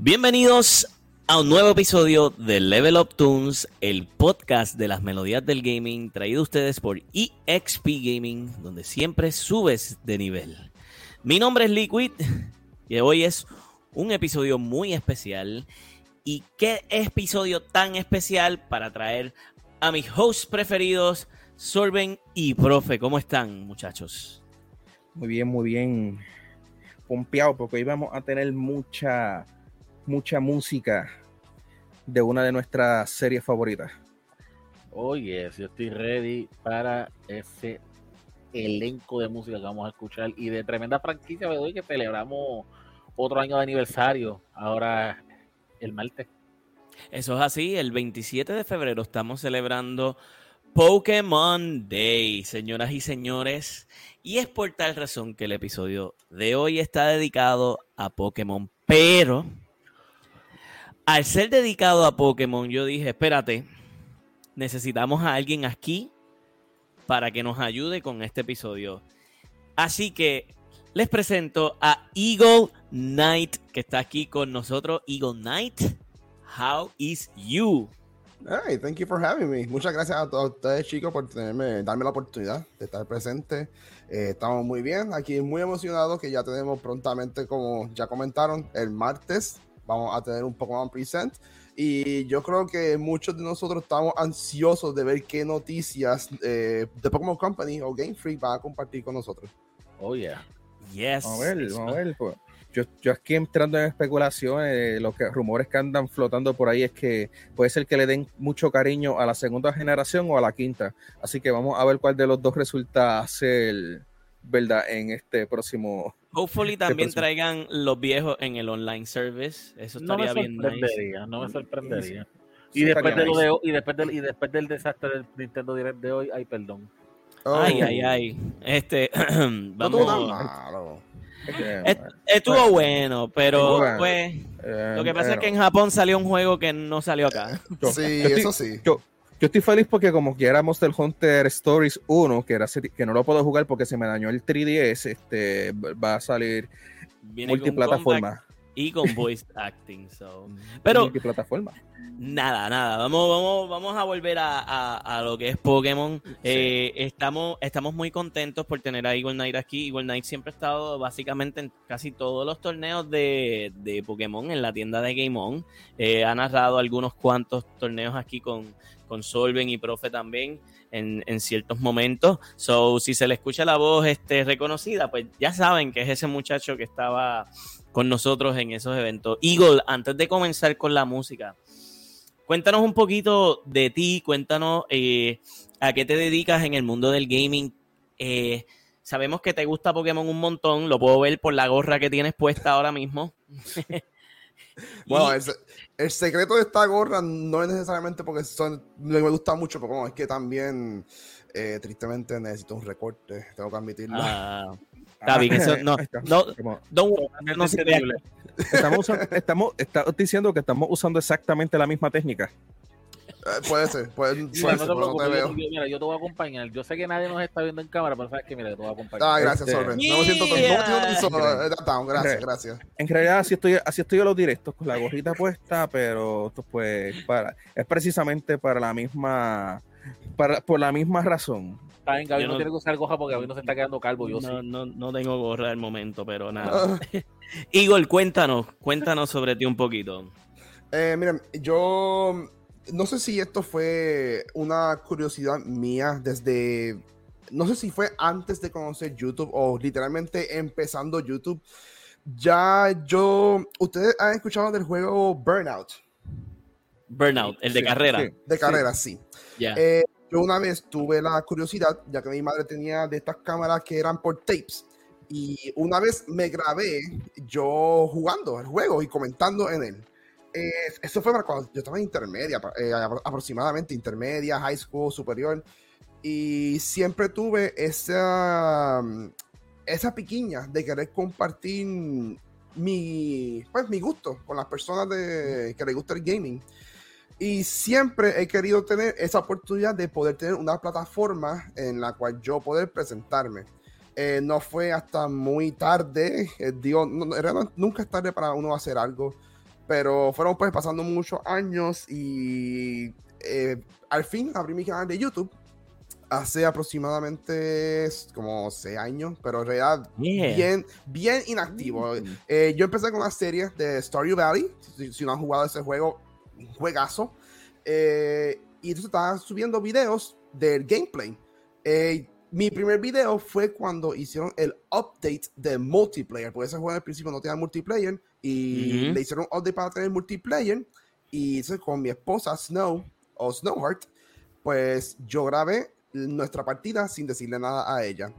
Bienvenidos a un nuevo episodio de Level Up Tunes, el podcast de las melodías del gaming, traído a ustedes por EXP Gaming, donde siempre subes de nivel. Mi nombre es Liquid y hoy es un episodio muy especial. ¿Y qué episodio tan especial para traer a mis hosts preferidos, Sorben y Profe? ¿Cómo están, muchachos? Muy bien, muy bien. Pompeado, porque hoy vamos a tener mucha, mucha música de una de nuestras series favoritas. Oye, yo estoy ready para ese elenco de música que vamos a escuchar y de tremenda franquicia, hoy que celebramos otro año de aniversario, ahora el martes. Eso es así, el 27 de febrero estamos celebrando Pokémon Day, señoras y señores, y es por tal razón que el episodio de hoy está dedicado a Pokémon, pero al ser dedicado a Pokémon, yo dije, espérate, necesitamos a alguien aquí para que nos ayude con este episodio. Así que les presento a Eagle Knight, que está aquí con nosotros. Eagle Knight, how is you? Hey, thank you for having me. Muchas gracias a todos ustedes, chicos, por tenerme, darme la oportunidad de estar presente. Eh, estamos muy bien, aquí muy emocionados que ya tenemos prontamente, como ya comentaron, el martes vamos a tener un Pokémon Present. Y yo creo que muchos de nosotros estamos ansiosos de ver qué noticias eh, de Pokémon Company o Game Freak van a compartir con nosotros. Oh, yeah. Yes. Vamos a ver, vamos a ver. Pues. Yo, yo, aquí entrando en especulaciones, los que, rumores que andan flotando por ahí es que puede ser que le den mucho cariño a la segunda generación o a la quinta. Así que vamos a ver cuál de los dos resulta ser verdad en este próximo. Hopefully también este traigan los viejos en el online service. Eso estaría no bien nice. No me sorprendería. Y, después de nice. de, y, después del, y después del desastre del Nintendo Direct de hoy, ay, perdón. Oh. Ay, ay, ay. Este, vamos. No Estuvo bueno, pero pues eh, lo que pasa es que en Japón salió un juego que no salió acá. Sí, eso sí. Yo, yo estoy feliz porque como quiera Monster Hunter Stories 1, que, era, que no lo puedo jugar porque se me dañó el 3DS, este, va a salir multiplataforma. Y con voice acting, so. Pero multiplataforma. Nada, nada. Vamos, vamos, vamos a volver a, a, a lo que es Pokémon. Sí. Eh, estamos, estamos muy contentos por tener a Eagle Knight aquí. Eagle Knight siempre ha estado básicamente en casi todos los torneos de, de Pokémon en la tienda de Game On. Eh, ha narrado algunos cuantos torneos aquí con, con Solven y Profe también en, en, ciertos momentos. So, si se le escucha la voz este, reconocida, pues ya saben que es ese muchacho que estaba con nosotros en esos eventos. Eagle, antes de comenzar con la música, cuéntanos un poquito de ti, cuéntanos eh, a qué te dedicas en el mundo del gaming. Eh, sabemos que te gusta Pokémon un montón, lo puedo ver por la gorra que tienes puesta ahora mismo. bueno, el, el, secreto de esta gorra no es necesariamente porque son, me gusta mucho Pokémon, es que también eh, tristemente necesito un recorte, tengo que admitirlo. Ah, está bien, eso no, no, no, no, no se ve. Estamos, estamos, estamos diciendo que estamos usando exactamente la misma técnica. Eh, puede ser, puede, puede no ser, te no preocupes, te veo. yo, mira, yo te voy a acompañar. Yo sé que nadie nos está viendo en cámara, pero sabes que mira, yo te voy a acompañar. Ah, gracias, Este, Sorben. No me siento tan no me siento tan solo. eh, Gracias, gracias. En realidad así estoy, así estoy a los directos con la gorrita puesta, pero esto pues para, es precisamente para la misma, para, por la misma razón. Está bien, Gaby Yo no, no- tiene que usar goja porque Gaby no se está quedando calvo. Yo no, sí. no, no tengo gorra al momento, pero nada. Igor, cuéntanos, cuéntanos sobre ti un poquito. Eh, miren, yo no sé si esto fue una curiosidad mía desde, no sé si fue antes de conocer YouTube o literalmente empezando YouTube. Ya yo, ustedes han escuchado del juego Burnout Burnout, el de Sí, carrera. sí. de carrera, sí. Ya. Eh, yo una vez tuve la curiosidad, ya que mi madre tenía de estas cámaras que eran por tapes. Y una vez me grabé yo jugando el juego y comentando en él. Eso fue para cuando yo estaba en intermedia, eh, apro- aproximadamente intermedia, high school, superior. Y siempre tuve esa, esa piquiña de querer compartir mi, pues, mi gusto con las personas de, que les gusta el gaming. Y siempre he querido tener esa oportunidad de poder tener una plataforma en la cual yo poder presentarme. Eh, no fue hasta muy tarde, eh, digo, no, nunca es tarde para uno hacer algo. Pero fueron pues pasando muchos años y eh, al fin abrí mi canal de YouTube hace aproximadamente como seis años, pero en realidad Yeah. bien, bien inactivo. Eh, yo empecé con una serie de Stardew Valley, si, si no han jugado ese juego, un juegazo. Eh, y entonces estaba subiendo videos del gameplay. Eh, mi primer video fue cuando hicieron el update de multiplayer, porque ese juego al principio no tenía multiplayer y Ujú. le hicieron un update para tener multiplayer. Y entonces con mi esposa Snow o Snowheart, pues yo grabé nuestra partida sin decirle nada a ella.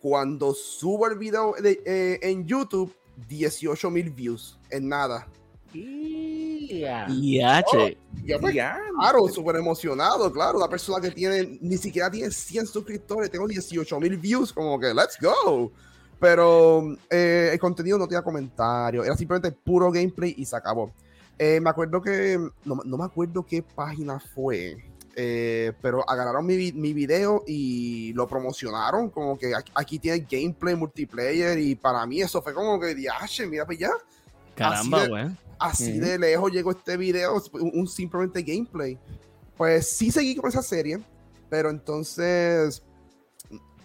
Cuando subo el video de- eh, en YouTube, 18 mil views en nada. Yeah. Pues, Ya. claro, súper emocionado, claro. Una persona que tiene, ni siquiera tiene 100 suscriptores, tengo 18 mil views, como que, let's go. Pero eh, el contenido no tenía comentarios, era simplemente puro gameplay y se acabó. Eh, me acuerdo que, no, no me acuerdo qué página fue, eh, pero agarraron mi, mi video y lo promocionaron, como que aquí, aquí tiene gameplay, multiplayer, y para mí eso fue como que, diache, mira pues ya, Caramba, güey. Así de lejos llegó este video, un, un simplemente gameplay. Pues sí seguí con esa serie, pero entonces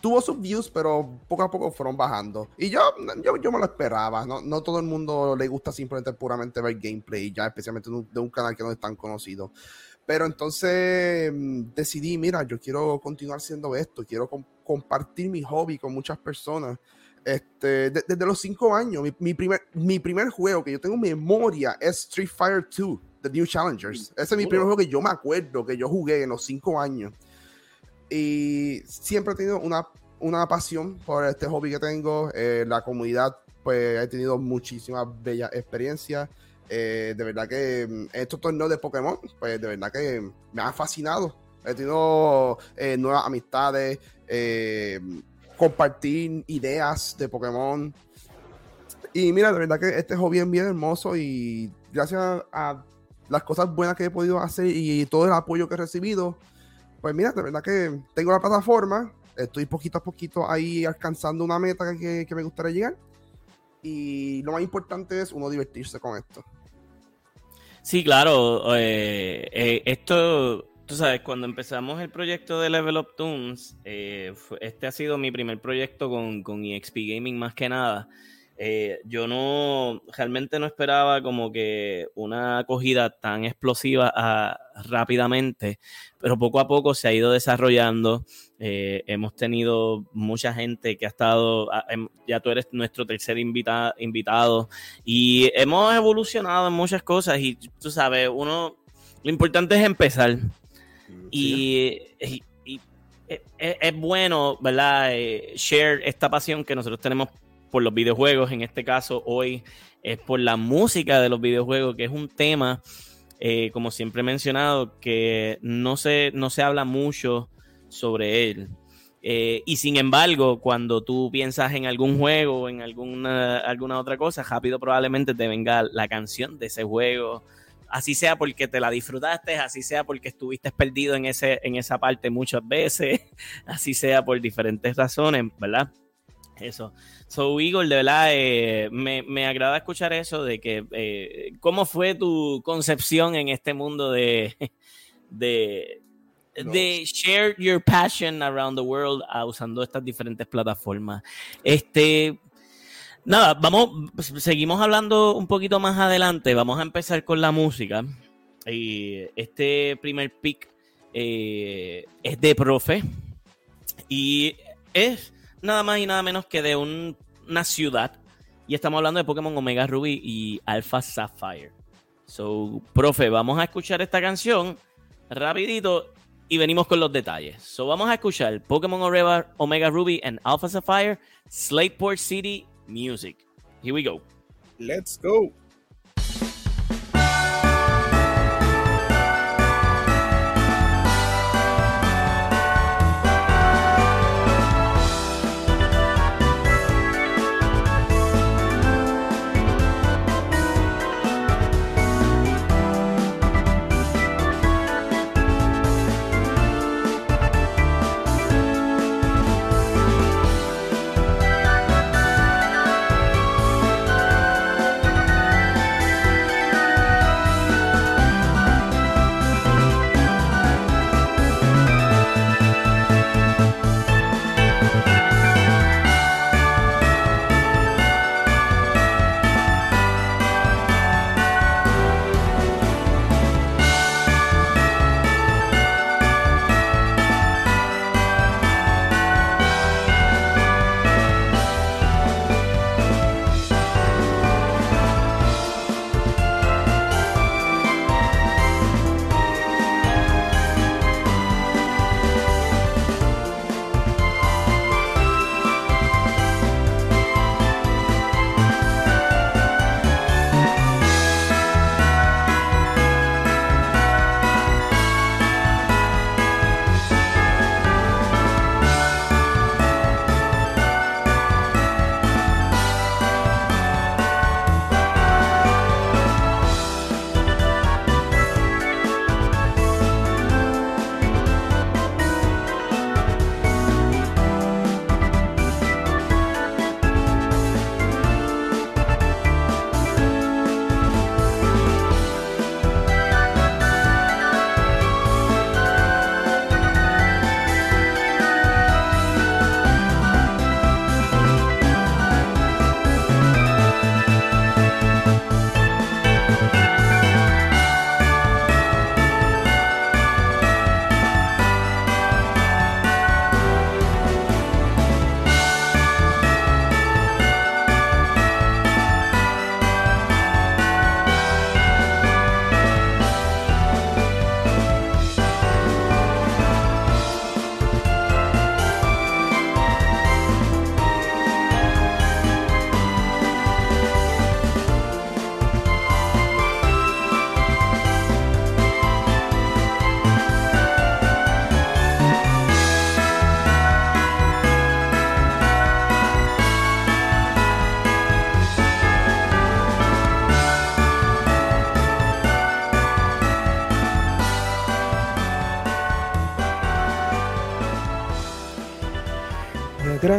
tuvo sus views, pero poco a poco fueron bajando. Y yo, yo, yo me lo esperaba, no, no todo el mundo le gusta simplemente puramente ver gameplay, ya especialmente de un, de un canal que no es tan conocido. Pero entonces decidí, mira, yo quiero continuar haciendo esto, quiero com- compartir mi hobby con muchas personas. Este, de- desde los cinco años, mi, mi primer, mi primer juego que yo tengo memoria es Street Fighter 2, The New Challengers. Ese es mi primer juego que yo me acuerdo que yo jugué en los cinco años. Y siempre he tenido una, una pasión por este hobby que tengo. Eh, la comunidad, pues he tenido muchísimas bellas experiencias. Eh, de verdad que mm, estos torneos de Pokémon, pues de verdad que me han fascinado. He tenido eh, nuevas amistades, eh, compartir ideas de Pokémon. Y mira, de verdad que este hobby es bien hermoso y gracias a las cosas buenas que he podido hacer y todo el apoyo que he recibido, pues mira, de verdad que tengo la plataforma, estoy poquito a poquito ahí alcanzando una meta que, que me gustaría llegar. Y lo más importante es uno divertirse con esto. Sí, claro. eh, eh, esto, tú sabes, cuando empezamos el proyecto de Level Up Tunes, eh, este ha sido mi primer proyecto con, con EXP Gaming más que nada. Eh, yo no, realmente no esperaba como que una acogida tan explosiva ah, rápidamente, pero poco a poco se ha ido desarrollando. Eh, hemos tenido mucha gente que ha estado, ah, em- ya tú eres nuestro tercer invita- invitado y hemos evolucionado en muchas cosas y tú sabes, uno, lo importante es empezar y, y- y es, bueno, ¿verdad? Eh, share esta pasión que nosotros tenemos por los videojuegos, en este caso hoy es por la música de los videojuegos, que es un tema, eh, como siempre he mencionado, que no se, no se habla mucho sobre él. Eh, y sin embargo, cuando tú piensas en algún juego o en alguna, alguna otra cosa, rápido probablemente te venga la canción de ese juego. Así sea porque te la disfrutaste, así sea porque estuviste perdido en, ese, en esa parte muchas veces, así sea por diferentes razones, ¿verdad? Eso. So, Igor, de verdad, eh, me, me agrada escuchar eso de que, eh, ¿cómo fue tu concepción en este mundo de, de, de share your passion around the world ah, usando estas diferentes plataformas? Este, nada, vamos, seguimos hablando un poquito más adelante, vamos a empezar con la música. Y este primer pick eh, es de profe y es nada más y nada menos que de un- una ciudad. Y estamos hablando de Pokémon Omega Ruby y Alpha Sapphire. So, profe, vamos a escuchar esta canción rapidito y venimos con los detalles. So, vamos a escuchar Pokémon Omega, Omega Ruby and Alpha Sapphire, Slateport City Music. Here we go. Let's go.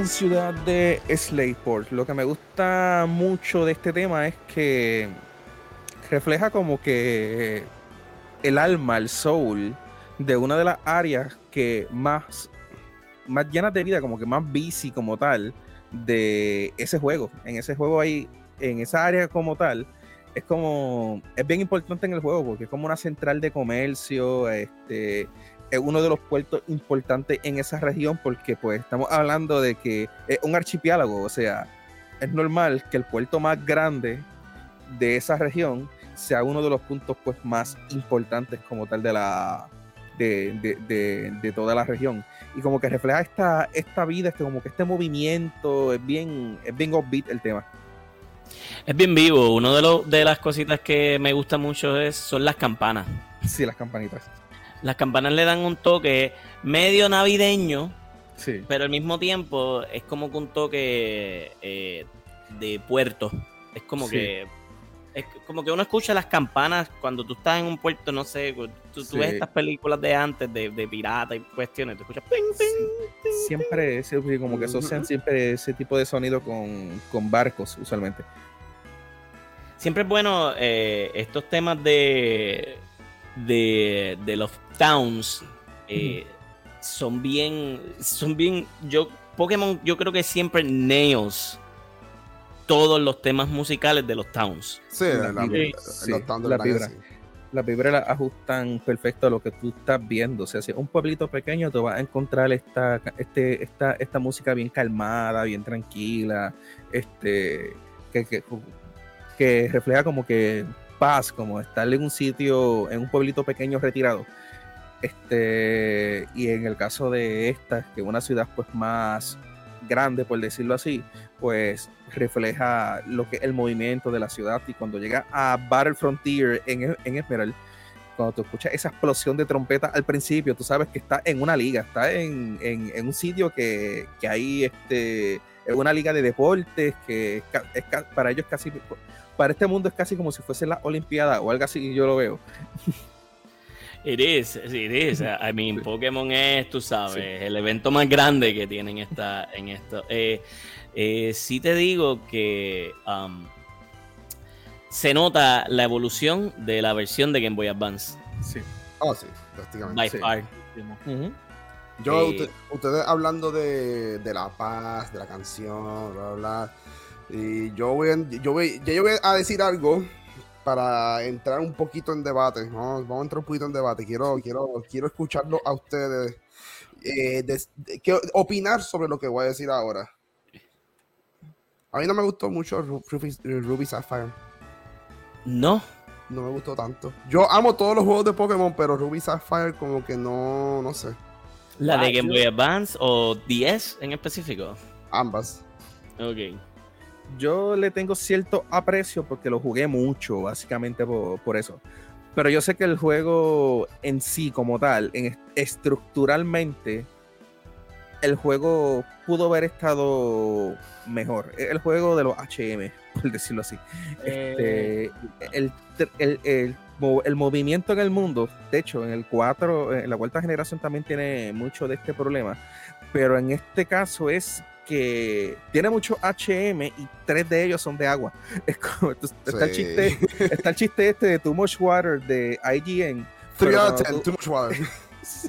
Ciudad de Slateport. Lo que me gusta mucho de este tema es que refleja como que el alma, el soul de una de las áreas que más, más llenas de vida, como que más busy como tal de ese juego. En ese juego hay, en esa área como tal, es como, es bien importante en el juego porque es como una central de comercio, este, es uno de los puertos importantes en esa región porque pues estamos hablando de que es un archipiélago, o sea, es normal que el puerto más grande de esa región sea uno de los puntos pues más importantes como tal de la de, toda la región y como que refleja esta, esta vida, este, como que este movimiento, es bien, es bien offbeat el tema. Es bien vivo. Uno de, los de las cositas que me gusta mucho es, son las campanas. Sí, las campanitas. Las campanas le dan un toque medio navideño, sí. pero al mismo tiempo es como que un toque eh, de puerto. Es como que es como que uno escucha las campanas cuando tú estás en un puerto, no sé, tú, ves estas películas de antes de, de pirata y cuestiones, tú escuchas ping, ping, siempre, como que asocian siempre ese tipo de sonido con, barcos, usualmente. Siempre es bueno eh, estos temas de, de, de los towns. Eh, son bien, son bien, yo, Pokémon yo creo que siempre nails todos los temas musicales de los towns. Sí, la, la, vibra. La vibra la ajustan perfecto a lo que tú estás viendo. O sea, si es un pueblito pequeño, te vas a encontrar esta, este, esta, esta música bien calmada, bien tranquila, este, que, que, refleja como que paz, como estar en un sitio, en un pueblito pequeño retirado. Este, y en el caso de esta, que es una ciudad pues más grande, por decirlo así, pues refleja lo que es el movimiento de la ciudad. Y cuando llega a Battle Frontier en, en Emerald, cuando tú escuchas esa explosión de trompeta al principio, tú sabes que está en una liga, está en, un sitio que, que hay este, una liga de deportes, que es, para ellos casi, para este mundo es casi como si fuese la Olimpiada o algo así, yo lo veo. It is, it is. I mean, Pokémon es, tú sabes, el evento más grande que tienen esta, en esto. Eh, eh, sí te digo que um, se nota la evolución de la versión de Game Boy Advance. Sí. Oh, sí, prácticamente. By far. Yo, eh, ustedes hablando de, la paz, de la canción, bla, bla, y yo voy, yo voy, yo voy a decir algo para entrar un poquito en debate. Vamos, a entrar un poquito en debate. Quiero, quiero, quiero escucharlo a ustedes. Eh, opinar sobre lo que voy a decir ahora. A mí no me gustó mucho Ruby, Sapphire. No. No me gustó tanto. Yo amo todos los juegos de Pokémon, pero Ruby Sapphire como que no, no sé. ¿La de Game Boy Advance o 10 en específico? Ambas. Ok. Yo le tengo cierto aprecio porque lo jugué mucho, básicamente por, eso. Pero yo sé que el juego en sí, como tal, en, estructuralmente, el juego pudo haber estado mejor. El juego de los HM, por decirlo así. Este, eh, el, movimiento en el mundo, de hecho, en el 4, en la cuarta generación también tiene mucho de este problema. Pero en este caso es que tiene mucho HM y tres de ellos son de agua. Es como, está, el chiste, está el chiste este de Too Much Water de IGN. too much water.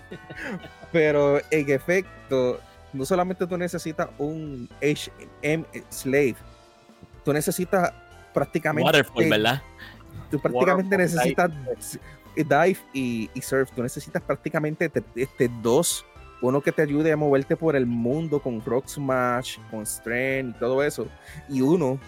pero en efecto, no solamente tú necesitas un HM slave, tú necesitas prácticamente. Waterfall, ¿verdad? Tú prácticamente necesitas dive, y, surf. Tú necesitas prácticamente este, dos. Uno que te ayude a moverte por el mundo con Rock Smash, con Strength y todo eso. Y uno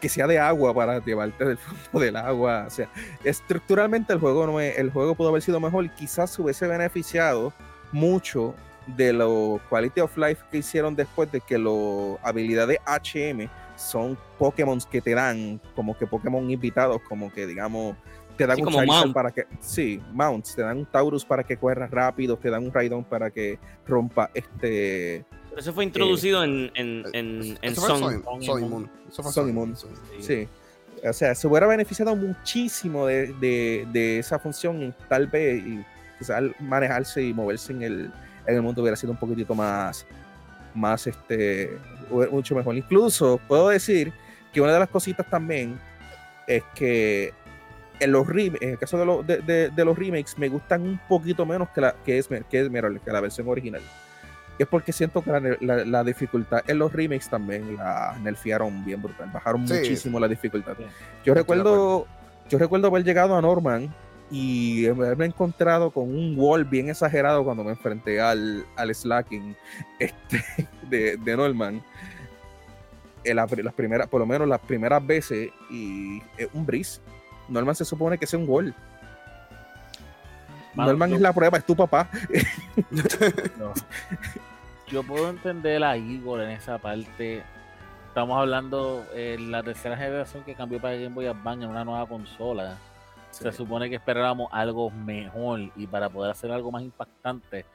que sea de agua para llevarte del fondo del agua. O sea, estructuralmente el juego no el juego pudo haber sido mejor. Quizás se hubiese beneficiado mucho de los quality of life que hicieron después de que las habilidades HM son Pokémon que te dan como que Pokémon invitados, como que digamos, te dan un Charizard para que, sí, mounts, te dan un Taurus para que corra rápido, te dan un Raidon para que rompa este. eso fue introducido en, en, en, en Son, Moon. Sí. O sea, se hubiera beneficiado muchísimo de, de, de esa función, tal vez, y quizás manejarse y moverse en el, en el mundo hubiera sido un poquitito más, más este, mucho mejor. Incluso puedo decir que una de las cositas también es que en los en el caso de, los de, de, los remakes me gustan un poquito menos que la que es que, es, que la versión original es porque siento que la, la, dificultad en los remakes también la nerfearon bien brutal, bajaron muchísimo la dificultad. Yo recuerdo, yo recuerdo haber llegado a Norman y haberme encontrado con un wall bien exagerado cuando me enfrenté al, al slacking este, de, de Norman. En las primeras, por lo menos las primeras veces, y es un breeze. Norman se supone que es un wall. Norman es la prueba, es tu papá. Yo puedo entender a Igor en esa parte. Estamos hablando en la tercera generación que cambió para Game Boy Advance en una nueva consola. Se supone que esperábamos algo mejor y para poder hacer algo más impactante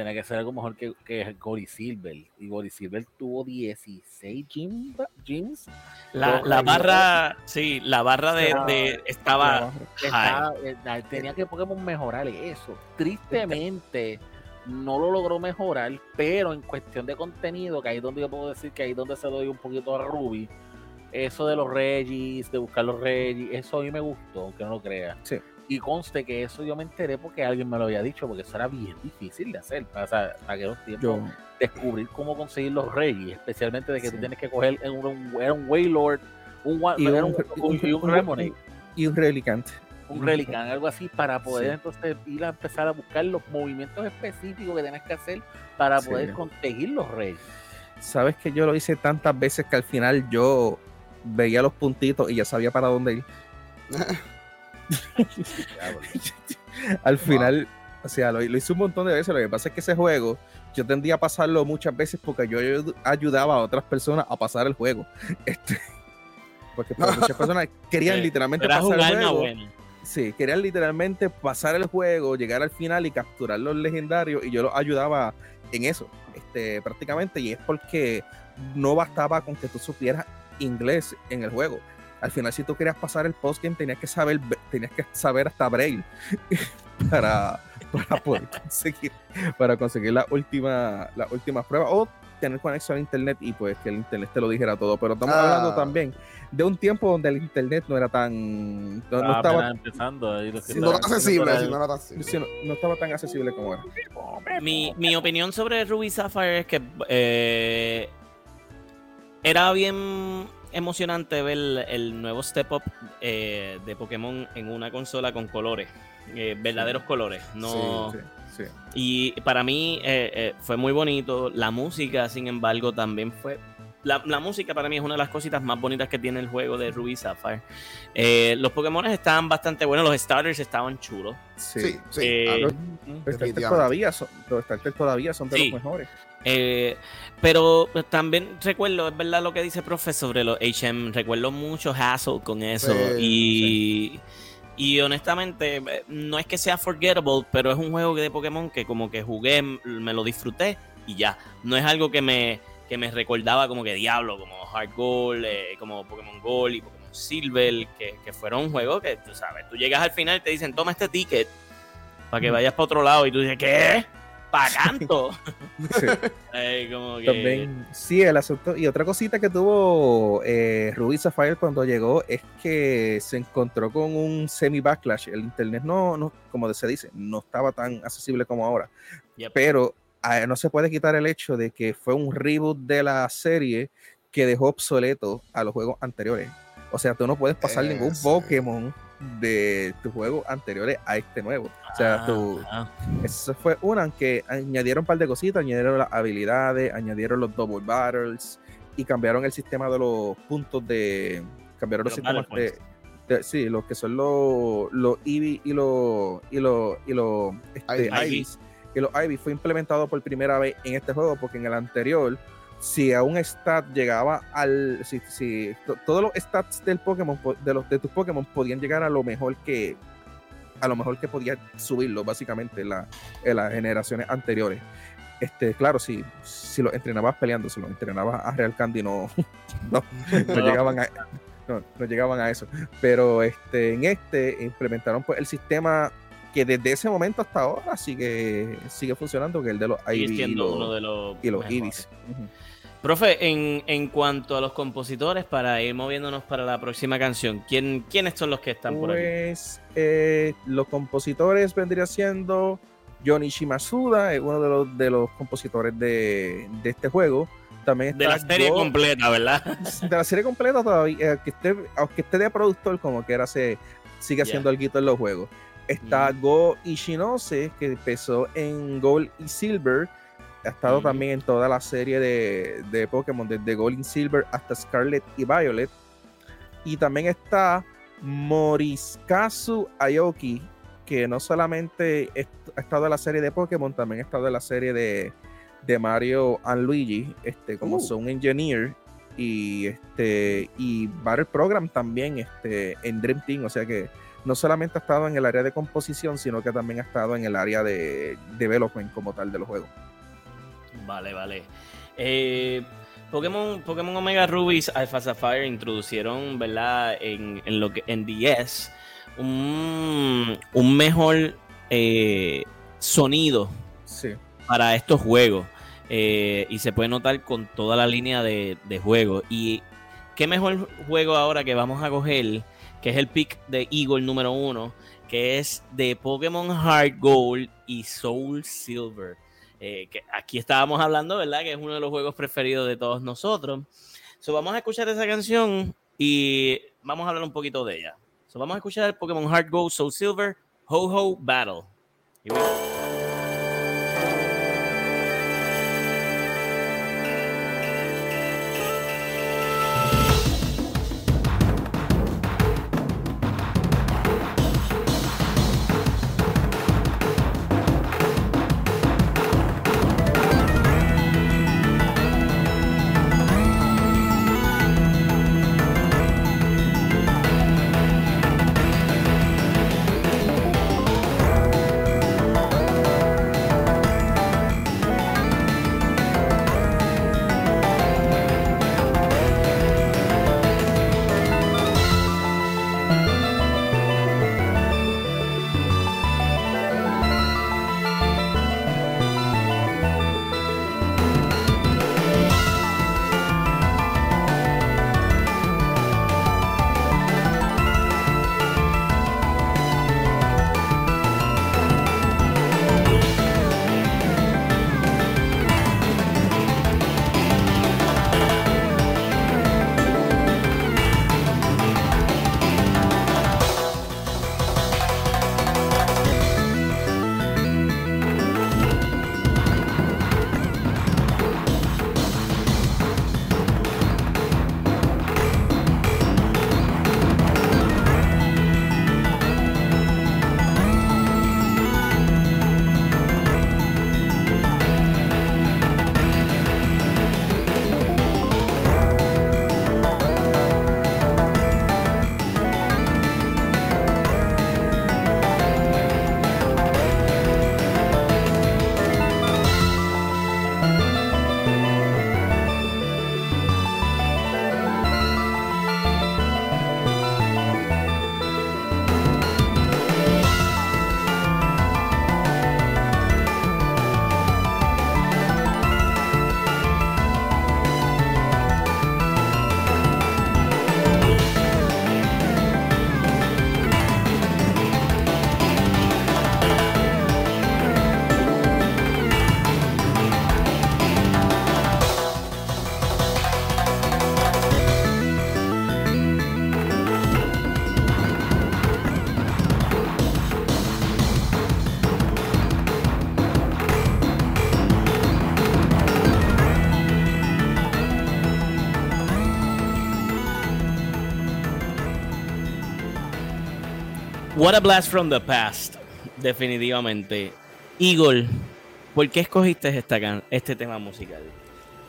tenía que ser algo mejor que, que Gory Silver. Y Gory Silver tuvo 16 gyms. La, la barra, sí, la barra de, estaba, eh, tenía que Pokémon mejorar eso. Tristemente no lo logró mejorar, pero en cuestión de contenido, que ahí es donde yo puedo decir que ahí es donde se doy un poquito a Ruby, eso de los Regis, de buscar los Regis, eso a mí me gustó, aunque no lo crea. Sí. Y conste que eso yo me enteré porque alguien me lo había dicho, porque eso era bien difícil de hacer. O sea, para que los tiempos descubrir cómo conseguir los Regis, especialmente de que tú tienes que coger un, un, era un Waylord, un, y un, un, un, y un Relicante un Relican, algo así, para poder entonces ir a empezar a buscar los movimientos específicos que tienes que hacer para poder conseguir los reyes. Sabes que yo lo hice tantas veces que al final yo veía los puntitos y ya sabía para dónde ir. al final, o sea, lo, hice un montón de veces. Lo que pasa es que ese juego yo tendía a pasarlo muchas veces porque yo ayudaba a otras personas a pasar el juego. Este, porque muchas personas querían literalmente pasar el juego. Sí, querían literalmente pasar el juego, llegar al final y capturar los legendarios y yo los ayudaba en eso, este, prácticamente, y es porque no bastaba con que tú supieras inglés en el juego. Al final, si tú querías pasar el postgame, tenías que saber, tenías que saber hasta Braille para, para poder conseguir, para conseguir la última, la última prueba. O tener conexión a internet y pues que el internet te lo dijera todo. Pero estamos hablando ah. también de un tiempo donde el internet no era tan. No, ah, estaba empezando. Ahí no, accesible, no, estaba tan accesible como era. Mi, mi opinión sobre Ruby Sapphire es que eh, era bien emocionante ver el, nuevo step up eh, de Pokémon en una consola con colores, eh, verdaderos colores. No. Y para mí fue muy bonito. La música, sin embargo, también fue la, música para mí es una de las cositas más bonitas que tiene el juego de Ruby Sapphire. Eh, los Pokémon estaban bastante buenos, los starters estaban chulos. Sí, sí. Eh, los, starters todavía son, los starters todavía son de los mejores. Eh, pero también recuerdo, es verdad lo que dice profe sobre los HM, recuerdo mucho hassle con eso y, y honestamente no es que sea forgettable, pero es un juego de Pokémon que como que jugué, me lo disfruté y ya, no es algo que me que me recordaba como que Diablo, como Hard Gold, eh, como Pokémon Gold y Pokémon Silver, que, que fueron juegos que tú sabes, tú llegas al final y te dicen, toma este ticket para que vayas para otro lado y tú dices, ¿qué? ¿Para canto? Sí. como que... También, sí, el asunto. Y otra cosita que tuvo eh, Ruby Sapphire cuando llegó es que se encontró con un semi-backlash. El internet no, no, como se dice, no estaba tan accesible como ahora. Pero no se puede quitar el hecho de que fue un reboot de la serie que dejó obsoleto a los juegos anteriores. O sea, tú no puedes pasar ningún Pokémon de tus juegos anteriores a este nuevo. O sea, tú, ah, eso fue una que añadieron un par de cositas, añadieron las habilidades, añadieron los double battles y cambiaron el sistema de los puntos de. Cambiaron los, sistemas de, Sí, los que son los, los Eevee y los. Y los. Y los. Este, que los Ivy fue implementado por primera vez en este juego, porque en el anterior, si a un stat llegaba al. Si, si todos los stats del Pokémon, de, los, de tus Pokémon, podían llegar a lo mejor que. A lo mejor que podía subirlo, básicamente, en, la, en las generaciones anteriores. Este, claro, si, si lo entrenabas peleando, si lo entrenabas a Real Candy, no, no, no, llegaban a, no, no, llegaban a eso. Pero este, en este implementaron pues, el sistema que desde ese momento hasta ahora sigue, sigue funcionando, que es el de los Ivy y los, uno de los, y los. Profe, en, en cuanto a los compositores, para ir moviéndonos para la próxima canción, ¿quién, ¿quiénes son los que están por aquí? Pues eh, los compositores vendría siendo Johnny Shimasuda, es uno de los, de los compositores de, de este juego. También De la serie Go- completa, ¿verdad? de la serie completa todavía, eh, que esté, aunque esté de productor, como que era se sigue haciendo algo en los juegos. Está Mm. Go Ishinose, que empezó en Gold y Silver. Ha estado Mm. también en toda la serie de, de Pokémon, desde Gold y Silver hasta Scarlet y Violet. Y también está Moriskazu Aoki, que no solamente ha estado en la serie de Pokémon, también ha estado en la serie de, de Mario and Luigi, este, como Uh. Sound Engineer y este y Battle Program también este, en Dream Team, o sea que no solamente ha estado en el área de composición, sino que también ha estado en el área de development como tal de los juegos. Vale, vale. Eh, Pokémon, Pokémon Omega Rubies Alpha Sapphire introducieron, ¿verdad? En, en lo que en DS un, un mejor eh, sonido Sí. para estos juegos. Eh, y se puede notar con toda la línea de, de juegos. Y qué mejor juego ahora que vamos a coger, que es el pick de Eagle número uno, que es de Pokémon Heart Gold y Soul Silver. Eh, que aquí estábamos hablando, ¿verdad? Que es uno de los juegos preferidos de todos nosotros. So, vamos a escuchar esa canción y vamos a hablar un poquito de ella. So, vamos a escuchar Pokémon Heart Gold, Soul Silver, Ho Ho Battle. What a blast from the past. Definitivamente. Eagle, ¿por qué escogiste esta este tema musical?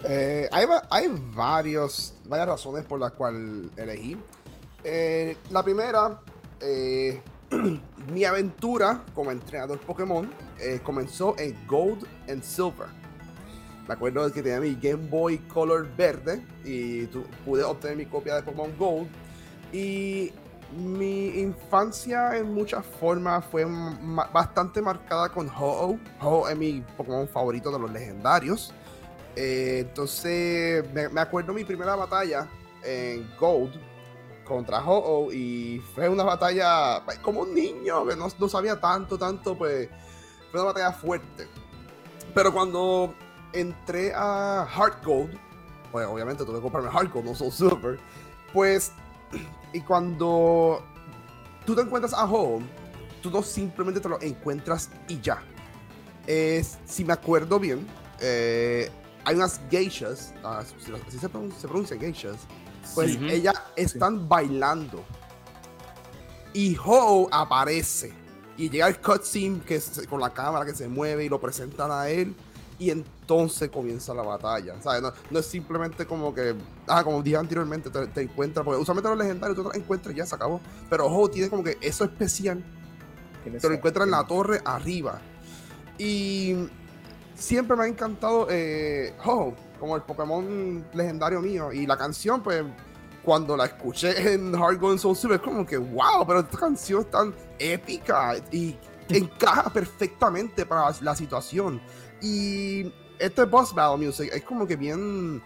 Eh, hay, hay varios, varias razones por las cuales elegí. Eh, la primera, eh, mi aventura como entrenador Pokémon eh, comenzó en Gold and Silver. Me acuerdo que tenía mi Game Boy Color verde y tu- pude obtener mi copia de Pokémon Gold. Y mi infancia en muchas formas fue bastante marcada con Ho-Oh. Ho-Oh es mi Pokémon favorito de los legendarios. Eh, entonces, me, acuerdo mi primera batalla en Gold contra Ho-Oh y fue una batalla pues, como un niño que no, no sabía tanto, tanto, pues fue una batalla fuerte. Pero cuando entré a Heart Gold, pues obviamente tuve que comprarme Heart Gold, no Soul Silver, pues y cuando tú te encuentras a Home, tú no simplemente te lo encuentras y ya. Es, si me acuerdo bien, eh, hay unas geishas, ah, si- así se pronuncia, se pronuncia geishas, pues Ujú. ellas están bailando. Y Ho aparece. Y llega el cutscene que es con la cámara que se mueve y lo presentan a él. Y entonces comienza la batalla. ¿sabes? No, no es simplemente como que, ah, como dije anteriormente, te, te encuentras, porque usualmente los legendarios tú te los encuentras y ya se acabó. Pero Ho tiene como que eso especial te lo encuentras en la torre arriba. Y siempre me ha encantado eh, Ho, como el Pokémon legendario mío. Y la canción, pues, cuando la escuché en Hard Gold Soul Silver, es como que, wow, pero esta canción es tan épica y encaja perfectamente para la situación. Y este Boss Battle Music es como que bien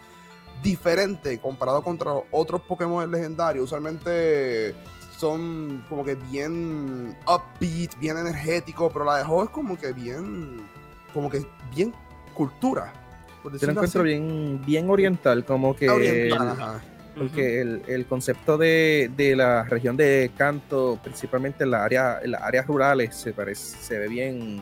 diferente comparado contra otros Pokémon legendarios. Usualmente son como que bien upbeat, bien energético, pero la de Ho es como que bien, como que bien cultura. Yo lo encuentro así. bien, bien oriental, como que Oriental, el- ajá. porque el, el concepto de, de la región de Canto, principalmente en, la área, en las áreas rurales, se parece, se ve bien,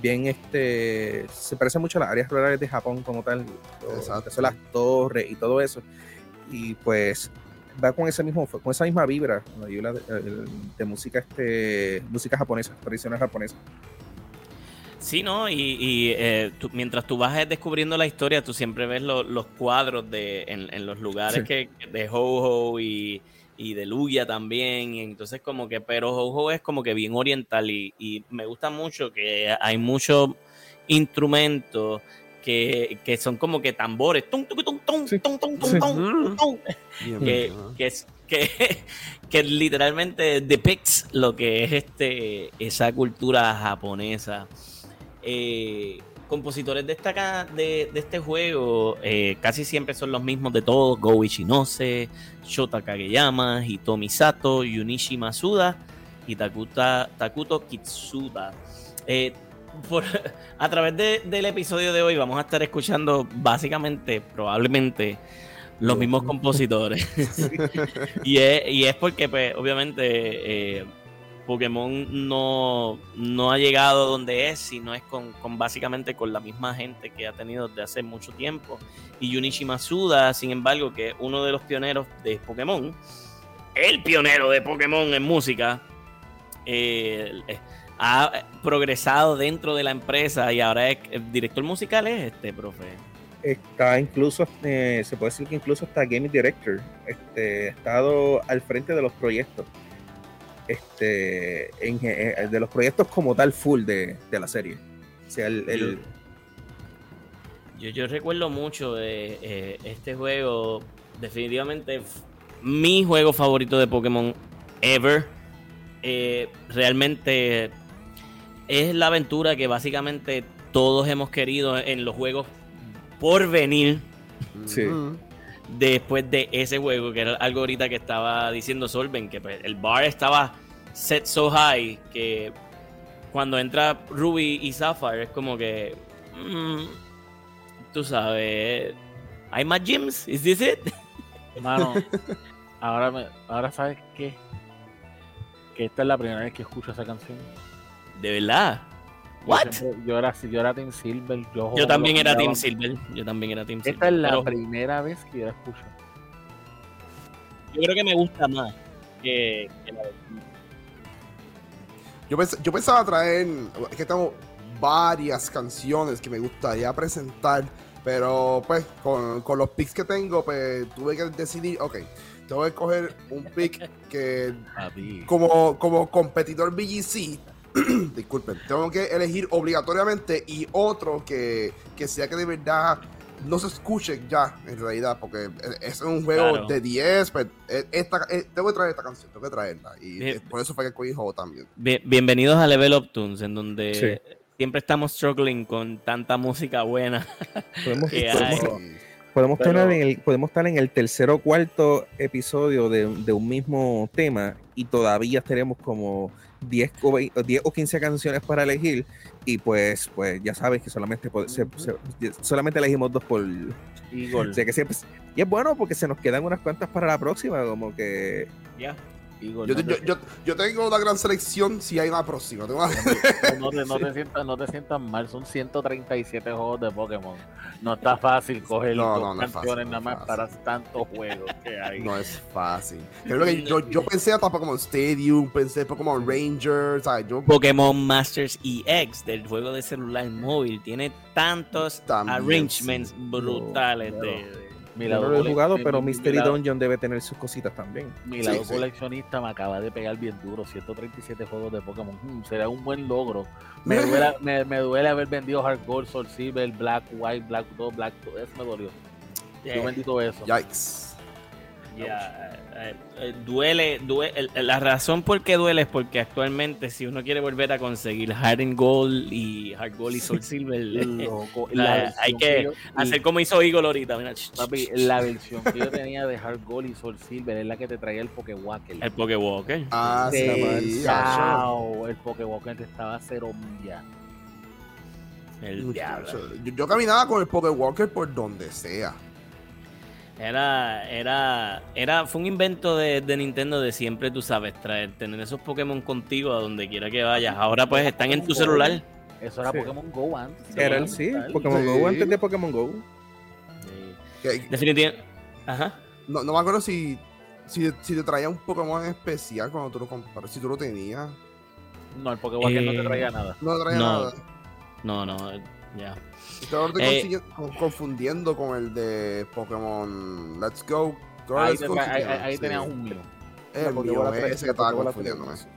bien este, se parece mucho a las áreas rurales de Japón como tal, lo- Exacto. que son las torres y todo eso, y pues va con ese mismo, con esa misma vibra la de, música este, música japonesa, tradicional japonesa. Sí, ¿no? Y, y, eh, tú- mientras tú vas descubriendo la historia, tú siempre ves lo- los cuadros de, en, en los lugares Sí. que, de Ho-Ho y, y de Lugia también. Y entonces como que, pero Ho-Ho es como que bien oriental y, y me gusta mucho que hay muchos instrumentos que, que son como que tambores. Que literalmente depicts lo que es este esa cultura japonesa Eh, compositores de, esta, de, de este juego eh, casi siempre son los mismos de todos Go Ichinose, Shota Kageyama, Hitomi Sato, Yunichi Masuda y Takuta, Takuto Kitsuda Eh, por- a través de- del episodio de hoy vamos a estar escuchando básicamente, probablemente, los mismos compositores. y, es, y es porque, pues, obviamente, eh, Pokémon no, no ha llegado donde es, sino es con, básicamente con la misma gente que ha tenido desde hace mucho tiempo. Y Junichi Masuda, sin embargo, que es uno de los pioneros de Pokémon, el pionero de Pokémon en música, eh, eh, ha progresado dentro de la empresa y ahora es el director musical es este profe. está incluso, eh, se puede decir que incluso está Game Director, este, ha estado al frente de los proyectos, este, en, eh, de los proyectos como tal full de, de la serie. O sea, el, el- Yo, yo recuerdo mucho de eh, este juego, definitivamente mi juego favorito de Pokémon ever. Eh, realmente es la aventura que básicamente todos hemos querido en los juegos por venir Sí. Después de ese juego, que era algo ahorita que estaba diciendo Solven, que pues, el bar estaba set so high que cuando entra Ruby y Sapphire es como que, mm, tú sabes, hay más gyms, ¿is this it? Mano, ahora, me, ahora sabes qué? Que esta es la primera vez que escucho esa canción. De verdad. What? siempre- Yo era, yo era Team Silver. Yo, Yo también era Team. Silver. Yo también era Team Silver. Esta es la pero primera vez que yo la escucho. yo creo que me gusta más que, que la de Yo, pens- yo pensaba traer, es que tengo varias canciones que me gustaría presentar, pero pues con, con los picks que tengo, pues tuve que decidir, ok, tengo que coger un pick que como, como competidor BGC, disculpen, tengo que elegir obligatoriamente y otro que, que sea que de verdad no se escuche ya en realidad, porque es un juego Claro. de 10, pero eh, esta, eh, tengo que traer esta canción, tengo que traerla. Y Bien. por eso fue que cogí el juego también. Bien- bienvenidos a Level Up Tunes, en donde Sí. siempre estamos struggling con tanta música buena. Podemos, Que podemos- hay. podemos Pero- tener en el, podemos estar en el tercer o cuarto episodio de, de un mismo tema y todavía tenemos como 10 o, 20 o 10 o 15 canciones para elegir y pues pues ya sabes que solamente pod- se- se- solamente elegimos dos por Igor, o sea que siempre y es bueno porque se nos quedan unas cuantas para la próxima como que Ya. Igor, Yo, no, yo, te, yo, yo tengo una gran selección si hay una próxima. Tengo una- no te- no te sientas, no te sientas mal, son 137 juegos de Pokémon. No está fácil coger No, dos no, no es canciones fácil, nada más para tantos juegos que hay. No es fácil. Creo que yo, yo pensé hasta Pokémon Stadium, pensé Pokémon Rangers, ¿sabes? Yo Pokémon Masters EX del juego de celular móvil tiene tantos También, arrangements sí. brutales de- Mi lado no lo he jugado mi- pero mi- mi Mystery lado- Dungeon debe tener sus cositas también Mi Sí, lado sí. coleccionista me acaba de pegar bien duro, 137 juegos de Pokémon. Mm, será un buen logro. Me duele, me, me duele haber vendido Hard Gold, Soul Silver, Black, White, Black 2, Black 2. Eso me dolió. Yo Eh, bendito eso. Yikes. ya, eh, eh, duele, due- el- el- la razón por qué duele es porque actualmente si uno quiere volver a conseguir Hard and Gold y Hard Gold y Soul Silver, Loco, la- la hay que yo- hacer como hizo Eagle ahorita, mira, Papi, la versión que yo tenía de Hard Gold y Soul Silver es la que te traía el Pokewalker. el Pokewalker. Ah, sí, el Pokewalker te estaba a cero millas. El yo- diablo. yo, yo caminaba con el Pokéwalker por donde sea. Era, era, era, fue un invento de, de Nintendo de siempre, tú sabes, traer, tener esos Pokémon contigo a donde quiera que vayas. Ahora pues están en tu celular. Eso era Sí. Pokémon Go antes. era el sí. Pokémon Sí. Go antes de Pokémon Go Sí. Que- Definitivamente. Ajá. no, no me acuerdo si, si, si te traía un Pokémon especial cuando tú lo compraste, si tú lo tenías. No, el no Eh, te traía nada. No te traía No. nada. No, no, ya. Estoy ahora Eh, confundiendo con el de Pokémon Let's Go. Ahí, Let's te Go, ahí, sí. tenías un mío. El mío, ese que estaba confundiéndome. tres.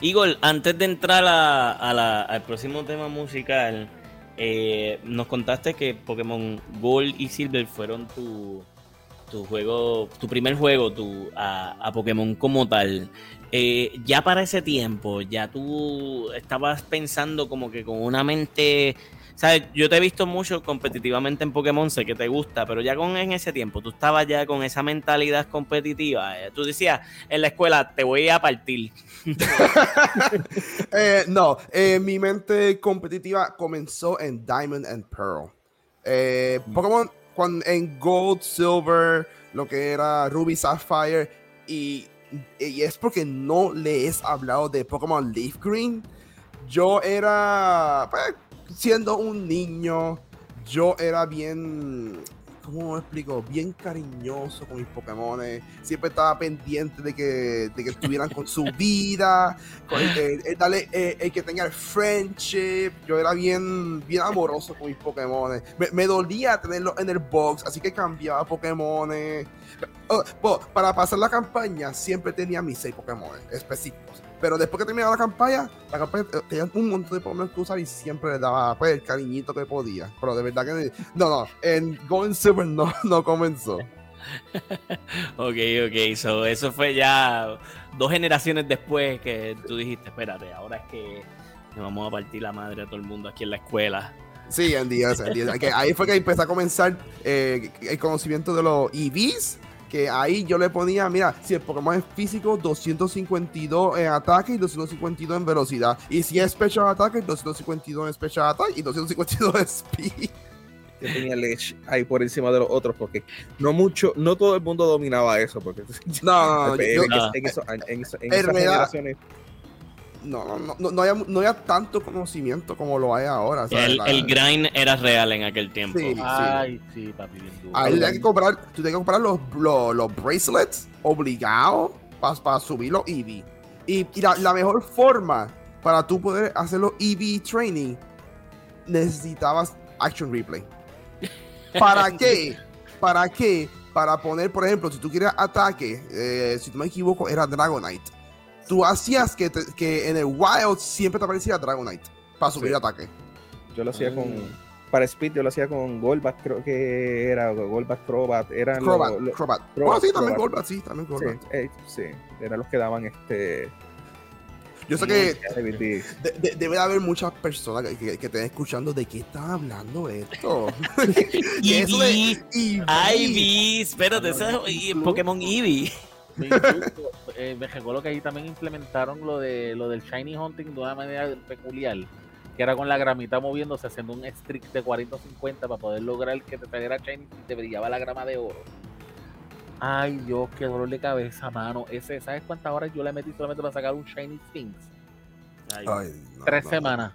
Igor, antes de entrar a, a la- al próximo tema musical, eh, nos contaste que Pokémon Gold y Silver fueron tu, tu juego, tu primer juego tu, a, a Pokémon como tal. Eh, ya para ese tiempo, ya tú estabas pensando como que con una mente. ¿Sabes? Yo te he visto mucho competitivamente en Pokémon, sé que te gusta, pero ya con en ese tiempo, tú estabas ya con esa mentalidad competitiva. eh, Tú decías en la escuela, te voy a partir. Eh, no, eh, mi mente competitiva comenzó en Diamond and Pearl. Eh, Pokémon en Gold, Silver, lo que era Ruby, Sapphire, y, y es porque no le he hablado de Pokémon Leaf Green. Yo era, pues, siendo un niño, yo era bien, ¿cómo explico? Bien cariñoso con mis Pokémon. Siempre estaba pendiente de que, de que estuvieran con su vida, con el, el- el darle, eh, el que tenga el friendship. Yo era bien, bien amoroso con mis Pokémon. Me, me dolía tenerlo en el box, así que cambiaba Pokémon. Oh, para pasar la campaña, siempre tenía mis seis Pokémon específicos. Pero después que terminaba la campaña, la campaña eh, tenía un montón de Pokémon que usar y siempre le daba pues, el cariñito que podía. Pero de verdad que no, no, en Gold Silver no, no comenzó. Ok, ok, so, eso fue ya dos generaciones después que tú dijiste, espérate, ahora es que nos vamos a partir la madre a todo el mundo aquí en la escuela. Sí, en 10, en 10. Que ahí fue que empecé a comenzar eh, el conocimiento de los EVs. Que ahí yo le ponía, mira, si el Pokémon es físico, 252 en ataque y 252 en velocidad. Y si es Special Attack, 252 en Special Attack y 252 en Speed. que tenía Ledge ahí por encima de los otros porque no mucho no todo el mundo dominaba eso porque No, no, no, en, yo- en- en eso- en- en eso- en En esas generaciones no, no, no, no, había, no había tanto conocimiento como lo hay ahora. ¿sabes? El, grind era real en aquel tiempo. Sí. Ay, sí, papi, bien duro. Ahí hay que comprar, tú tienes que comprar los, los, los bracelets obligados para subir los EV. Y, y la, la mejor forma para tú poder hacer los EV training, necesitabas Action Replay. ¿Para qué? ¿Para qué? Para poner, por ejemplo, si tú quieres ataque, eh, si no me equivoco, era Dragonite. Tú hacías que, te- que en el Wild siempre te aparecía Dragonite para subir Sí. ataque. yo lo hacía con Mm. para Speed yo lo hacía con Golbat, creo que era, Golbat Crobat, eran Crobat, los- Crobat. Crobat, Oh, sí, también Crobat. Golbat, sí, también sí, Golbat. eh, sí, eran los que daban este Yo sé que de- de- debe de haber muchas personas que, que, que estén escuchando de qué están hablando esto. Que eso de Eevee, Eevee. Ivy, espérate, ese es y- Pokémon Eevee. Incluso, eh, me recuerdo que ahí también implementaron lo de lo del shiny hunting de una manera peculiar, que era con la gramita moviéndose, haciendo un streak de 40 o 50 para poder lograr que te saliera shiny y te brillaba la grama de oro. Ay, Dios, qué dolor de cabeza, mano. Ese, ¿Sabes cuántas horas yo le metí solamente para sacar un shiny Sphinx? Ay, Ay, no, Tres no, semanas.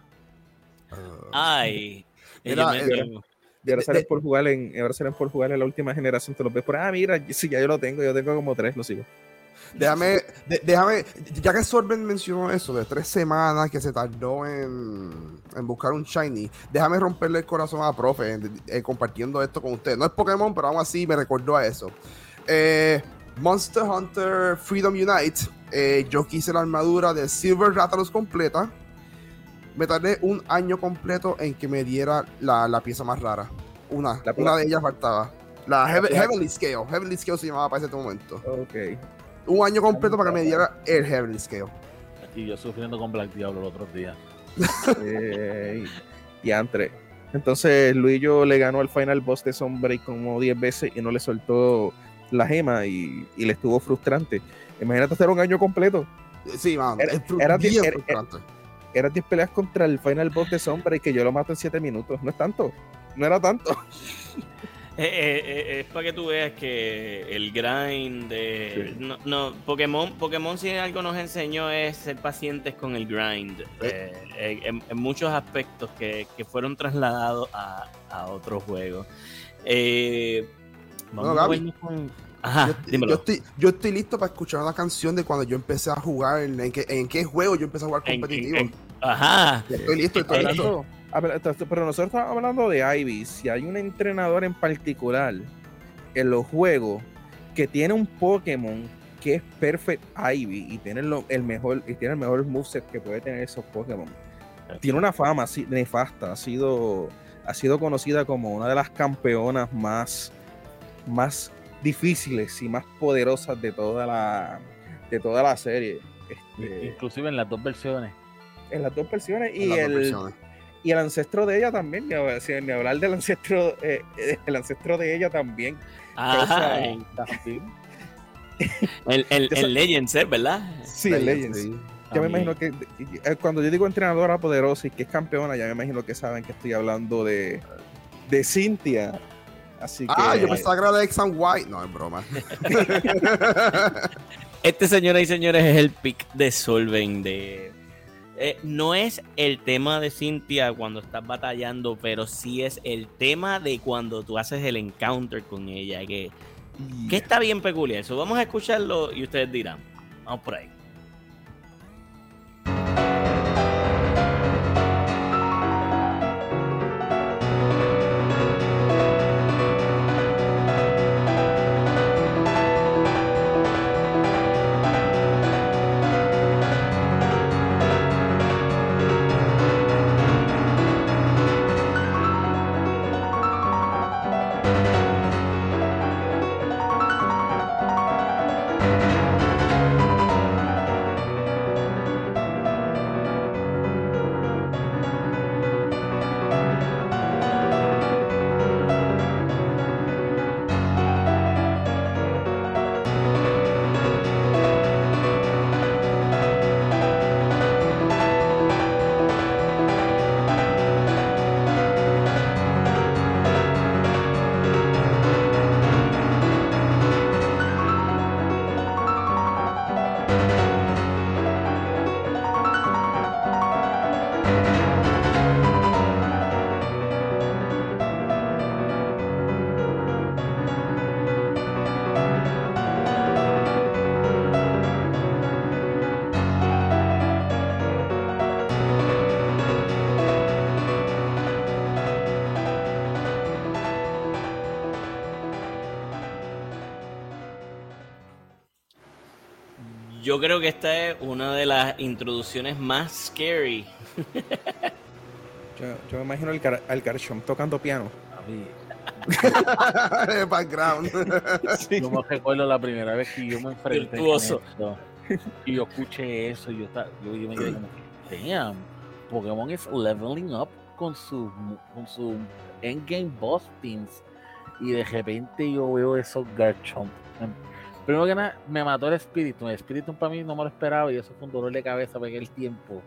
no. ay. Era- Yo Y ahora De- salen de- por jugar en, ahora salen por jugar en la última generación, te los ves por, ah, mira, sí, ya yo lo tengo, yo tengo como tres, lo sigo. Déjame, de- déjame, ya que Sorben mencionó eso de tres semanas que se tardó en, en buscar un shiny, déjame romperle el corazón a profe en- eh, compartiendo esto con ustedes. No es Pokémon, pero aún así me recordó a eso. Eh, Monster Hunter Freedom Unite, eh, yo quise la armadura de Silver Rathalos completa. Me tardé un año completo en que me diera la, la pieza más rara. Una, La una de ellas faltaba. La Heaven-. Heavenly Scale. Heavenly Scale se llamaba para ese momento Ok. un año completo para que me diera el Heavenly Scale. Y yo sufriendo con Black Diablo los otros días. Eh, y entre. Entonces Luis yo le ganó al final boss de Sunbreak como 10 veces y no le soltó la gema y, y le estuvo frustrante. Imagínate hacer un año completo. Sí, mano. Era- es fru- era- bien era- frustrante. Eran 10 peleas contra el final boss de Sunbreak que yo lo mato en 7 minutos. No es tanto. No era tanto. Eh, eh, eh, es para que tú veas que el grind de... Sí. No, no, Pokémon, Pokémon si algo nos enseñó es ser pacientes con el grind. en, en muchos aspectos que, que fueron trasladados a, a otros juegos. Eh, vamos Bueno, a Gaby. vernos con... Ajá, yo, estoy, yo estoy listo para escuchar una canción de cuando yo empecé a jugar, en, en qué, en qué juego yo empecé a jugar En- en- competitivo. en- ajá. Estoy listo, estoy listo. Hablando- ah, pero, nosotros estamos hablando de Ivy. Si hay un entrenador en particular en los juegos que tiene un Pokémon que es Perfect Ivy y tiene lo- el mejor y tiene el mejor moveset que puede tener esos Pokémon. Tiene una fama así nefasta, ha sido ha sido conocida como una de las campeonas más más difíciles y más poderosas de toda la de toda la serie. Este, Inclusive en las dos versiones. En las dos versiones en y las dos el, versiones. y el ancestro de ella también, ni, hab- si- ni hablar del ancestro, eh, eh, el ancestro de ella también. El, el, el Legends, ¿eh? ¿verdad? Sí, el Legends. Sí. Ya me imagino que eh, cuando yo digo entrenadora poderosa y que es campeona, ya me imagino que saben que estoy hablando de, de Cynthia. Así que Ah, yo pensaba que era de X and Y. No, es broma. Este, señoras y señores, es el pick de Solven de... eh, no es el tema de Cynthia cuando estás batallando, pero sí es el tema de cuando tú haces el encounter con ella, que, que está bien peculiar. Eso vamos a escucharlo y ustedes dirán. Vamos por ahí. Yo creo que esta es una de las introducciones más scary Yo, yo me imagino al, al Garchomp tocando piano. Papi, Background. Yo me recuerdo la primera vez que yo me enfrenté con esto. Y yo escuché eso y yo, estaba- yo, yo me quedé como que, damn, Pokémon is leveling up con su, con su endgame boss teams. Y de repente yo veo esos Garchomp. Primero que nada, me mató el espíritu. El espíritu para mí no me lo esperaba y eso fue un dolor de cabeza porque el tiempo.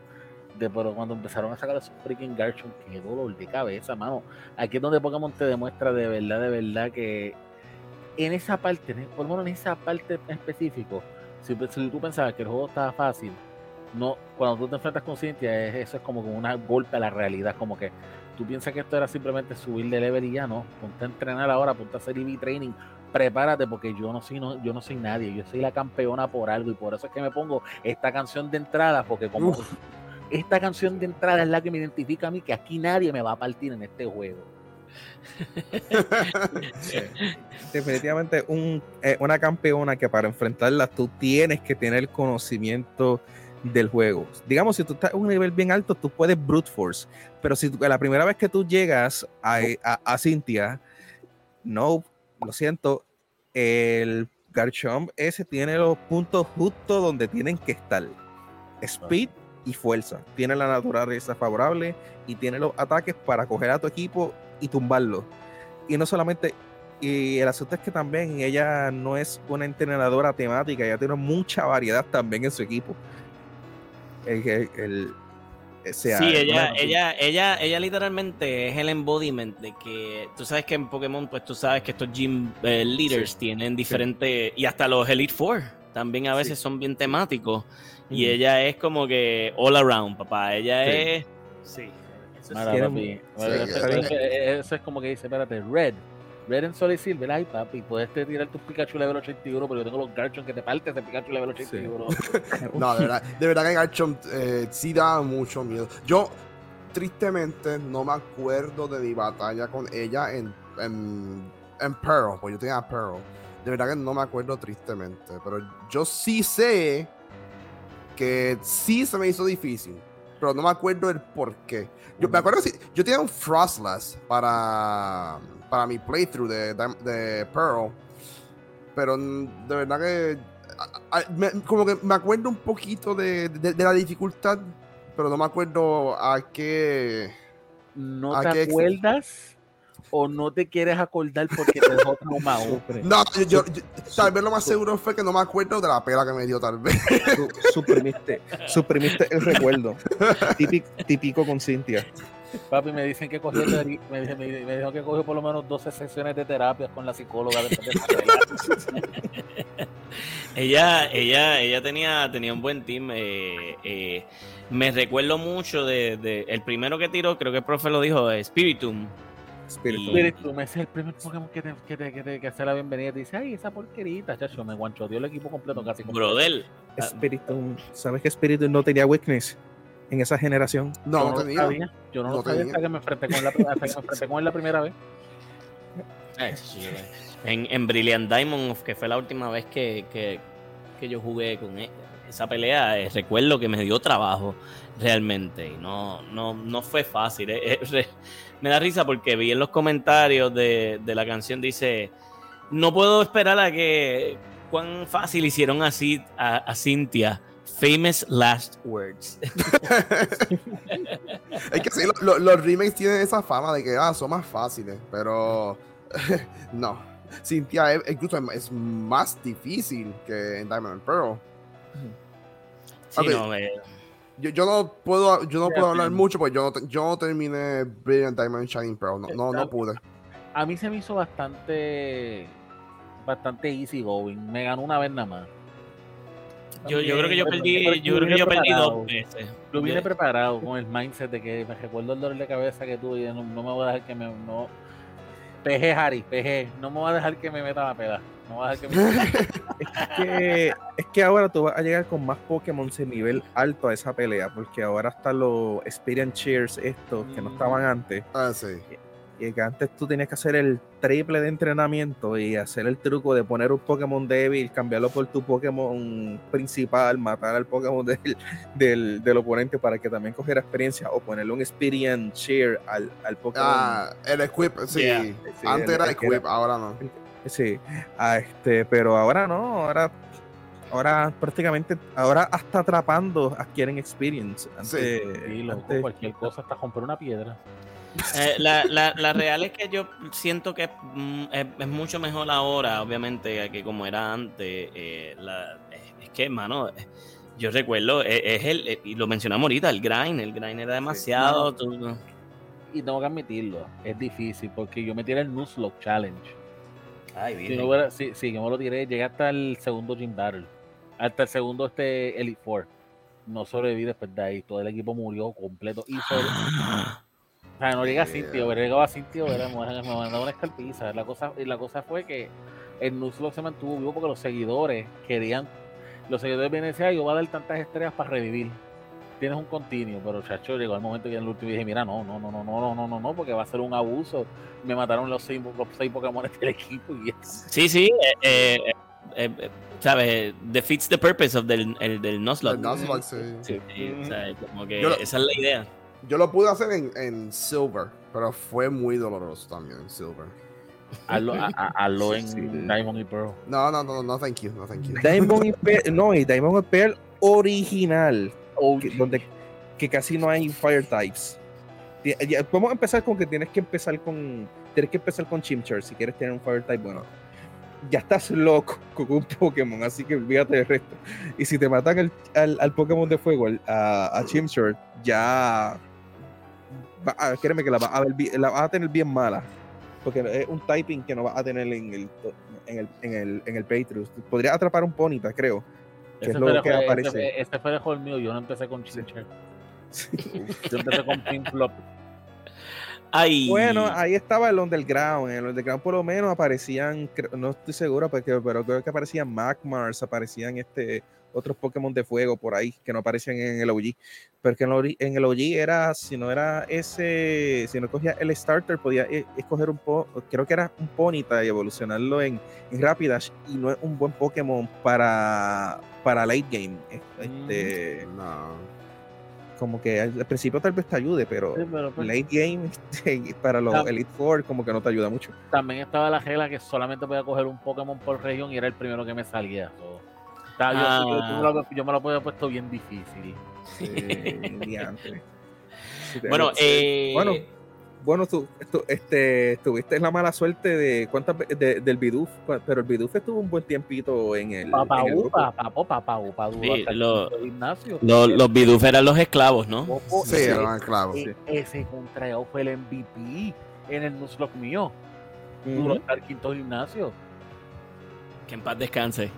De, pero cuando empezaron a sacar esos freaking Garchomp, qué dolor de cabeza, mano. Aquí es donde Pokémon te demuestra de verdad, de verdad que en esa parte, por lo menos en esa parte en específico, si, tú pensabas que el juego estaba fácil, no, cuando tú te enfrentas con Cynthia, es- eso es como un golpe a la realidad, como que tú piensas que esto era simplemente subir de level y ya no, ponte a entrenar ahora, ponte a hacer EV training, prepárate porque yo no soy no, yo no soy nadie, yo soy la campeona por algo y por eso es que me pongo esta canción de entrada, porque como Uf. esta canción de entrada es la que me identifica a mí, que aquí nadie me va a partir en este juego. Definitivamente un, eh, una campeona que para enfrentarla tú tienes que tener conocimiento del juego. Digamos, si tú estás en un nivel bien alto, tú puedes brute force, pero si tú- la primera vez que tú llegas a, a, a Cynthia, no, lo siento, el Garchomp ese tiene los puntos justo donde tienen que estar. Speed y fuerza. Tiene la naturaleza favorable y tiene los ataques para coger a tu equipo y tumbarlo. Y no solamente, y el asunto es que también ella no es una entrenadora temática, ella tiene mucha variedad también en su equipo. El, sea, sí, ella, ella, ella, ella literalmente es el embodiment de que tú sabes que en Pokémon, pues tú sabes que estos gym eh, leaders tienen diferentes, y hasta los Elite Four también a veces son bien temáticos. Y ella es como que all around, papá. Ella Sí. es. Sí. Eso papi, eh, eso- eso es como que dice, espérate, Red. Red en Sol y Silver, ay papi, puedes tirar tu Pikachu level 81, pero yo tengo los Garchomp que te parte ese Pikachu level 81. No, de verdad, de verdad que Garchomp eh, sí da mucho miedo. Yo, tristemente, no me acuerdo de mi batalla con ella en, en, en Pearl, porque yo tenía Pearl. De verdad que no me acuerdo tristemente, pero yo sí sé que sí se me hizo difícil, pero no me acuerdo el por qué. Yo me acuerdo que sí, yo tenía un Frostless para, para mi playthrough de, de, de Pearl, pero de verdad que a- a- me- como que me acuerdo un poquito de, de- de la dificultad, pero no me acuerdo a qué. ¿No ¿A te qué acuerdas o no te quieres acordar porque te dejó traumado? No, yo, yo- yo- tal vez lo más seguro fue que no me acuerdo de la pela que me dio, tal vez. su- suprimiste, suprimiste el recuerdo. Típico, típico con Cintia. Papi, me dicen que cogió, me, me, me dijo que cogió por lo menos 12 sesiones de terapia con la psicóloga después de. Ella, ella, ella tenía, tenía un buen team. eh, eh, me recuerdo mucho de, de- el primero que tiró, creo que el profe lo dijo, eh, Spiritum. Espíritu, ese es el primer Pokémon que te, que te, que te que hace la bienvenida y te dice, ay, esa porquerita, chacho, me guanchoteó el equipo completo casi. completo. Brother. Espíritu. ¿Sabes que Espíritu no tenía weakness en esa generación? No, yo no lo tenía. sabía, yo no, No lo sabía tenía. hasta que me enfrenté con la, hasta que me enfrenté con él la primera vez. eh, sí, eh. En, en Brilliant Diamond, que fue la última vez que, que, que yo jugué con él, esa pelea, eh, recuerdo que me dio trabajo realmente. Y no, no, no fue fácil. eh, eh, re- me da risa porque vi en los comentarios de, de la canción, dice, no puedo esperar a que cuán fácil hicieron así a, a Cynthia. Famous last words. Es que sí, lo- lo- los remakes tienen esa fama de que ah, son más fáciles, pero no. Cynthia es, incluso es, es más difícil que en Diamond and Pearl. Sí, no, eh, Yo, yo no puedo, yo no puedo hablar mucho porque yo no, te- yo no terminé Brilliant Diamond and Shining Pearl. No, no, no pude. A mí se me hizo bastante, bastante easy going. Me ganó una vez nada más. Yo, yo creo que yo perdí, yo creo que yo perdí dos veces. Lo vine preparado con el mindset de que me recuerdo el dolor de cabeza que tuve y no, no me voy a dejar que me. No, PG, Harry, PG. No me voy a dejar que me meta la peda. No voy a dejar que me. Es que, es que ahora tú vas a llegar con más Pokémon de nivel alto a esa pelea, porque ahora están los Experience Cheers estos que no Mm. estaban antes. Ah, sí. Y que antes tú tenías que hacer el triple de entrenamiento y hacer el truco de poner un Pokémon débil, cambiarlo por tu Pokémon principal, matar al Pokémon del, del, del oponente para que también cogiera experiencia o ponerle un Experience Share al, al Pokémon. Ah, el equip, sí. Yeah. Sí, Antes el- era el equip, ahora no. Sí, ah, este, pero ahora no, ahora, ahora prácticamente, ahora hasta atrapando adquieren experience. Antes, Sí, loco, cualquier cosa, hasta romper una piedra. Eh, la, la, la real es que yo siento que mm, es, es mucho mejor ahora, obviamente, que como era antes. eh, la- es, que, mano, eh, yo recuerdo, es, es el, y lo mencionamos ahorita, el grind. El grind era demasiado. Y tengo que admitirlo, es difícil porque yo me tiré el Nuzlocke Challenge. Ay, Si, no hubiera- sí, sí, yo me lo tiré, llegué hasta el segundo Gym Battle. Hasta el segundo este Elite Four. No sobreviví después de ahí. Todo el equipo murió completo. Y sobre- o sea, no llegué a Cintio, hubiera llegado a Cintio, hubiera- me mandado una escalpiza. La cosa, y la cosa fue que el Nuzlocke se mantuvo vivo porque los seguidores querían. Los seguidores vienen y decían, "Ay, yo voy a dar tantas estrellas para revivir. Tienes un continuo, pero chacho, llegó el momento que en el último dije, mira, no, no, no, no, no, no, no, no, no, porque va a ser un abuso. Me mataron los seis, los seis Pokémon del equipo y eso. Sí, sí, eh, eh, eh, eh, ¿sabes? Defeats the purpose of del, el, del Nuzlocke. El Nuzlocke, sí. Sí, sí, o sea, como que Yo esa es la idea. Yo lo pude hacer en, en Silver, pero fue muy doloroso también en Silver. Hazlo, a- a- hazlo en Sí. Diamond y Pearl. No, no, no, no, thank you, no, thank you. Diamond y Pearl, no, y Diamond y Pearl original, Oh, que, donde que casi no hay fire types. A empezar con que tienes que empezar con tienes que empezar con Chimchar si quieres tener un fire type bueno. Ya estás loco con un Pokémon, así que olvídate del resto. Y si te matan el- al, al Pokémon de fuego, al- a, a Chimchar, ya va- créeme que la vas a, ver bi- la vas a tener bien mala. Porque es un typing que no vas a tener en el en el, en el, en el Playthrough. Podrías atrapar un Ponyta, creo. Que ese es fue lo que aparece. fue- Ese fue el juego mío, yo no empecé con Chincher. Yo empecé con Pimplop. Ay, Bueno, ahí estaba el Underground. En el Underground por lo menos aparecían, no estoy seguro, porque, pero creo que aparecían Magmars, aparecían este otros Pokémon de fuego por ahí que no aparecían en el OG. Porque en el, ori- en el OG era, si no era ese, si no cogía el starter, podía e- escoger un po, creo que era un Ponyta y evolucionarlo en, en Rapidash. Y no es un buen Pokémon para, para late game. Este, No. Como que al, principio tal vez te ayude, pero Sí, pero, pues, late game este, para los. Elite Four como que no te ayuda mucho. También estaba la regla que solamente podía coger un Pokémon por región y era el primero que me salía. so, Ah. yo, yo me lo, yo me lo podía puesto bien difícil. Eh, diantre. Sí, bueno, sí. eh, bueno, bueno, tú, tú, este, tuviste la mala suerte de cuántas de- del Bidoof, pero el Bidoof estuvo un buen tiempito en el, Papá upa, papo, papá upa, Sí, los Bidoof eran los esclavos, ¿no? Popo, Sí, ese- eran esclavos. e- Ese contraeo fue el MVP en el Nuzlocke mío. Duro hasta el quinto gimnasio. Que en paz descanse.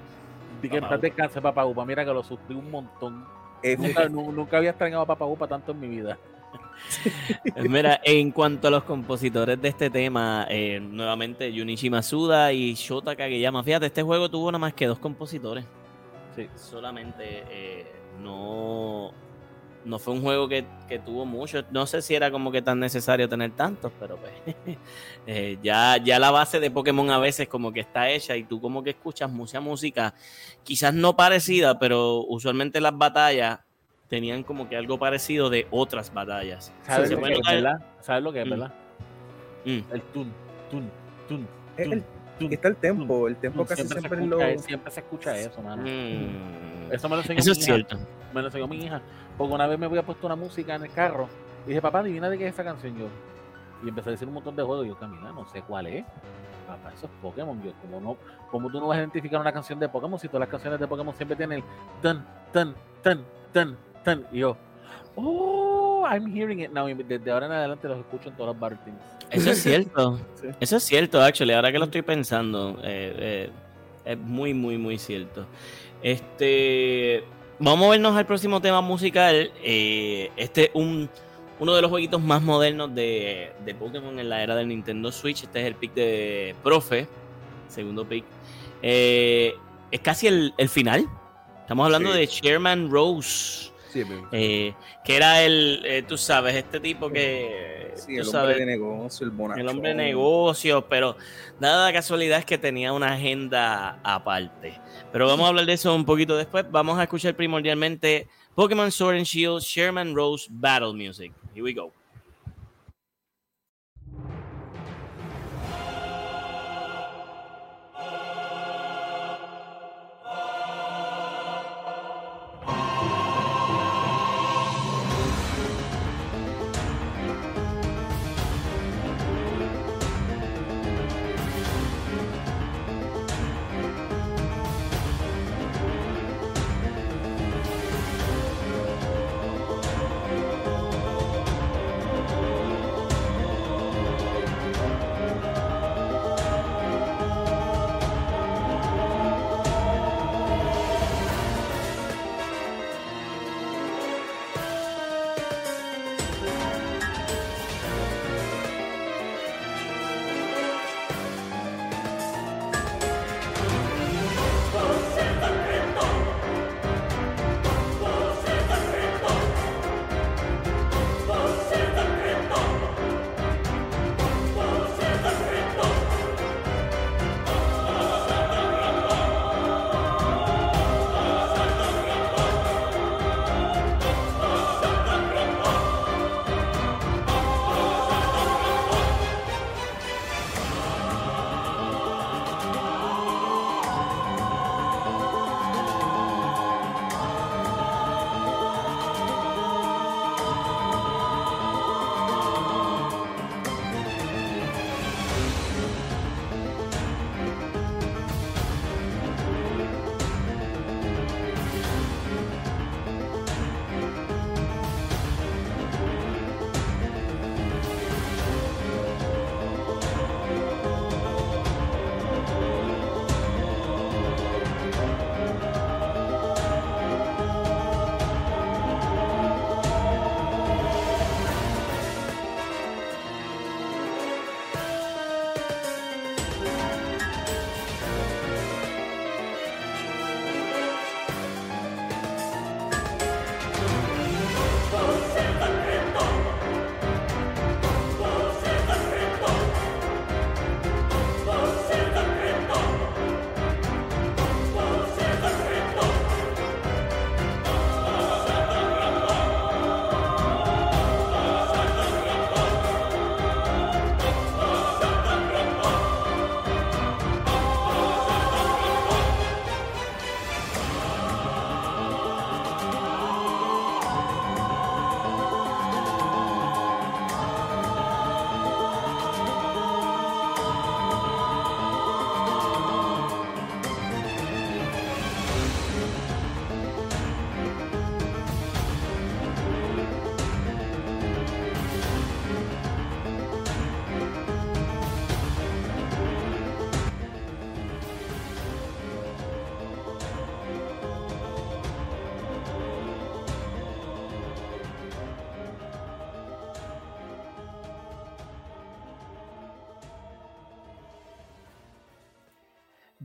Di que en paz descanse, papá upa. Mira que lo sufrí un montón. Eh, Nunca, nu- nunca había extrañado a papá upa tanto en mi vida. Eh, Mira, en cuanto a los compositores de este tema, eh, nuevamente Junichi Masuda y Shota Kageyama. Fíjate, este juego tuvo nada más que dos compositores. Sí. Solamente eh, no, no fue un juego que, que tuvo mucho. No sé si era como que tan necesario tener tantos, pero pues, eh, ya, ya la base de Pokémon a veces como que está hecha y tú como que escuchas mucha música, quizás no parecida, pero usualmente las batallas tenían como que algo parecido de otras batallas. ¿Sabes lo que es? ¿Sabes lo que es, Mm. verdad? Mm. El tun, tun, tun, es tun, el- tun, está el tempo, el tempo casi Siempre, siempre se lo... escucha, siempre se escucha eso, mano. Mm. Eso me lo enseñó Eso mi es hija. cierto. Me lo enseñó mi hija. Porque una vez me había puesto una música en el carro. Y dije, papá, adivina de qué es esa canción yo. Y empecé a decir un montón de juegos. Y yo, Camila, no sé cuál es. Papá, eso es Pokémon. Yo, como no, ¿cómo tú no vas a identificar una canción de Pokémon si todas las canciones de Pokémon siempre tienen el tan, tan, tan, tan, tan? Y yo, oh, I'm hearing it now. Y desde ahora en adelante los escucho en todas las battle teams. Eso es cierto. Sí. Eso es cierto, actually. Ahora que lo estoy pensando, eh, eh, es muy, muy, muy cierto. Este, vamos a movernos al próximo tema musical. Eh, este es un, uno de los jueguitos más modernos de, de Pokémon en la era del Nintendo Switch. Este es el pick de Profe, segundo pick. Es casi el, el final. Estamos hablando Sí. de Chairman Rose. Sí. Eh, que era el, eh, tú sabes, este tipo que Sí, el sabes, hombre de negocio, el bonachón. el hombre de negocios, pero nada de casualidad es que tenía una agenda aparte. Pero vamos a hablar de eso un poquito después. Vamos a escuchar primordialmente Pokémon Sword and Shield Sherman Rose Battle Music. Here we go.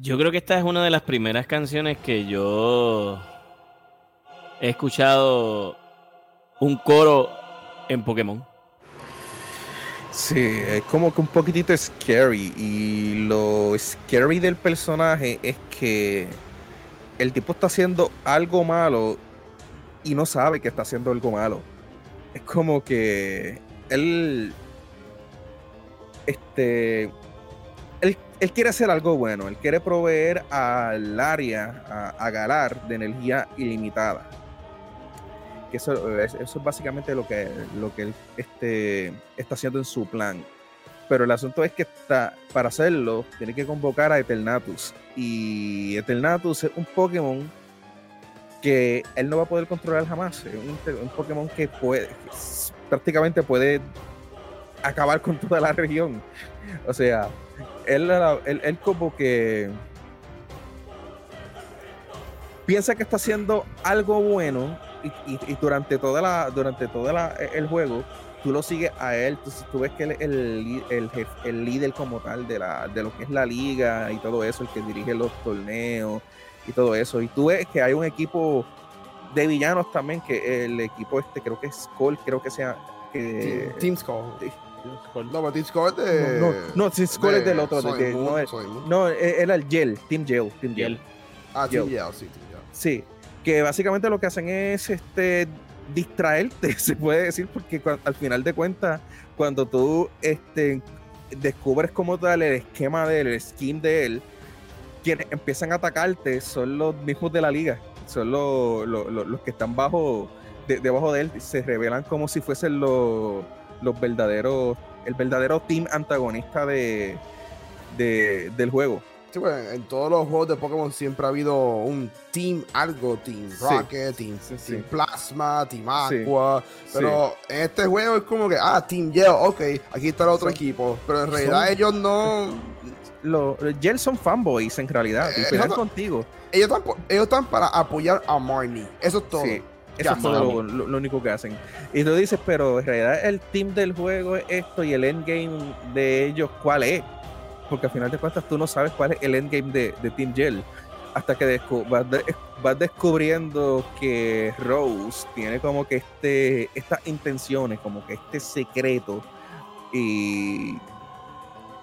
Yo creo que esta es una de las primeras canciones que yo he escuchado un coro en Pokémon. Sí, es como que un poquitito scary. Y lo scary del personaje es que el tipo está haciendo algo malo y no sabe que está haciendo algo malo. Es como que él. Este. Él, quiere hacer algo bueno. Él quiere proveer al área, a, Galar, de energía ilimitada. Que eso, es- básicamente lo que, lo que él este, está haciendo en su plan. Pero el asunto es que para hacerlo tiene que convocar a Eternatus. Y Eternatus es un Pokémon que él no va a poder controlar jamás. Es un, un Pokémon que puede, que prácticamente puede acabar con toda la región. O sea, él, él, él como que piensa que está haciendo algo bueno y, y- y durante toda la durante todo el juego tú lo sigues a él, tú, tú ves que él es el, el, jef- el líder como tal de, la, de lo que es la liga y todo eso, el que dirige los torneos y todo eso. Y tú ves que hay un equipo de villanos también, que el equipo este, creo que es Skull, creo que sea. Que, Team, Team Skull. No, pero Team Skull es de. no, no, no, Team Skull es del otro. de- Soy de- Moon, no, es- no, e- era el Gel, Team Gel, Team Gel. Gel. Ah, Team. Yell, sí, Team Yell. Sí, que básicamente lo que hacen es este distraerte, se puede decir, porque al final de cuentas, cuando tú este, descubres como tal el esquema de él, el skin de él, quienes empiezan a atacarte son los mismos de la liga, son los, los, los- los que están bajo, de- debajo de él, se revelan como si fuesen los, los verdaderos, el verdadero team antagonista de, de- del juego. Sí, pues, en todos los juegos de Pokémon siempre ha habido un Team algo, Team Sí. Rocket, Team, Sí. Team Plasma, Team. Aqua. Pero en este juego es como que, ah, Team Yell, ok, aquí está el otro Son- equipo. Pero en realidad son- ellos no. Los Gel son fanboys en realidad, y Eh, pelean no- contigo. Ellos están, ellos están para apoyar a Marnie. Eso es todo. Eso es todo lo, lo- lo único que hacen. Y tú dices, pero en realidad el team del juego es esto y el endgame de ellos, ¿cuál es? Porque al final de cuentas tú no sabes cuál es el endgame de, de Team Gel. Hasta que descu- vas, de- vas descubriendo que Rose tiene como que este, estas intenciones, como que este secreto. Y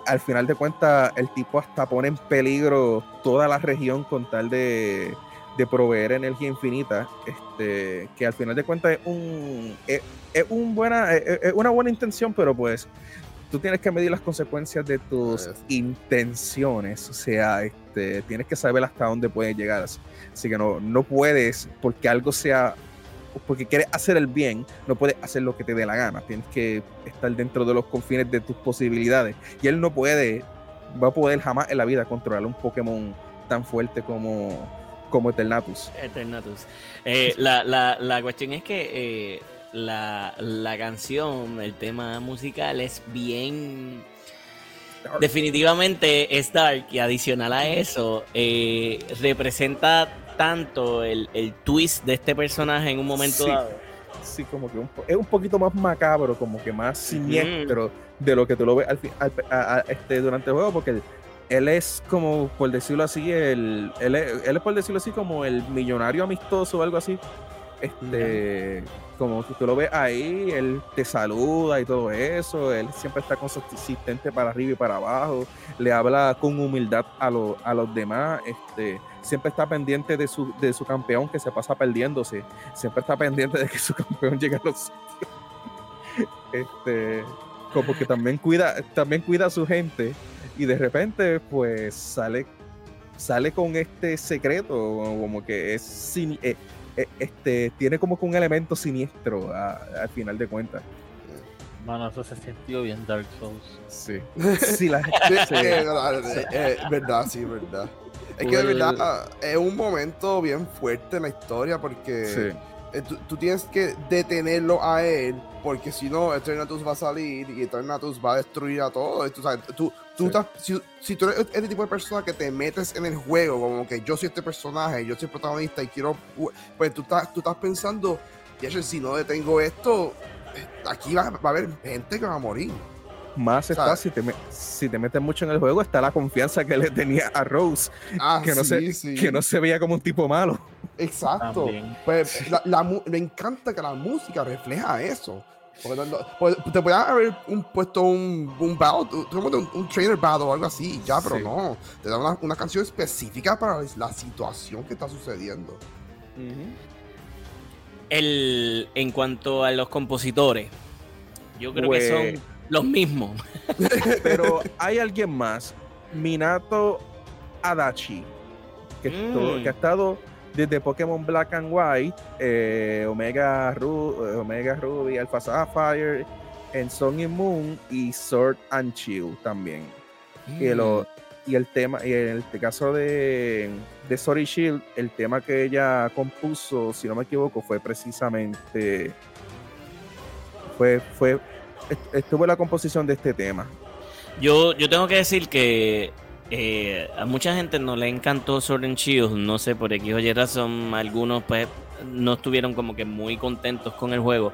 al final de cuentas el tipo hasta pone en peligro toda la región con tal de, de proveer energía infinita, este, que al final de cuentas es un es, es un buena es, es una buena intención, pero pues tú tienes que medir las consecuencias de tus Es- intenciones, o sea, este, tienes que saber hasta dónde puedes llegar, así, así que no no puedes porque algo sea porque quieres hacer el bien, no puedes hacer lo que te dé la gana, tienes que estar dentro de los confines de tus posibilidades. Y él no puede va a poder jamás en la vida controlar un Pokémon tan fuerte como como Eternatus. Eternatus. Eh, la, la, la cuestión es que eh, la, la canción, el tema musical es bien... Definitivamente es dark y adicional a eso, eh, representa tanto el, el twist de este personaje en un momento Sí. dado. Sí, como que un es un poquito más macabro, como que más siniestro de lo que tú lo ves al fin- al- a- a- este, durante el juego, porque él es como, por decirlo así, el, él, es, él es, por decirlo así, como el millonario amistoso o algo así. Este, como que tú lo ves ahí, él te saluda y todo eso, él siempre está consistente para arriba y para abajo, le habla con humildad a, lo- a los demás, este, siempre está pendiente de su, de su campeón que se pasa perdiéndose, siempre está pendiente de que su campeón llegue a los sitios. Este, como que también cuida, también cuida a su gente y de repente pues sale sale con este secreto como que es eh, eh, este tiene como que un elemento siniestro a- al final de cuentas Mano, eso se sintió bien Dark Souls. sí sí, la- Sí, sí. eh, eh, eh, verdad, sí, verdad. Es que de Pues- verdad es un momento bien fuerte en la historia porque sí. eh, tú, tú tienes que detenerlo a él porque si no Eternatus va a salir y Eternatus va a destruir a todo. Tú, sabes, tú, tú Sí. estás- si, si tú eres este tipo de persona que te metes en el juego como que yo soy este personaje, yo soy el protagonista y quiero, pues tú estás, tú estás pensando, "Ya, si no detengo esto, eh, aquí va, va a haber gente que va a morir. más está si te, me- si te metes mucho en el juego está la confianza que le tenía a Rose Ah, que no, sí, se, sí. que no se veía como un tipo malo Exacto. También. Pues la, me encanta que la música refleja eso. Porque no- no- pues, te podían haber un, puesto un, un battle, un, un trainer battle o algo así, ya, pero Sí. no. Te dan una, una canción específica para la situación que está sucediendo. El, en cuanto a los compositores, yo creo Pues- que son los mismos. pero hay alguien más Minato Adachi que, esto- Mm. que ha estado desde Pokémon Black and White eh, Omega, Ru- eh, Omega Ruby Alpha Sapphire en Sun and Moon y Sword and Shield también lo- y el tema, y en el caso de, de Sorry Shield, el tema que ella compuso, si no me equivoco, fue precisamente. Fue, fue, est- estuvo en la composición de este tema. Yo, yo tengo que decir que eh, a mucha gente no le encantó Sword and Shield, no sé por X o Y razón, algunos pues no estuvieron como que muy contentos con el juego.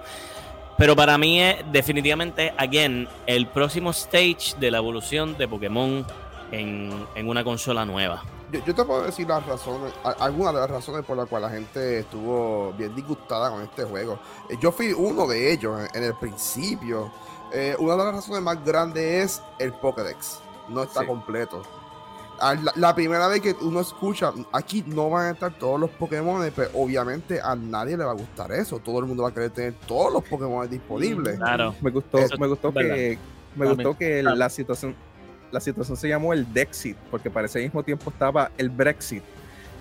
Pero para mí es definitivamente, again, el próximo stage de la evolución de Pokémon en, en una consola nueva. yo, yo te puedo decir las razones, a- algunas de las razones por las cuales la gente estuvo bien disgustada con este juego. Eh, Yo fui uno de ellos en, en el principio. Eh, una de las razones más grandes es el Pokédex. No está Sí. completo. La, la primera vez que uno escucha, aquí no van a estar todos los Pokémon, pero obviamente a nadie le va a gustar eso. Todo el mundo va a querer tener todos los Pokémon disponibles. Claro. Me gustó, Eso me gustó verdad. que me gustó que la situación la situación se llamó el Dexit, porque para ese mismo tiempo estaba el Brexit,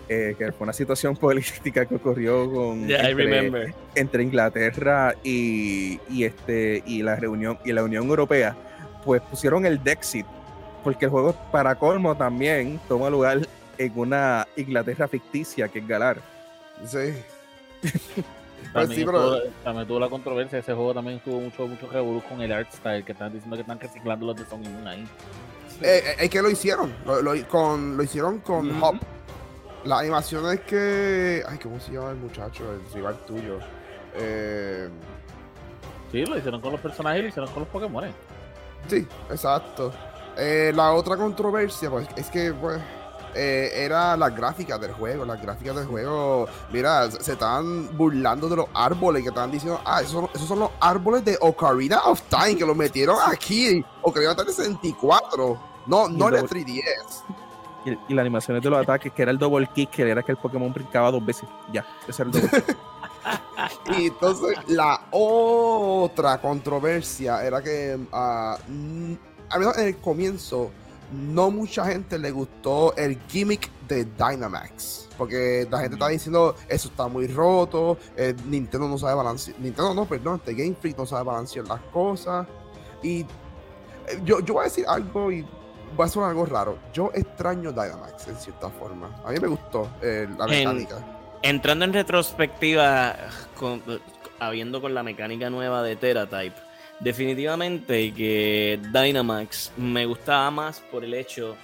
eh, que fue una situación política que ocurrió con Yeah, I entre, remember. entre Inglaterra y, y este y la reunión y la Unión Europea, pues pusieron el Dexit, porque el juego para colmo también toma lugar en una Inglaterra ficticia que es Galar. Sí. Pues También, sí, pero- tuvo, también tuvo la controversia. Ese juego también tuvo mucho, mucho revolú con el art style. Que están diciendo que están reciclando los de Sony Moon ahí. Eh, eh, es que lo hicieron. Lo, lo- con, lo hicieron con. Hop. La animación es que. Ay, ¿cómo se llama el muchacho? El rival tuyo. Eh, Sí, lo hicieron con los personajes y lo hicieron con los Pokémon. sí, exacto. Eh, la otra controversia, pues, es que, pues. eh, era las gráficas del juego. Las gráficas del juego. Mira, se estaban burlando de los árboles. Que estaban diciendo, ah, esos son, esos son los árboles de Ocarina of Time. Que los metieron aquí. Ocarina of Time 64. No, no el luego- 3DS. Y, y las animaciones de los ataques, que era el double kick, que era que el Pokémon brincaba dos veces. Ya, ese era el double kick. Y entonces la otra controversia era que, mm, al menos en el comienzo, no mucha gente le gustó el gimmick de Dynamax. Porque la gente estaba diciendo, eso está muy roto, eh, Nintendo no sabe balancear, Nintendo no, perdón, este Game Freak no sabe balancear las cosas. Y eh, yo, yo voy a decir algo y va a sonar algo raro. Yo extraño Dynamax en cierta forma. A mí me gustó eh, la En- mecánica. Entrando en retrospectiva, con- habiendo con la mecánica nueva de Teratype, definitivamente que Dynamax me gustaba más por el hecho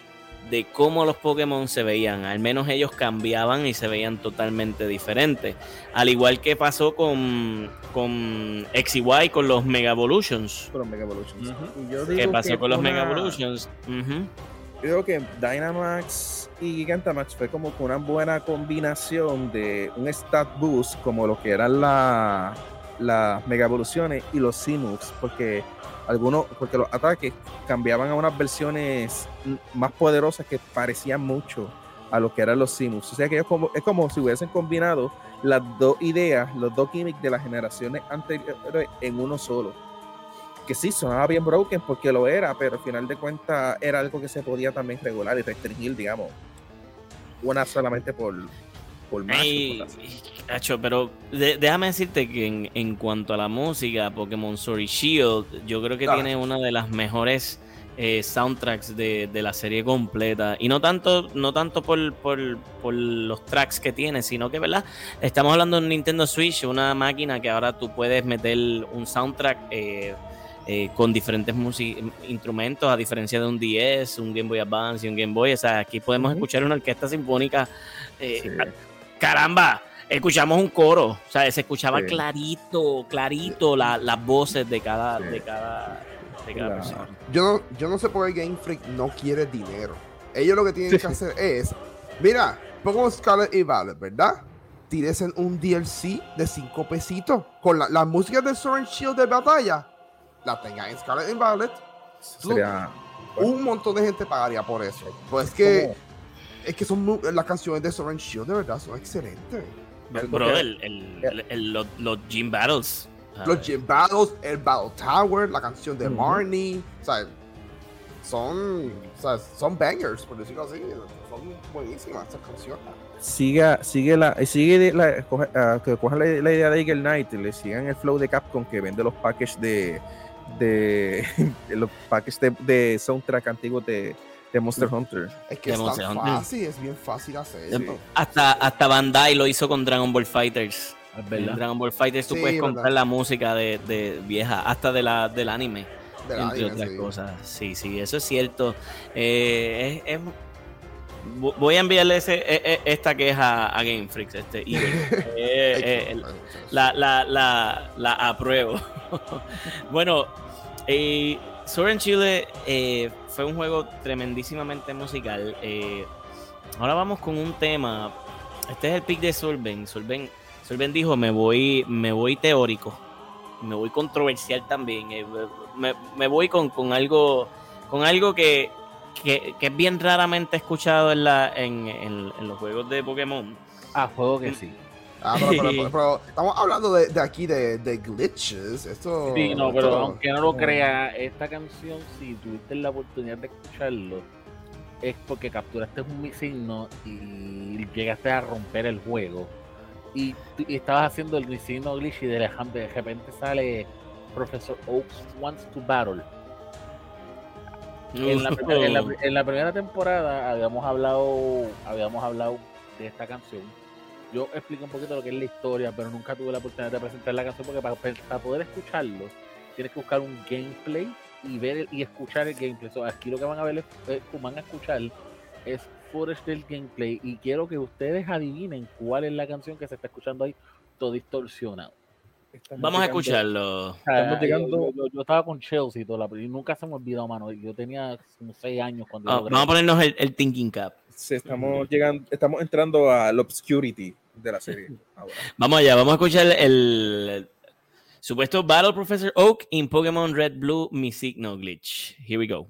de cómo los Pokémon se veían. Al menos ellos cambiaban y se veían totalmente diferentes. Al igual que pasó con, con X y Y, con los Mega Evolutions. Con los Mega Evolutions. Yo ¿Qué pasó que con los Mega Evolutions? Yo digo que Dynamax y Gigantamax fue como que una buena combinación de un stat boost como lo que eran la- las Mega Evoluciones y los Simus, porque algunos, porque los ataques cambiaban a unas versiones más poderosas que parecían mucho a lo que eran los Simus. O sea que es como, es como si hubiesen combinado las dos ideas, los dos gimmicks de las generaciones anteriores en uno solo que sí, sonaba bien broken porque lo era, pero al final de cuentas era algo que se podía también regular y restringir, digamos. Una solamente por, por Ey. Acho, pero de- déjame decirte que en, en cuanto a la música, Pokémon Sword y Shield, yo creo que tiene una de las mejores eh, soundtracks de, de la serie completa. Y no tanto, no tanto por, por, por los tracks que tiene, sino que, ¿verdad? Estamos hablando de un Nintendo Switch, una máquina que ahora tú puedes meter un soundtrack eh, eh, con diferentes instrumentos, a diferencia de un DS, un Game Boy Advance y un Game Boy. O sea, aquí podemos escuchar una orquesta sinfónica. eh, Sí. Caramba, escuchamos un coro, o sea, se escuchaba Sí. clarito, clarito la- las voces de cada, Sí. de cada, de cada persona. Yo no, yo no sé por qué Game Freak no quiere dinero. Ellos lo que tienen que hacer es, mira, pongo Scarlet y Violet, ¿verdad? Tíresen un DLC de 5 pesitos con la, la música de Sword and Shield de batalla. La tengan en Scarlet y Violet. Sería Un montón de gente pagaría por eso. Pues es que, es que son mu- las canciones de Sword and Shield de verdad son excelentes. Bro, el, el- el- el- los, los Gym Battles. ah, Los Gym Battles, el Battle Tower, la canción de Ujú. Marnie, o sea, son, o sea, son bangers, por decirlo así. Son buenísimas esas canciones. siga, sigue la, sigue de la, coge- ah, que cojan la, la idea de Eagle Knight y le sigan el flow de Capcom que vende los packages de, de, de los packages de, de soundtrack antiguos de, de Monster Hunter. Es que De es Monster tan Hunter. fácil, es bien fácil hacerlo. Hasta, hasta Bandai lo hizo con Dragon Ball Fighters. Es En verdad. Dragon Ball Fighters tú Sí, puedes verdad. comprar la música de, de vieja, hasta de la, del anime. Del entre anime, otras sí. cosas. Sí, sí, eso es cierto. Eh, es- es- vo- voy a enviarle ese, e- e- esta queja a Game Freaks, este Igor. Eh, eh, la, la, la, la apruebo. bueno, eh, Sword and Chile eh, fue un juego tremendísimamente musical. eh, ahora vamos con un tema. Este es el pick de Solven. Solven, Solven dijo, me voy, me voy teórico. Me voy controversial también. eh, Me, me voy con, con algo, con algo que, que, que es bien raramente escuchado en, la, en, en- en los juegos de Pokémon. Ah, juego que sí. Ah, pero, pero- pero- pero estamos hablando de, de aquí de, de glitches. Esto, Sí, no, pero esto- aunque no lo crea, esta canción, si tuviste la oportunidad de escucharlo, es porque capturaste un signo y llegaste a romper el juego. Y, estabas haciendo el signo glitch y de repente sale Professor Oaks Wants to Battle. En la, primer- en la- en la primera temporada habíamos hablado, habíamos hablado de esta canción. Yo explico un poquito lo que es la historia, pero nunca tuve la oportunidad de presentar la canción porque para, para poder escucharlo tienes que buscar un gameplay y ver el- y escuchar el gameplay. So, aquí lo que van a ver es, es- van a escuchar es footage del gameplay y quiero que ustedes adivinen cuál es la canción que se está escuchando ahí todo distorsionado. Estamos Vamos a escucharlo. O sea, Estamos llegando- yo, yo- yo estaba con Chelsea y, toda la, y nunca se me olvidó, mano. Yo tenía como 6 años cuando yo vamos a ponernos el, el Thinking Cap. Sí, estamos llegando, estamos entrando al obscurity de la serie. Vamos allá, vamos a escuchar el, el supuesto Battle Professor Oak in Pokémon Red Blue Mi Signal Glitch. Here we go.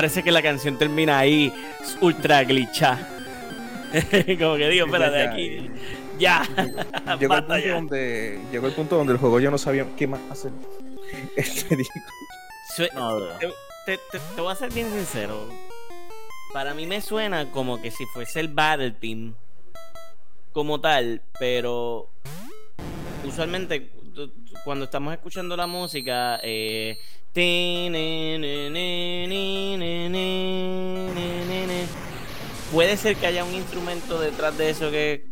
Parece que la canción termina ahí, ultra glitcha. Como que digo, espérate, Ya, aquí. Ya. Llegó el, punto ya. donde, llegó el punto donde el juego yo no sabía qué más hacer. Este, digo, No, te, te- te- te voy a ser bien sincero. Para mí me suena como que si fuese el Battle Team como tal, pero usualmente tú- cuando estamos escuchando la música, eh, puede ser que haya un instrumento detrás de eso que,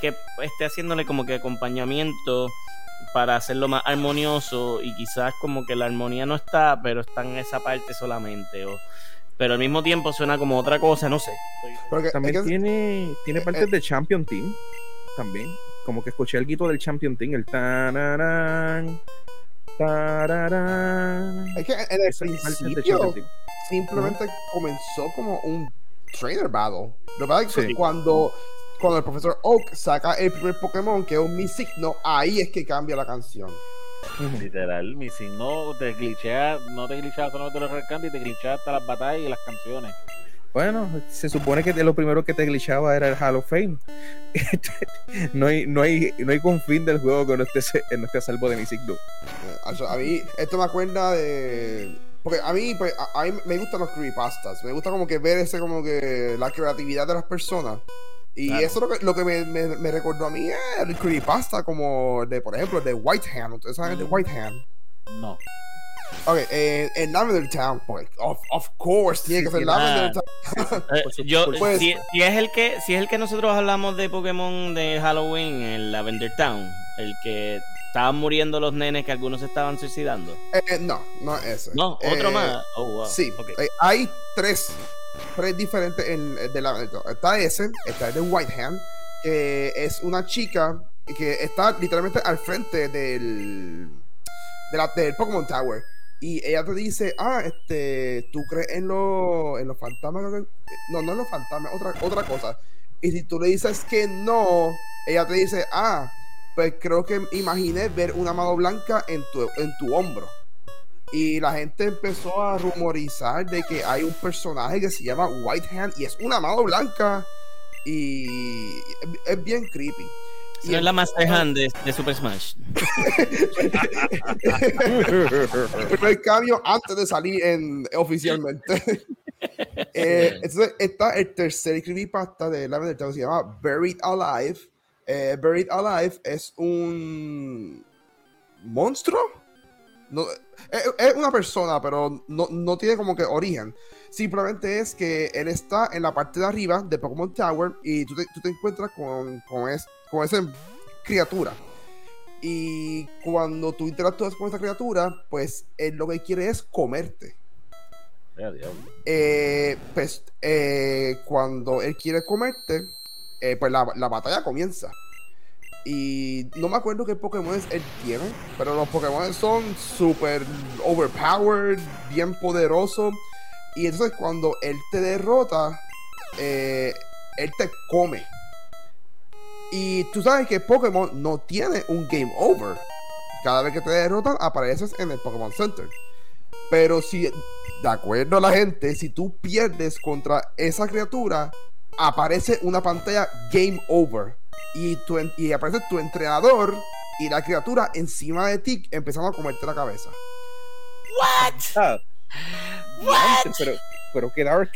que esté haciéndole como que acompañamiento para hacerlo más armonioso y quizás como que la armonía no está, pero está en esa parte solamente. O pero al mismo tiempo suena como otra cosa, no sé. Porque es También que- tiene, tiene partes eh. de Champion Team. También. Como que escuché el guito del Champion Team. El tararán. Tararán. es que en el Esa principio simplemente comenzó como un trainer battle. Lo que pasa es que Sí. cuando, cuando el profesor Oak saca el primer Pokémon, que es un Misigno, ahí es que cambia la canción. Literal, mi signo te glitchea, no te glitchea solamente los Red Candy, te glitchea hasta las batallas y las canciones. Bueno, se supone que de lo primero que te glitchaba era el Hall of Fame. no, hay, no, hay, no hay confín del juego que no esté, no esté a salvo de mi signo. Eh, eso, A mí, esto me acuerda de. Porque a mí, pues, a, a mí me gustan los creepypastas. Me gusta como que ver ese, como que la creatividad de las personas. Y Claro. eso es lo que, lo que me, me, me recordó a mí es el creepypasta, como de, por ejemplo, de White Hand. ¿Ustedes saben de White Hand? No. Ok, eh, en Lavender Town, pues, of, of course, tiene que ser Lavender. Town. Eh, yo, si, si es el que, si es el que nosotros hablamos de Pokémon de Halloween en Lavender Town, el que estaban muriendo los nenes que algunos se estaban suicidando. Eh, no, no es ese. No, otro Eh, más. Oh, wow. Sí, eh, hay tres, tres diferentes en, de la, está ese, está el de White Hand, que es una chica que está literalmente al frente del, de la, del Pokémon Tower. Y ella te dice, ah, este, tú crees en, los en los fantasmas. No, no en los fantasmas, otra, otra cosa. Y si tú le dices que no, ella te dice, ah, pues creo que imaginé ver una mano blanca en tu, en tu hombro. Y la gente empezó a rumorizar de que hay un personaje que se llama White Hand y es una mano blanca. Y es bien creepy. Esa Y no es la Master Hand de, de Super Smash. el primer cambio antes de salir en, oficialmente. Eh, entonces está el tercer creepypasta de la Town que se llama Buried Alive. Eh, Buried Alive es un monstruo. No, es, es una persona, pero no, no tiene como que origen. Simplemente es que él está en la parte de arriba de Pokémon Tower y tú te, tú te encuentras con, con, es- con esa criatura. Y cuando tú interactúas con esa criatura, pues él lo que quiere es comerte. Eh, pues eh, cuando él quiere comerte, eh, pues la, la batalla comienza. Y no me acuerdo qué Pokémon él tiene, pero los Pokémon son súper overpowered, bien poderosos. Y entonces cuando él te derrota, eh, él te come. Y tú sabes que Pokémon no tiene un game over. Cada vez que te derrotan, apareces en el Pokémon Center. Pero si, de acuerdo a la gente, si tú pierdes contra esa criatura, aparece una pantalla Game Over. Y, tu, y aparece tu entrenador y la criatura encima de ti empezando a comerte la cabeza. Ah, diantre, Pero, pero qué dark.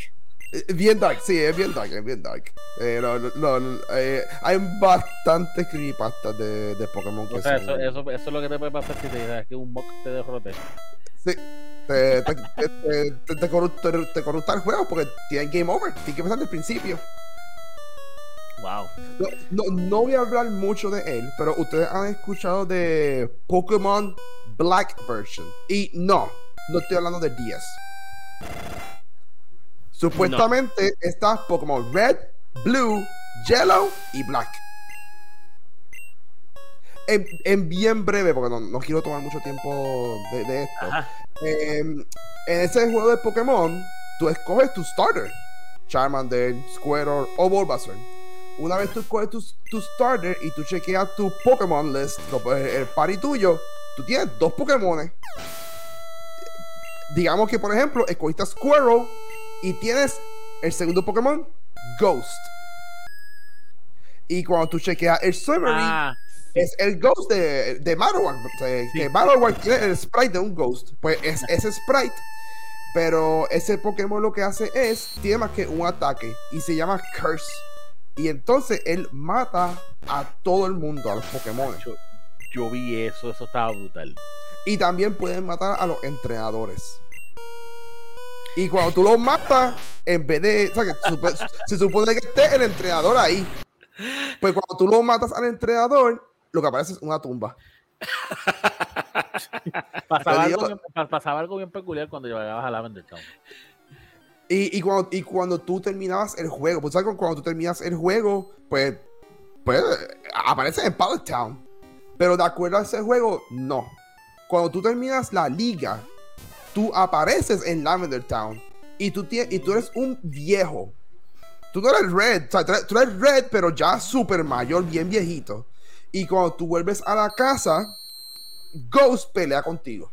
Eh, Bien dark, sí, es bien dark, es bien dark. Eh, no, no, no, eh, hay bastantes creepypastas de, de Pokémon que O sea, eso, eso, eso es lo que te puede pasar si te dices que un mock te derrote. Sí. Te, te, te, te, corrupta el juego porque tienen game over. Tienes que empezar desde el principio. Wow. No, no, no voy a hablar mucho de él, pero ustedes han escuchado de Pokémon Black Version. Y no, no estoy hablando de 10. Supuestamente está Pokémon Red, Blue, Yellow y Black. En, en bien breve, porque no, no quiero tomar mucho tiempo de, de esto. Eh, en ese juego de Pokémon, tú escoges tu starter: Charmander, Squirtle o Bulbasaur. Una vez tú escoges tu, tu starter y tú chequeas tu Pokémon list, el party tuyo, tú tienes dos Pokémon. Digamos que, por ejemplo, escogiste a Squirtle y tienes el segundo Pokémon, Ghost. Y cuando tú chequeas el summary, Ah, es el Ghost de, de Marowak. O sea, Que Marowak tiene el sprite de un Ghost. Pues es ese sprite. Pero ese Pokémon lo que hace es, tiene más que un ataque. Y se llama Curse. Y entonces él mata a todo el mundo, a los Pokémon. yo, yo vi eso, eso estaba brutal. Y también pueden matar a los entrenadores. Y cuando tú los matas, en vez de. O sea, que se supo- se supone que esté el entrenador ahí. Pues cuando tú lo matas al entrenador, lo que aparece es una tumba. Pasaba algo, bien, pa- pasaba algo bien peculiar cuando llegabas a Lavender Town. Y, y, cuando, y cuando tú terminabas el juego, pues ¿sabes? cuando tú terminas el juego, pues, pues aparece en Pallet Town. Pero de acuerdo a ese juego, no. Cuando tú terminas la liga, tú apareces en Lavender Town. Y tú, y tú eres un viejo. Tú no eres Red, o sea, tú eres Red, pero ya súper mayor, bien viejito. Y cuando tú vuelves a la casa, Ghost pelea contigo.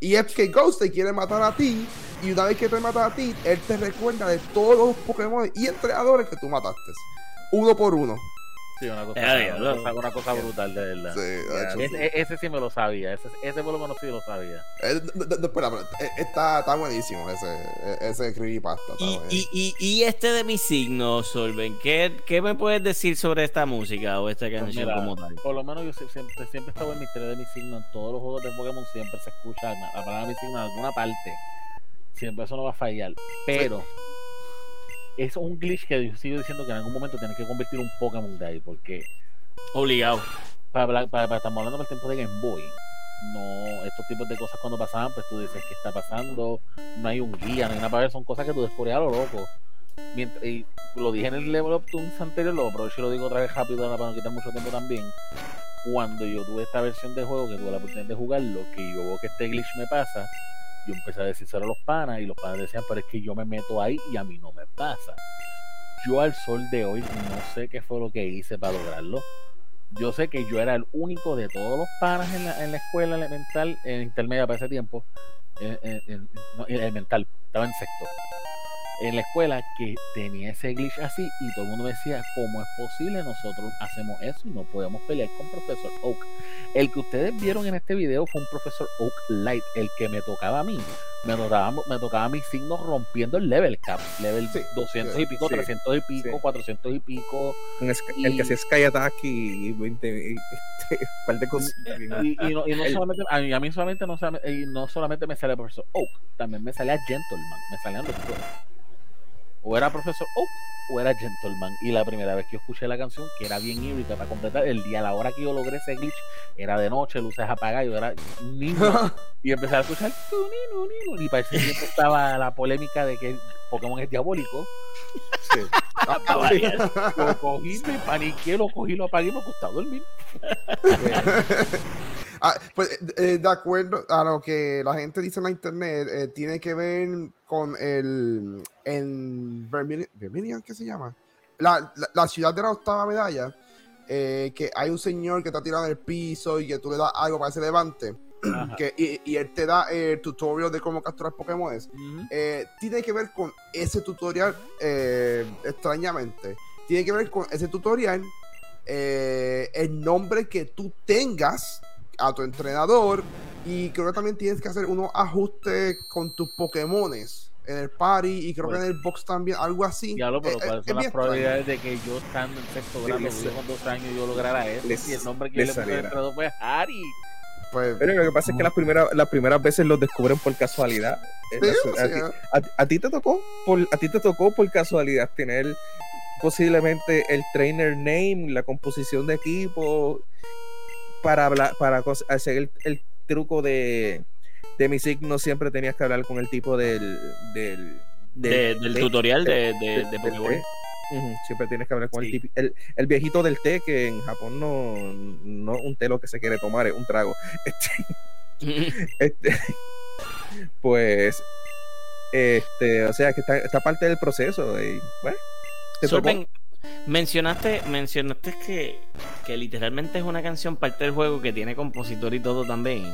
y es que Ghost te quiere matar a ti. Y una vez que te mata a ti, él te recuerda de todos los Pokémon y entrenadores que tú mataste. Uno por uno. Sí, una cosa, una, cosa, brutal, de verdad. Sí, ese, ese, sí me lo sabía. Ese, ese por lo menos sí lo sabía. Eh, espera, eh, está, está buenísimo ese, ese creepypasta. Y, y, y, y, este de mi signo, Solven, ¿qué, ¿qué me puedes decir sobre esta música o esta pues canción como tal? Por lo menos yo siempre, siempre he estado en misterio de mi signo. En todos los juegos de Pokémon siempre se escucha la palabra de mi signo en alguna parte. Siempre eso no va a fallar. Pero es un glitch que yo sigo diciendo que en algún momento tienes que convertir un Pokémon de ahí, porque. Obligado. Para, para, estamos hablando del tiempo de Game Boy. No, estos tipos de cosas cuando pasaban, pues tú dices, ¿qué está pasando? No hay un guía, no hay nada para ver, son cosas que tú descubres a lo loco. Mientras, y lo dije en el Level Up Tunes anterior, lo aprovecho y lo digo otra vez rápido para no quitar mucho tiempo también. Cuando yo tuve esta versión de juego, que tuve la oportunidad de jugarlo, que yo veo que este glitch me pasa, yo empecé a decírselo a los panas y los panas decían, pero es que yo me meto ahí y a mí no me pasa. Yo al sol de hoy no sé qué fue lo que hice para lograrlo. Yo sé que yo era el único de todos los panas en la, en la escuela elemental, en intermedia para ese tiempo, en, elemental, estaba en sexto en la escuela que tenía ese glitch así y todo el mundo me decía, ¿cómo es posible? Nosotros hacemos eso y no podemos pelear con Profesor Oak. El que ustedes vieron en este video fue un Profesor Oak Light, el que me tocaba a mí. Me tocaba, me tocaba mis signos rompiendo el level cap, level 200 y pico, 300 y pico, 400 y pico. el que hacía Sky Attack y 20 par de cosas. Y, no, solamente, a mí, solamente no, no solamente me sale Profesor Oak, también me salía Gentleman, me salían los dos o era Profesor Oak o era Gentleman. Y la primera vez que yo escuché la canción, que era bien híbrida para completar, el día, a la hora que yo logré ese glitch, era de noche, luces apagadas, yo era niño. y empecé a escuchar. Y para ese tiempo estaba la polémica de que Pokémon es diabólico. Sí. lo cogí, me paniqué, lo cogí, lo apagué y me gustaba dormir. Ah, pues eh, de acuerdo a lo que la gente dice en la internet, eh, tiene que ver con el en Birmingham, ¿qué se llama? La, la, ciudad de la octava medalla, eh, que hay un señor que está tirado en el piso y que tú le das algo para que se levante. Que, y, él te da el tutorial de cómo capturar Pokémon. tiene que ver con ese tutorial, extrañamente. Tiene que ver con ese tutorial, el nombre que tú tengas a tu entrenador y creo que también tienes que hacer unos ajustes con tus Pokémones en el party y creo que en el box también, algo así. Ya lo, pero eh, ¿cuáles son las probabilidades de que yo estando en sexto grado, con dos años, yo lograra eso? y el nombre que yo le puse entrenador fue Harry. Pues, pero lo que pasa es que las primeras, las primeras veces los descubren por casualidad. a, ti, te tocó por, a ti te tocó por casualidad tener posiblemente el trainer name, la composición de equipo para hablar, para hacer el, truco de, de mi signo, siempre tenías que hablar con el tipo del, del, del, tutorial de, de, Pokémon. Siempre tienes que hablar con el, el, el, viejito del té, que en Japón no, no un té lo que se quiere tomar, es un trago. Este, este, pues, este, o sea, que está, parte del proceso. Y, bueno, Mencionaste, mencionaste que, que literalmente es una canción parte del juego que tiene compositor y todo también.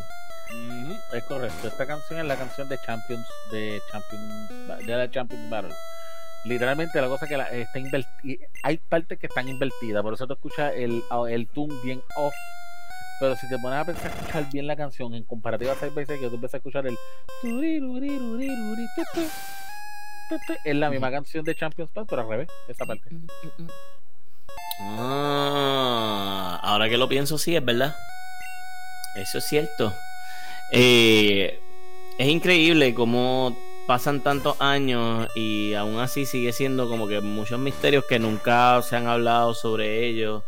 es correcto. Esta canción es la canción de Champions, de Champions, de la Champions Battle. Literalmente la cosa que está invertida, hay partes que están invertidas, por eso te escuchas el, el tune bien off. Pero si te pones a pensar escuchar bien la canción en comparativa a seis veces que tú empiezas a escuchar el es la misma canción de Champions Pass, pero al revés, esa parte. Ah, ahora que lo pienso, sí, es verdad. Eso es cierto. Eh, es increíble cómo pasan tantos años y aún así sigue siendo como que muchos misterios que nunca se han hablado sobre ellos.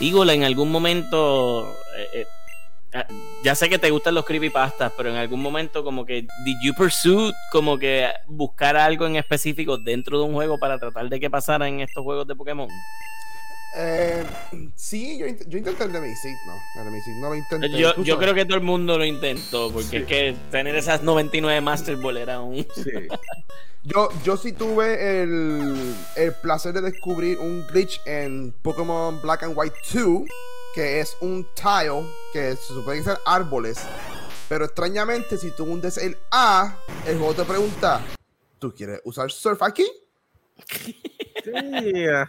Eagle en algún momento, eh, eh, ya sé que te gustan los creepypastas, pero en algún momento como que did you pursue como que buscar algo en específico dentro de un juego para tratar de que pasara en estos juegos de Pokémon? Eh, sí, yo, yo intenté el Nemesis, no, el Nemesis no lo intenté. Yo, creo que todo el mundo lo intentó, porque Sí. es que tener esas 99 Master Ball era un... Sí. Yo, yo sí tuve el, el placer de descubrir un glitch en Pokémon Black and White 2, que es un tile que se supone que ser árboles. Pero extrañamente, si tú hundes el A, el juego te pregunta: ¿Tú quieres usar surf aquí? Sí, ah,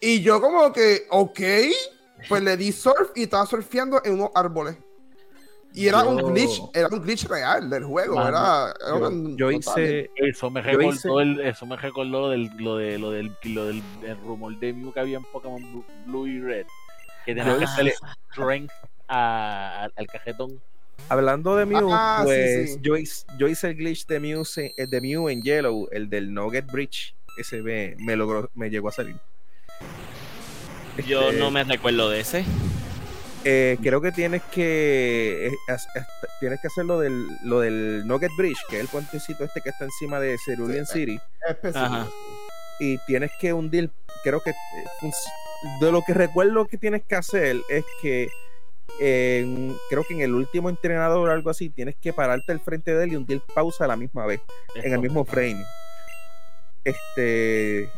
Y yo, como que, ok, pues le di surf y estaba surfeando en unos árboles. Y era Yo- un glitch, era un glitch real del juego. Mano, Era, era yo, un- yo hice. Eso me Yo recordó hice- el, eso me recordó lo del, lo de, lo del, lo del el rumor de Mew que había en Pokémon Blue, Blue y Red. Que tenías que hacerle strength a- al cajetón. Hablando de Mew, Ah, pues sí. Yo, hice, yo hice el glitch de Mew, se- eh, de Mew en Yellow, el del Nugget Bridge. Ese me, me logró, me llegó a salir. Yo Este, no me recuerdo de ese. eh, creo que tienes que eh, as- as- tienes que hacer lo del, lo del Nugget Bridge, que es el puentecito este que está encima de Cerulean Sí. City. Específico. Ajá. y tienes que hundir, creo que eh, de lo que recuerdo que tienes que hacer es que en- creo que en el último entrenador o algo así, tienes que pararte al frente de él y hundir pausa a la misma vez, en el mismo frame. Este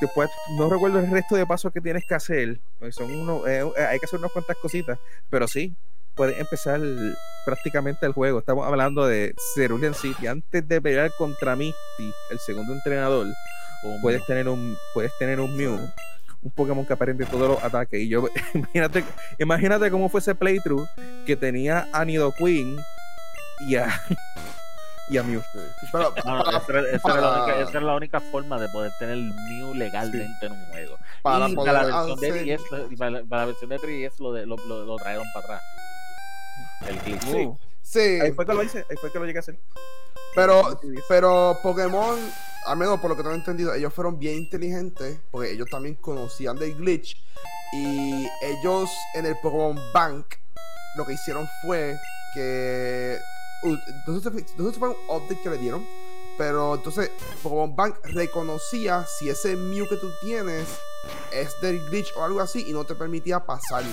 después no recuerdo el resto de pasos que tienes que hacer, porque son uno, eh, eh, hay que hacer unas cuantas cositas, pero sí, puedes empezar prácticamente el juego. Estamos hablando de Cerulean City. Antes de pelear contra Misty, el segundo entrenador, puedes tener un puedes tener un Mew un Pokémon que aprende todos los ataques y yo imagínate imagínate cómo fue ese playthrough que tenía a Nidoqueen y a y a Mew Pero, No, no, para, esa, era, esa era la única, esa era la única forma de poder tener Mew legalmente en un juego. para y poder para la versión de hacer- 10, y para, la- para la versión de 3DS lo, de, lo, lo, lo trajeron para atrás. El glitch. Sí. Sí, ahí fue que lo hice ahí fue que lo llegué a hacer. Pero, pero Pokémon, al menos por lo que tengo entendido, ellos fueron bien inteligentes porque ellos también conocían del glitch y ellos en el Pokémon Bank lo que hicieron fue que entonces, entonces fue un update que le dieron pero entonces Pokémon Bank reconocía si ese Mew que tú tienes es del glitch o algo así y no te permitía pasarlo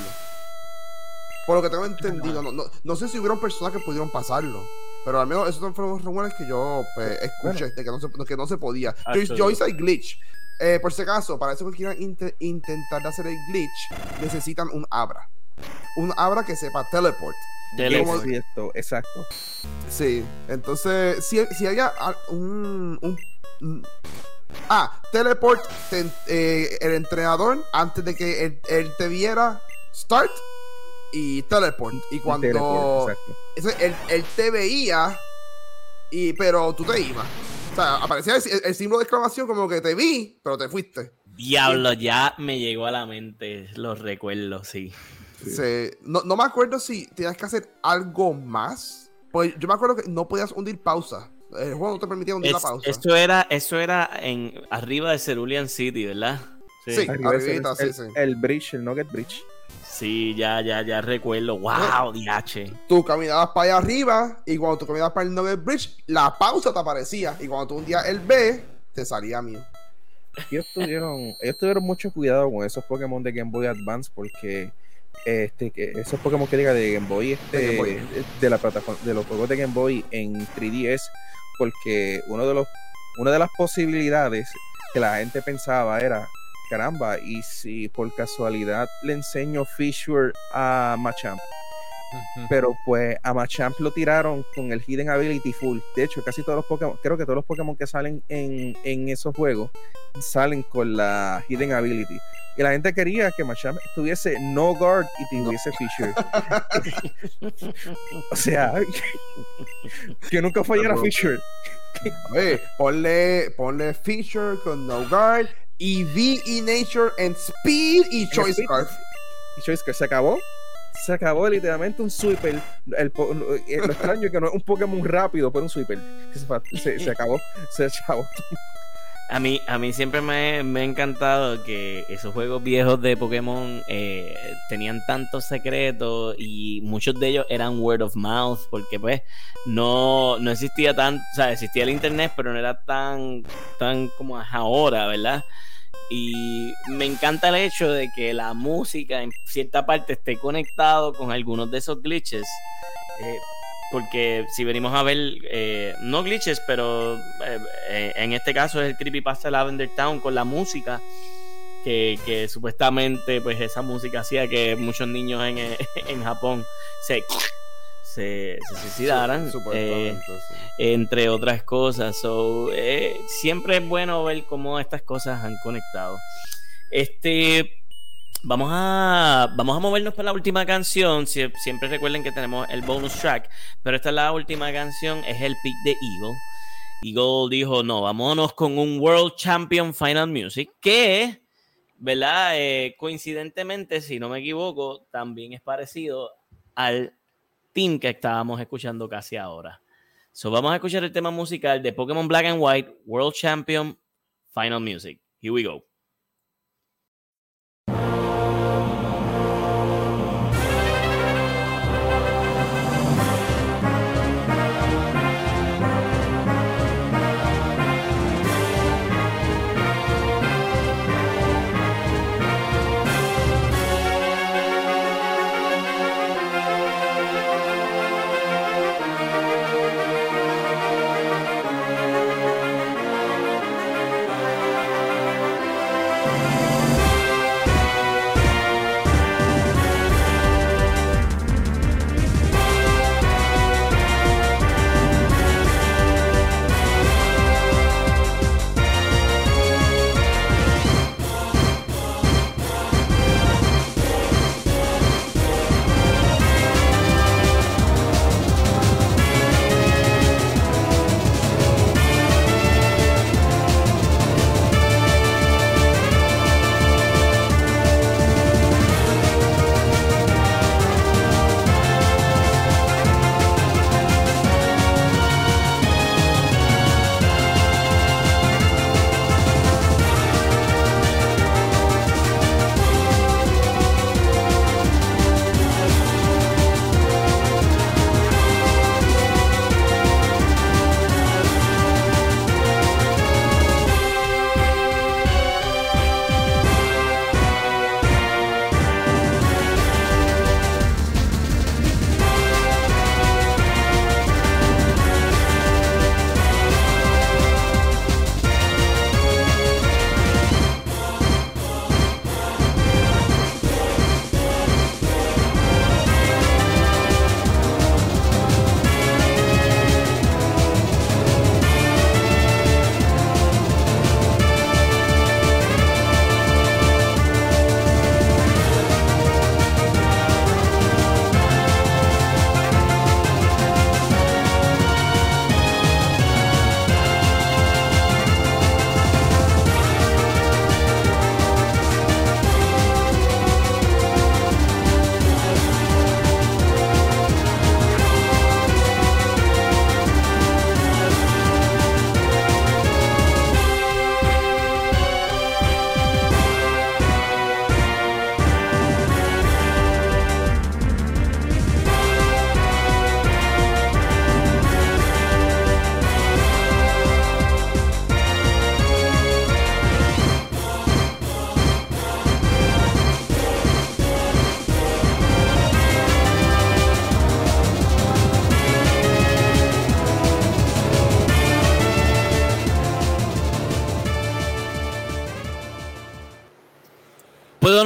por lo que tengo entendido no, no, no sé si hubieron personas que pudieron pasarlo pero al menos esos fueron los rumores que yo pues, escuché de que no se, que no se podía. Yo, yo hice el glitch. Eh, por si acaso, para eso que quieran inte- intentar de hacer el glitch, necesitan un Abra. Un Abra que sepa teleport. Tele- como- Sí, esto, exacto. Sí, entonces, si, si había a- un, un- un- Ah, teleport, te- eh, el entrenador, antes de que él, él te viera, start y teleport. Y cuando Teleport, exacto. ese- él, él te veía, y, pero tú te ibas. O sea, aparecía el, el símbolo de exclamación como que te vi, pero te fuiste. Diablo, ya me llegó a la mente los recuerdos, sí. Se- no, no me acuerdo si tenías que hacer algo más. Pues yo me acuerdo que no podías hundir pausa. El juego no te permitía hundir la pausa. eso era, eso era en arriba de Cerulean City, ¿verdad? Sí. Arriba arribita, es el, sí, sí. el bridge el Nugget Bridge Sí, ya, ya, ya recuerdo. Wow, diache. Tú caminabas para allá arriba y cuando tú caminabas para el Nugget Bridge, la pausa te aparecía. Y cuando tú hundías el B, te salía mío. ellos tuvieron, ellos tuvieron mucho cuidado con esos Pokémon de Game Boy Advance porque este, que esos Pokémon que diga de Game Boy, este, De de, Game Boy. la plataforma, de los juegos de Game Boy en 3DS, porque uno de los, una de las posibilidades que la gente pensaba era, caramba, y si por casualidad le enseño Fissure a Machamp, pero pues a Machamp lo tiraron con el Hidden Ability full. De hecho, casi todos los Pokémon, creo que todos los Pokémon que salen en, en esos juegos salen con la Hidden Ability. Y la gente quería que Machamp tuviese no guard y tuviese Fissure. o sea, que nunca fallara Fissure. Oye, ponle, ponle Feature con No Guard, Y Nature and Speed y Choice. Scarf. Y Choice que se acabó. Se acabó literalmente un sweeper. El, eh, lo extraño es que no es un Pokémon rápido, pero un sweeper. Se acabó. Se acabó. A mí, a mí siempre me, me ha encantado que esos juegos viejos de Pokémon eh, tenían tantos secretos y muchos de ellos eran word of mouth porque pues no, no existía tan, o sea, existía el internet pero no era tan, tan como es ahora, ¿verdad? Y me encanta el hecho de que la música en cierta parte esté conectado con algunos de esos glitches. Eh, porque si venimos a ver, eh, no glitches, pero eh, eh, en este caso es el creepypasta de Lavender Town con la música, que, que supuestamente pues esa música hacía que muchos niños en, en Japón se, se, se suicidaran, sí. entre otras cosas. So, eh, siempre es bueno ver cómo estas cosas han conectado. Este, Vamos a, vamos a movernos para la última canción. Sie- siempre recuerden que tenemos el bonus track, pero esta es la última canción, es el pick de Eagle. Eagle dijo, no, vámonos con un World Champion Final Music, que, ¿verdad? Eh, coincidentemente, si no me equivoco, también es parecido al team que estábamos escuchando casi ahora. So, vamos a escuchar el tema musical de Pokémon Black and White, World Champion Final Music. Here we go.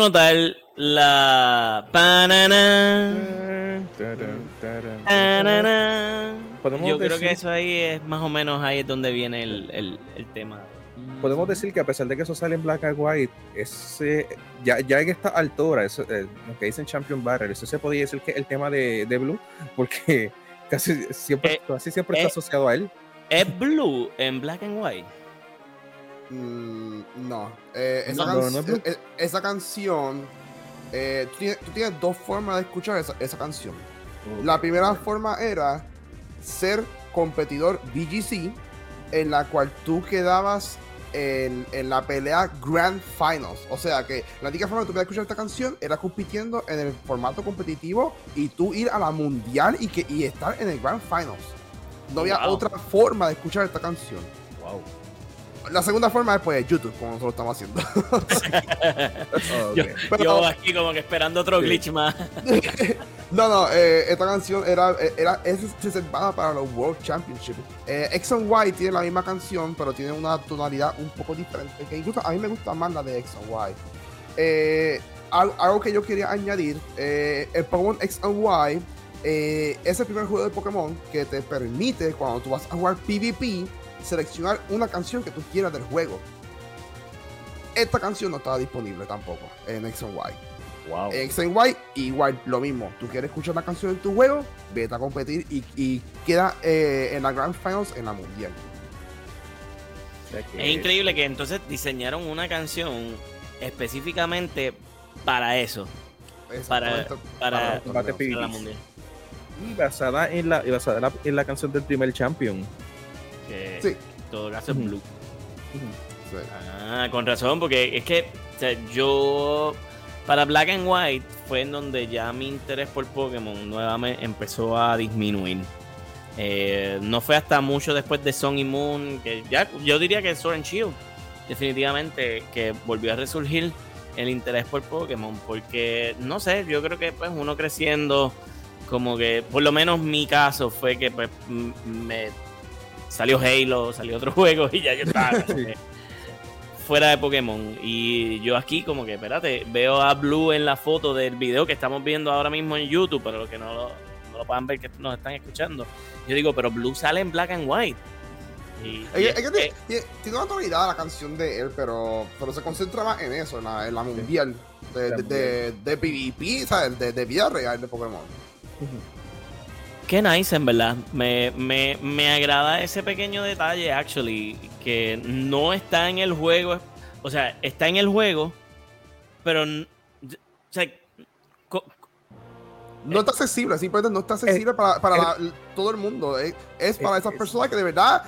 Notar la panana, panana. Yo creo que eso ahí es más o menos ahí es donde viene el, el- el tema. Podemos decir que a pesar de que eso sale en Black and White, ese, ya, ya en esta altura, eso, eh, lo que dicen Champion Battle, eso se podría decir que el tema de, de Blue, porque casi siempre, Eh, casi siempre está eh. asociado a él. ¿Es blue en black and white? Mm, no. Eh, esa, No, can- no, no es Blue. esa canción. eh, tú, tienes, tú tienes dos formas de escuchar esa, esa canción. La primera forma era ser competidor BGC, en la cual tú quedabas en, en la pelea Grand Finals. O sea que la única forma que tú escuchar esta canción era compitiendo en el formato competitivo y tú ir a la mundial y, que, y estar en el Grand Finals. No había otra forma de escuchar esta canción. Wow. La segunda forma es pues YouTube, como nosotros estamos haciendo. Yo, Pero- yo aquí como que esperando otro Sí. glitch más. No, no, eh, esta canción era, era es reservada para los World Championship. Eh, X and Y tiene la misma canción, pero tiene una tonalidad un poco diferente. Que incluso a mí me gusta más la de X and Y. Eh, al- algo que yo quería añadir: eh, el Pokémon X and Y es el primer juego de Pokémon que te permite, cuando tú vas a jugar PvP, seleccionar una canción que tú quieras del juego. Esta canción no estaba disponible tampoco en X and Y. Wow. X and Y, igual, lo mismo. Tú quieres escuchar una canción en tu juego, vete a competir y, y queda eh, en la Grand Finals en la Mundial. Es increíble que entonces diseñaron una canción específicamente para eso, para, para, Para para la mundial. Y basada en la, y basada en la, en la canción del primer champion. Que Sí. en todo caso es. Blue. Sí. Ah, con razón, porque es que o sea, yo para Black and White fue en donde ya mi interés por Pokémon nuevamente empezó a disminuir. Eh, no fue hasta mucho después de Sun y Moon, que ya yo diría que Sword and Shield, definitivamente, que volvió a resurgir el interés por Pokémon, porque no sé, yo creo que pues uno creciendo, como que por lo menos mi caso fue que pues me salió Halo, salió otro juego y ya yo estaba fuera de Pokémon. Y yo aquí como que, espérate, veo a Blue en la foto del video que estamos viendo ahora mismo en YouTube, para los que no lo, no lo puedan ver, que nos están escuchando. Yo digo, pero Blue sale en black and white. Y, y Es que- es que es- tiene, una tonalidad la canción de él, pero, pero se concentra más en eso, en la, en la mundial. De, de, de, de PvP, ¿sabes? De, de vida real de Pokémon. Qué nice, en verdad. Me, me, me agrada ese pequeño detalle, actually, que no está en el juego. O sea, está en el juego, pero. O sea, No está accesible, simplemente no está accesible para, para la- todo el mundo. Es, es para Es- esas es- personas que de verdad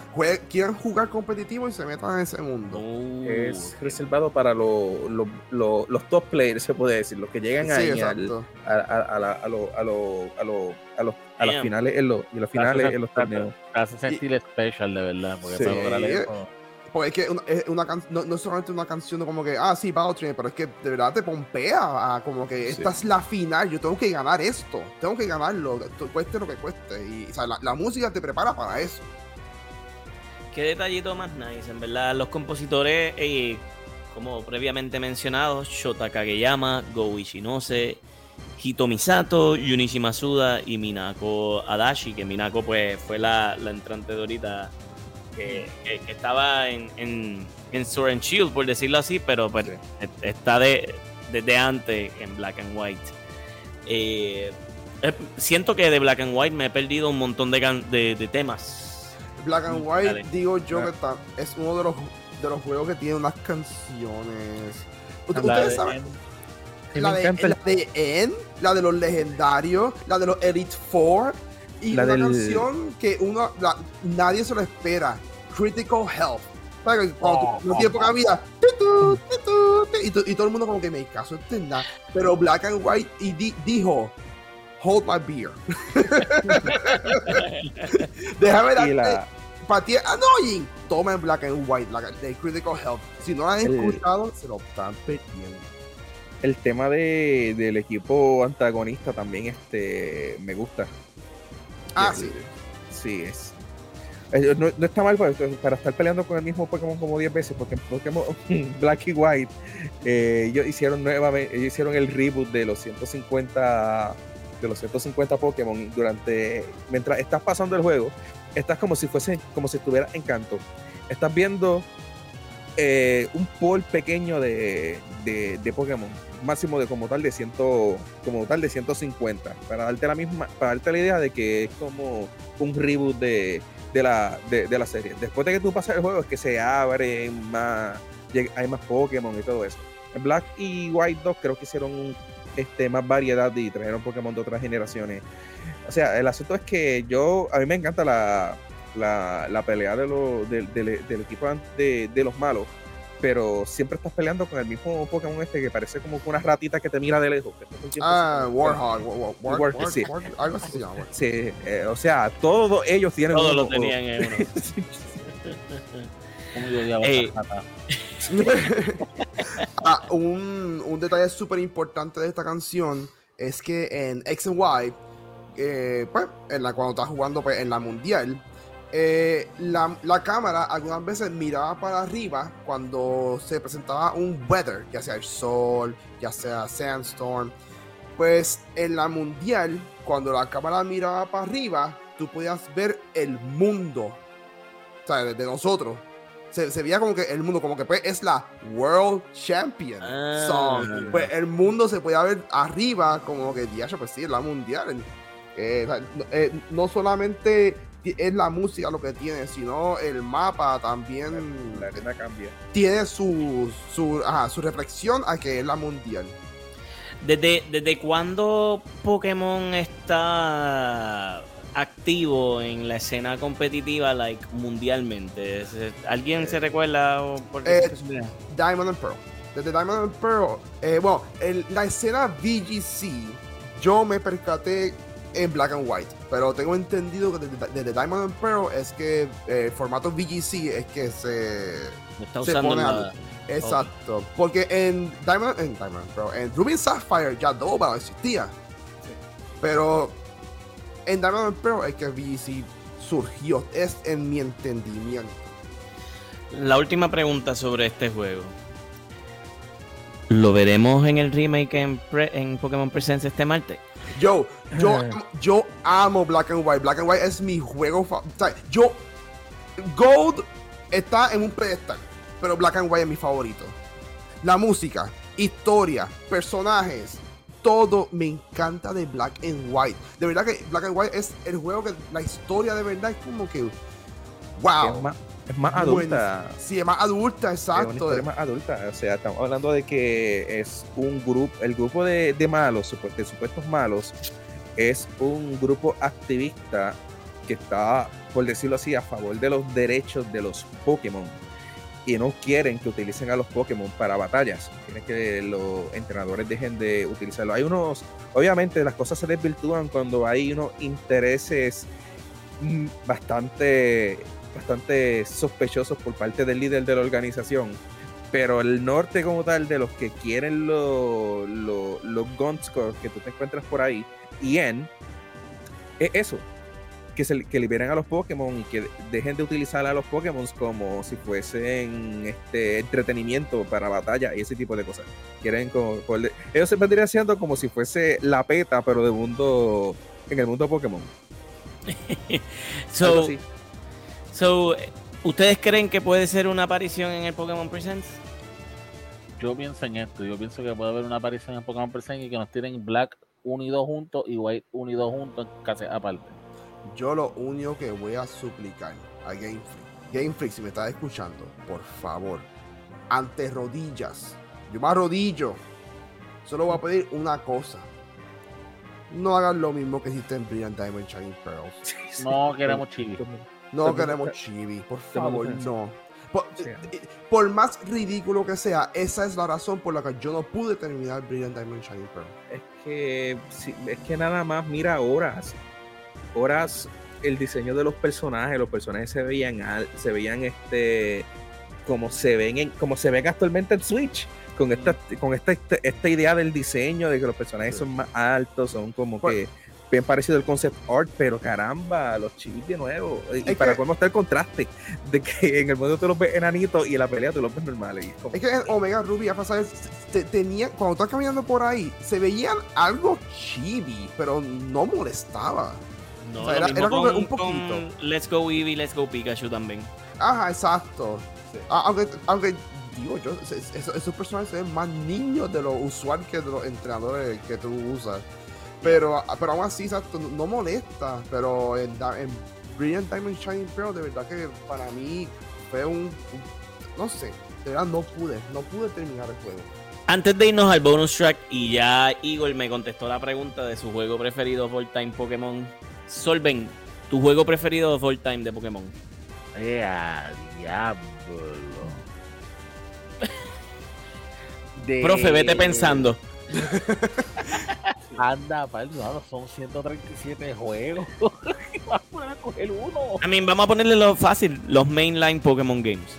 quieran jugar competitivo y se metan en ese mundo. Uh, Es reservado para lo- lo- lo- los top players, se puede decir, los que llegan Sí, ahí al- a, a, a, la- a, lo- a, lo- a, lo- a, los- a las finales en los, y los finales en los torneos. Hace sentir especial de verdad. Porque Sí. para lograr eso- Porque es que una, es una can- no, no es solamente una canción de como que, ah, sí, Battle Train, pero es que de verdad te pompea a como que esta es la final, yo tengo que ganar esto, tengo que ganarlo, cueste lo que cueste. Y o sea, la, la música te prepara para eso. Qué detallito más nice, en verdad. Los compositores, eh, como previamente mencionados, Shota Kageyama, Go Ishinose, Hito Misato, Junichi Masuda y Minako Adachi, que Minako pues fue la, la entrante de ahorita que, que- que estaba en, en, en Sword and Shield, por decirlo así, pero pues, Sí. est- está de, desde antes en Black and White. Eh, eh, siento que de Black and White me he perdido un montón de, can- de, de temas. Black and White, Dale. digo yo que ta- es uno de los, de los juegos que tiene unas canciones. Ustedes de- saben, la de, la de N, la de los legendarios, la de los Elite Four y La una del- canción que uno, la- nadie se lo espera, Critical Health. Cuando Oh, tú no oh, tienes poca vida, y, to- y todo el mundo como que me caso este nada. Pero Black and White y di- dijo, hold my beer. Déjame darte, la, para ti es annoying, toma en Black and White, la de Critical Health. Si no la han El- escuchado, se lo están perdiendo. el tema de, del equipo antagonista también este me gusta. Ah, sí. Sí, es. eh, No, no está mal para, para estar peleando con el mismo Pokémon como 10 veces, porque en Pokémon Black y White eh, ellos hicieron nuevamente, ellos hicieron el reboot de los 150 de los 150 Pokémon durante mientras estás pasando el juego, estás como si fuese como si estuvieras en canto. Estás viendo eh, un pool pequeño de, de, de Pokémon, máximo de como tal de ciento, como tal de 150, para darte la misma, para darte la idea de que es como un reboot de, de la, de, la serie. Después de que tú pasas el juego es que se abre más, hay más Pokémon y todo eso. En Black y White 2 creo que hicieron este, más variedad y trajeron Pokémon de otras generaciones. O sea, el asunto es que yo, a mí me encanta la, la, la pelea de lo, del- del- del equipo de, de los malos, pero siempre estás peleando con el mismo Pokémon este que parece como una ratita que te mira de lejos. Ah, Warhog. War, War, War, War- War- sí. War- algo así se llama. Sí, eh, o sea, todos ellos tienen Todos uno- lo tenían en uno. Como yo rata. Ah, un, un detalle súper importante de esta canción es que en X and Y, eh, pues, en la, cuando estás jugando pues, en la mundial, eh, la, la cámara algunas veces miraba para arriba cuando se presentaba un weather, ya sea el sol, ya sea sandstorm. Pues en la mundial, cuando la cámara miraba para arriba, tú podías ver el mundo, o sea, de, de nosotros. Se, se veía como que el mundo, como que pues, es la World Champion Ah. Song. Pues el mundo se podía ver arriba, como que, diacho, pues sí, la mundial. Eh, eh, no solamente es la música lo que tiene, sino el mapa también La arena cambia. tiene su, su, ajá, su reflexión a que es la mundial. ¿Desde, ¿Desde cuándo Pokémon está activo en la escena competitiva, like, mundialmente? ¿Es- es- ¿Alguien se recuerda? o por Eh? Diamond and Pearl. Desde Diamond and Pearl, eh, bueno, el- la escena VGC, yo me percaté en Black and White, pero tengo entendido que desde, desde Diamond and Pearl es que eh, el formato VGC es que se... está se usando pone la- Exacto, porque en Diamond, en Diamond and Pearl, en Ruby Sapphire ya Doba existía, pero en Diamond and Pearl es que VGC surgió, es en mi entendimiento. La última pregunta sobre este juego. ¿Lo veremos en el remake en, pre- en Pokémon Presents este martes? Yo, yo, amo- yo amo Black and White. Black and White es mi juego. fa- o sea, yo, Gold está en un pedestal, pero Black and White es mi favorito. La música, historia, personajes, todo me encanta de Black and White. De verdad que Black and White es el juego que la historia de verdad es como que, wow. Es más, es adulta. Sí, es más adulta, Es exacto. historia más adulta. O sea, estamos hablando de que es un grupo, el grupo de, de malos, de supuestos malos, es un grupo activista que está, por decirlo así, a favor de los derechos de los Pokémon. Y no quieren que utilicen a los Pokémon para batallas. Quieren que los entrenadores dejen de utilizarlo. Hay unos, obviamente las cosas se desvirtúan cuando hay unos intereses mm, bastante bastante sospechosos por parte del líder de la organización. Pero el norte como tal de los que quieren lo- lo- los Gunskors que tú te encuentras por ahí, y en es eso. Que, se, que liberen a los Pokémon y que dejen de utilizar a los Pokémon como si fuesen este entretenimiento para batalla y ese tipo de cosas. Quieren como, ellos se vendrían siendo como si fuese la peta, pero de mundo en el mundo Pokémon. So. So, ¿Ustedes creen que puede ser una aparición en el Pokémon Presents? Yo pienso en esto. Yo pienso que puede haber una aparición en Pokémon Present y que nos tiren Black 1 y 2 juntos y White 1 y 2 juntos casi aparte. Yo lo único que voy a suplicar a Game Freak, Game Freak, si me estás escuchando, por favor, ante rodillas, yo me arrodillo, solo voy a pedir una cosa. No hagan lo mismo que hiciste en Brilliant Diamond Shining Pearls. No queremos chibi. No queremos chibi, por favor, no. Por, eh, por más ridículo que sea, esa es la razón por la que yo no pude terminar Brilliant Diamond Shining Pearl. Es que, es que nada más mira horas. Horas, el diseño de los personajes, los personajes se veían se veían este como se ven en, como se ven actualmente en Switch. Con esta, con esta, esta, esta idea del diseño, de que los personajes Sí. son más altos, son como Pues- que bien parecido al concept art, pero caramba, los chivis de nuevo. Y Es para que- cómo está el contraste de que en el mundo tú los ves enanitos y en la pelea tú los ves normales. es que en Omega Ruby ya pasaba, te- tenía, cuando estás caminando por ahí, se veían algo chibi, pero no molestaba. No, O sea, lo era- mismo era como con- un poquito. con Let's Go Eevee, Let's Go Pikachu también. Ajá, exacto. Sí. Ah, aunque, aunque, digo yo, es- es- esos, esos personajes se ven más niños de los usuarios que de los entrenadores que tú usas. Pero, pero aún así, exacto, no, molesta. Pero en, Brilliant Diamond Shining Pearl, de verdad que para mí fue un, un- No sé, de verdad no pude, no pude terminar el juego. Antes de irnos al bonus track, y ya Igor me contestó la pregunta de su juego preferido por time Pokémon, Solven, tu juego preferido of all time de Pokémon. ¡Eh, a diablo! De- Profe, vete pensando. Anda, pal, no, son 137 juegos. Vamos a coger uno. A mí, vamos a ponerle lo fácil, los mainline Pokémon Games.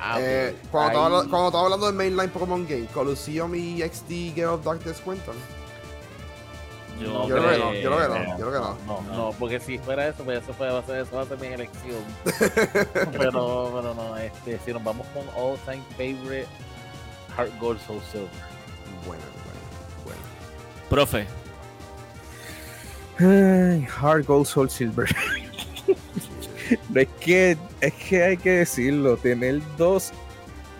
Ah, Eh, cuando, estaba, cuando hablando de Mainline Pokémon Game, Colosseum y XD Game of Darkness cuentan. No, Yo creo que no, creo. yo creo que no, yo creo que no. No, no, porque si fuera eso, pues eso, fue, va, a ser, eso va a ser mi elección. pero, pero no, este, si nos vamos con all time favorite Heart Gold Soul Silver. Bueno. Profe, Ay, Hard Gold Soul Silver. Es que es que hay que decirlo, tener dos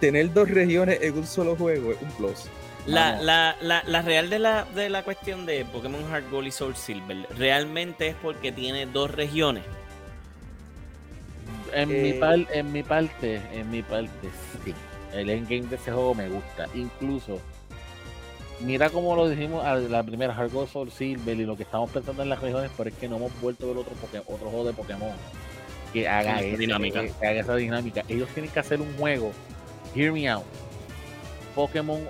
tener dos regiones en un solo juego es un plus. la, la, la, la real de la, de la cuestión de Pokémon Heart Gold y Soul Silver, realmente es porque tiene dos regiones. En, Eh. mi par- en mi parte, en mi parte, sí. El endgame de ese juego me gusta. Incluso, mira como lo dijimos a la primera Heart Gold Soul Silver y lo que estamos pensando en las regiones, pero es que no hemos vuelto a ver otro, otro juego de Pokémon que haga, Esa ese- dinámica. eh, que haga esa dinámica. Ellos tienen que hacer un juego, hear me out, Pokémon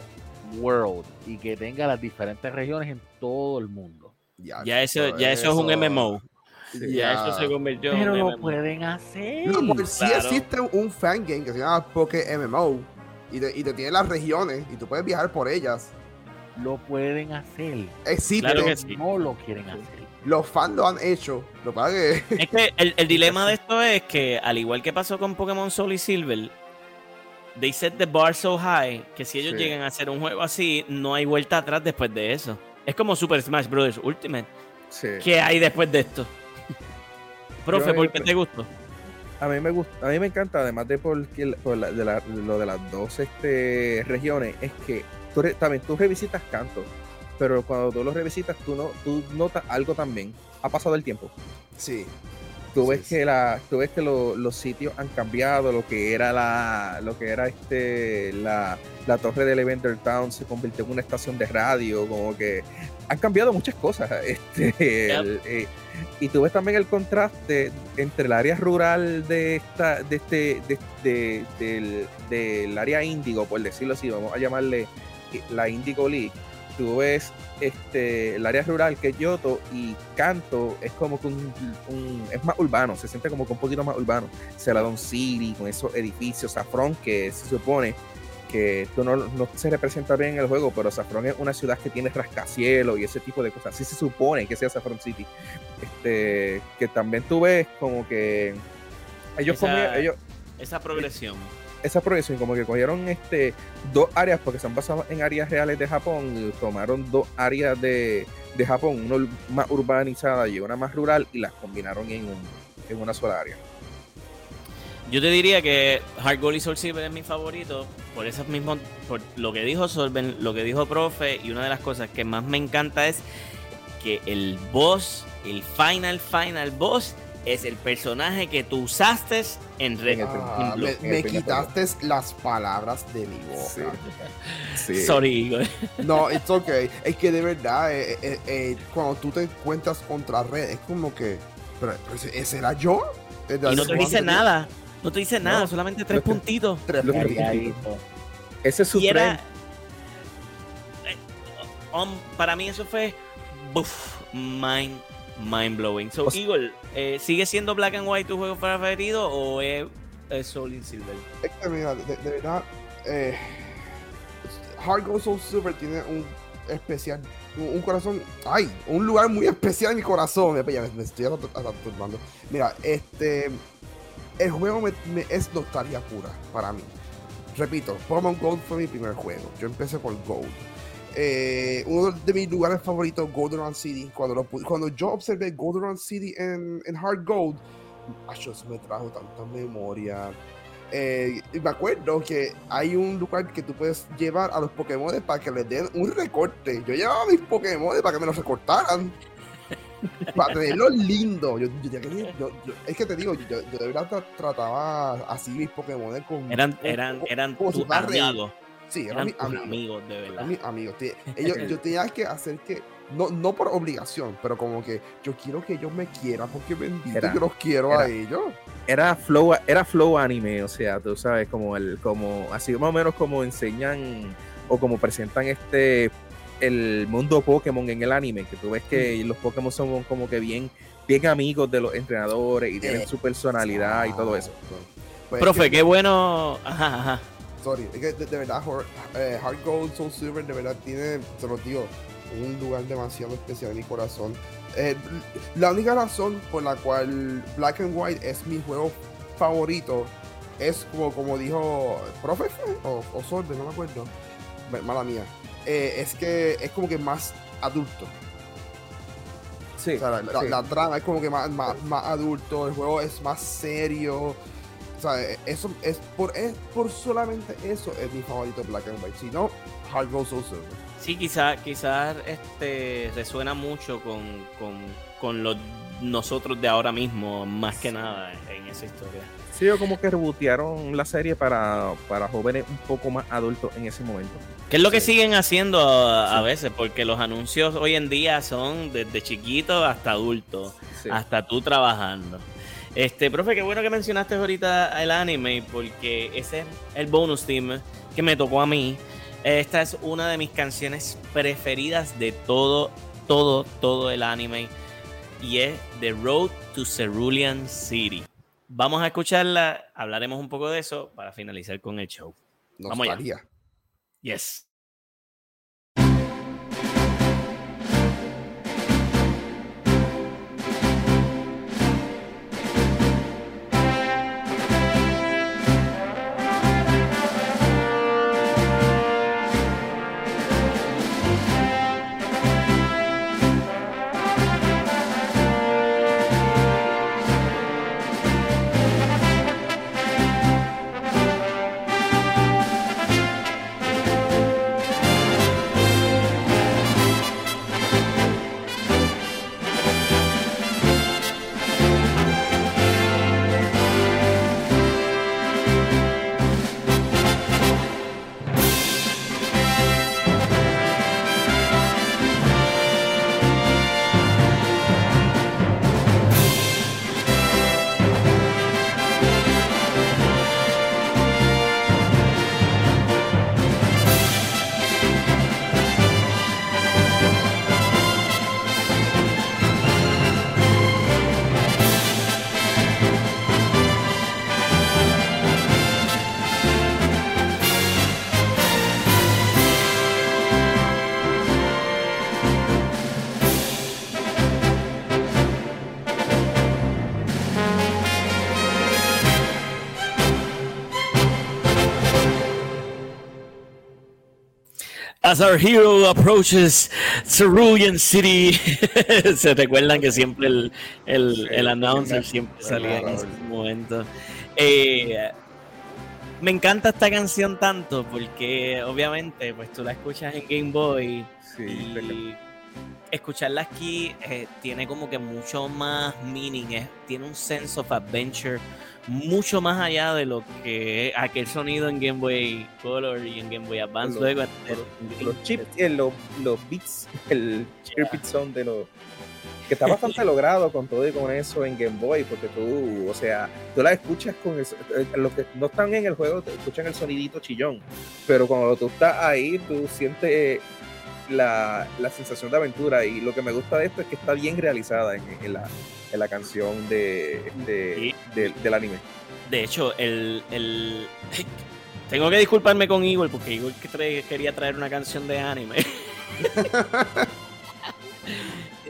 World y que tenga las diferentes regiones en todo el mundo. Ya eso, ya eso es un MMO. Ya eso se convirtió en Pero lo MMO. pueden hacer. No, porque sí claro. existe un fangame que se llama Poké MMO y te, y te tiene las regiones y tú puedes viajar por ellas. Lo pueden hacer. Existe. Claro que sí. no lo quieren hacer. Los fans lo han hecho. Lo que pasa es que Es que el, el dilema de esto es que, al igual que pasó con Pokémon Soul y Silver, they set the bar so high que si ellos Sí. llegan a hacer un juego así, no hay vuelta atrás después de eso. Es como Super Smash Bros. Ultimate. Sí. ¿Qué hay después de esto? Profe, ¿por qué te gustó? A mí me gusta, a mí me encanta, además de por la- de la- lo de las dos este, regiones, es que tú re- también tú revisitas canto, pero cuando tú lo revisitas, tú no, tú notas algo también. Ha pasado el tiempo. sí. Tú ves sí. que la, tú ves que lo- los sitios han cambiado, lo que era la, lo que era este, la, la torre de Lavender Town se convirtió en una estación de radio, como que han cambiado muchas cosas. Este, el, eh, y tú ves también el contraste entre el área rural de esta, de este, de, de- del, del área índigo, por decirlo así, vamos a llamarle la Indigo League. Tú ves este, el área rural que es Yoto y Canto es como que un, un- es más urbano, se siente como que un poquito más urbano. Celadon City, con esos edificios, Saffron, que se supone que esto no, no se representa bien en el juego, pero Saffron es una ciudad que tiene rascacielos y ese tipo de cosas. Así se supone que sea Saffron City. Este, que también tú ves como que ellos, Esa- comían- ellos Esa progresión. Esa progresión, como que cogieron este dos áreas, porque se han basado en áreas reales de Japón, tomaron dos áreas de, de Japón, una más urbanizada y una más rural, y las combinaron en, un, en una sola área. Yo te diría que Hard Gold y Soul Silver es mi favorito por esos mismos, por lo que dijo Solven, lo que dijo Profe, y una de las cosas que más me encanta es que el boss, el final, final boss, es el personaje que tú usaste en Red. Ah, en me, quitaste las palabras de mi boca. Sí. Sorry, Igor. No, it's okay. Es que de verdad, eh, eh, eh, cuando tú te encuentras contra red, es como que. Pero, pero ese- ¿ese era yo? Y no te dice nada. No te dice nada, No. solamente tres puntitos. Tres puntitos. Ese es su Y era. eh, um, para mí eso fue. Buf, mind, mind blowing. So, O sea- Igor, eh, ¿sigue siendo Black and White tu juego preferido o es, es Soul and Silver? Es que, mira, de, de verdad, eh, Hard Gold Soul Silver tiene un especial, un, un corazón, ay, un lugar muy especial en mi corazón. Ya me, me estoy atorbando. Mira, este, el juego me, me- es nostalgia pura para mí. Repito, Pokémon Gold fue mi primer juego. Yo empecé por Gold. Eh, uno de mis lugares favoritos, Goldenrod City. Cuando, lo cuando yo observé Goldenrod City en, en Hard Gold, eso me trajo tanta memoria. Eh, me acuerdo que hay un lugar que tú puedes llevar a los Pokémon para que les den un recorte. Yo llevaba mis Pokémon para que me los recortaran. para tenerlos lindos. Yo, yo- yo- es que te digo, yo, de verdad tra- trataba así mis Pokémon con. Eran, con- eran, con- eran si tus amigos. Sí, eran Eran tus amigos. amigos, de Eran verdad. mis amigos. Ellos- yo tenía que hacer que no, no por obligación, pero como que yo quiero que ellos me quieran porque bendito, Era- yo los quiero era- a ellos. Era flow, era flow anime, o sea, tú sabes, como el, como, así más o menos como enseñan o como presentan este el mundo Pokémon en el anime, que tú ves que los Pokémon son como que bien, bien amigos de los entrenadores y tienen Eh, su personalidad y todo eso. Pues, Profe, que- qué bueno. Ajá, ajá. Sorry, es que de, de verdad Heart, eh, Heart Gold, Soul Silver, de verdad tiene, se los digo, un lugar demasiado especial en mi corazón. Eh, la única razón por la cual Black and White es mi juego favorito es como, como dijo Profe o, o Sorbe, no me acuerdo, Ma- mala mía, eh, es que es como que más adulto. Sí, O sea, la, la- sí. la trama es como que más, más, más adulto, el juego es más serio. O sea, eso es por, es por solamente eso es mi favorito Black and White. Si no, Hard Gold Soul Silver. Sí, quizás quizás este resuena mucho con, con, con los nosotros de ahora mismo, más que nada en esa historia. Sí, o como que rebotearon la serie para, para jóvenes un poco más adultos en ese momento. ¿Qué es lo que siguen haciendo a, a Sí. veces? Porque los anuncios hoy en día son desde chiquito hasta adulto, Sí. hasta tú trabajando. Este, profe, qué bueno que mencionaste ahorita el anime, porque ese es el bonus team que me tocó a mí. Esta es una de mis canciones preferidas de todo, todo, todo el anime. Y es The Road to Cerulean City. Vamos a escucharla, hablaremos un poco de eso para finalizar con el show. Vamos allá. Nostalgia. Yes. As our hero approaches Cerulean City, se recuerdan que siempre el, el, Sí, el announcer siempre salía en ese momento. Eh, me encanta esta canción tanto porque obviamente pues tú la escuchas en Game Boy Sí, y escucharla aquí eh, tiene como que mucho más meaning, tiene un sense of adventure mucho más allá de lo que aquel sonido en Game Boy Color y en Game Boy Advance. Los- Luego, los, los chips, los, los beats, el chip beat son de los que está bastante logrado con todo y con eso en Game Boy, porque tú, o sea, tú la escuchas con eso, eh, los que no están en el juego te escuchan el sonidito chillón, pero cuando tú estás ahí, tú sientes la, la sensación de aventura y lo que me gusta de esto es que está bien realizada en, en la, en la canción de, de- Sí. del- del anime. De hecho, el, el- tengo que disculparme con Igor porque Igor quería traer una canción de anime.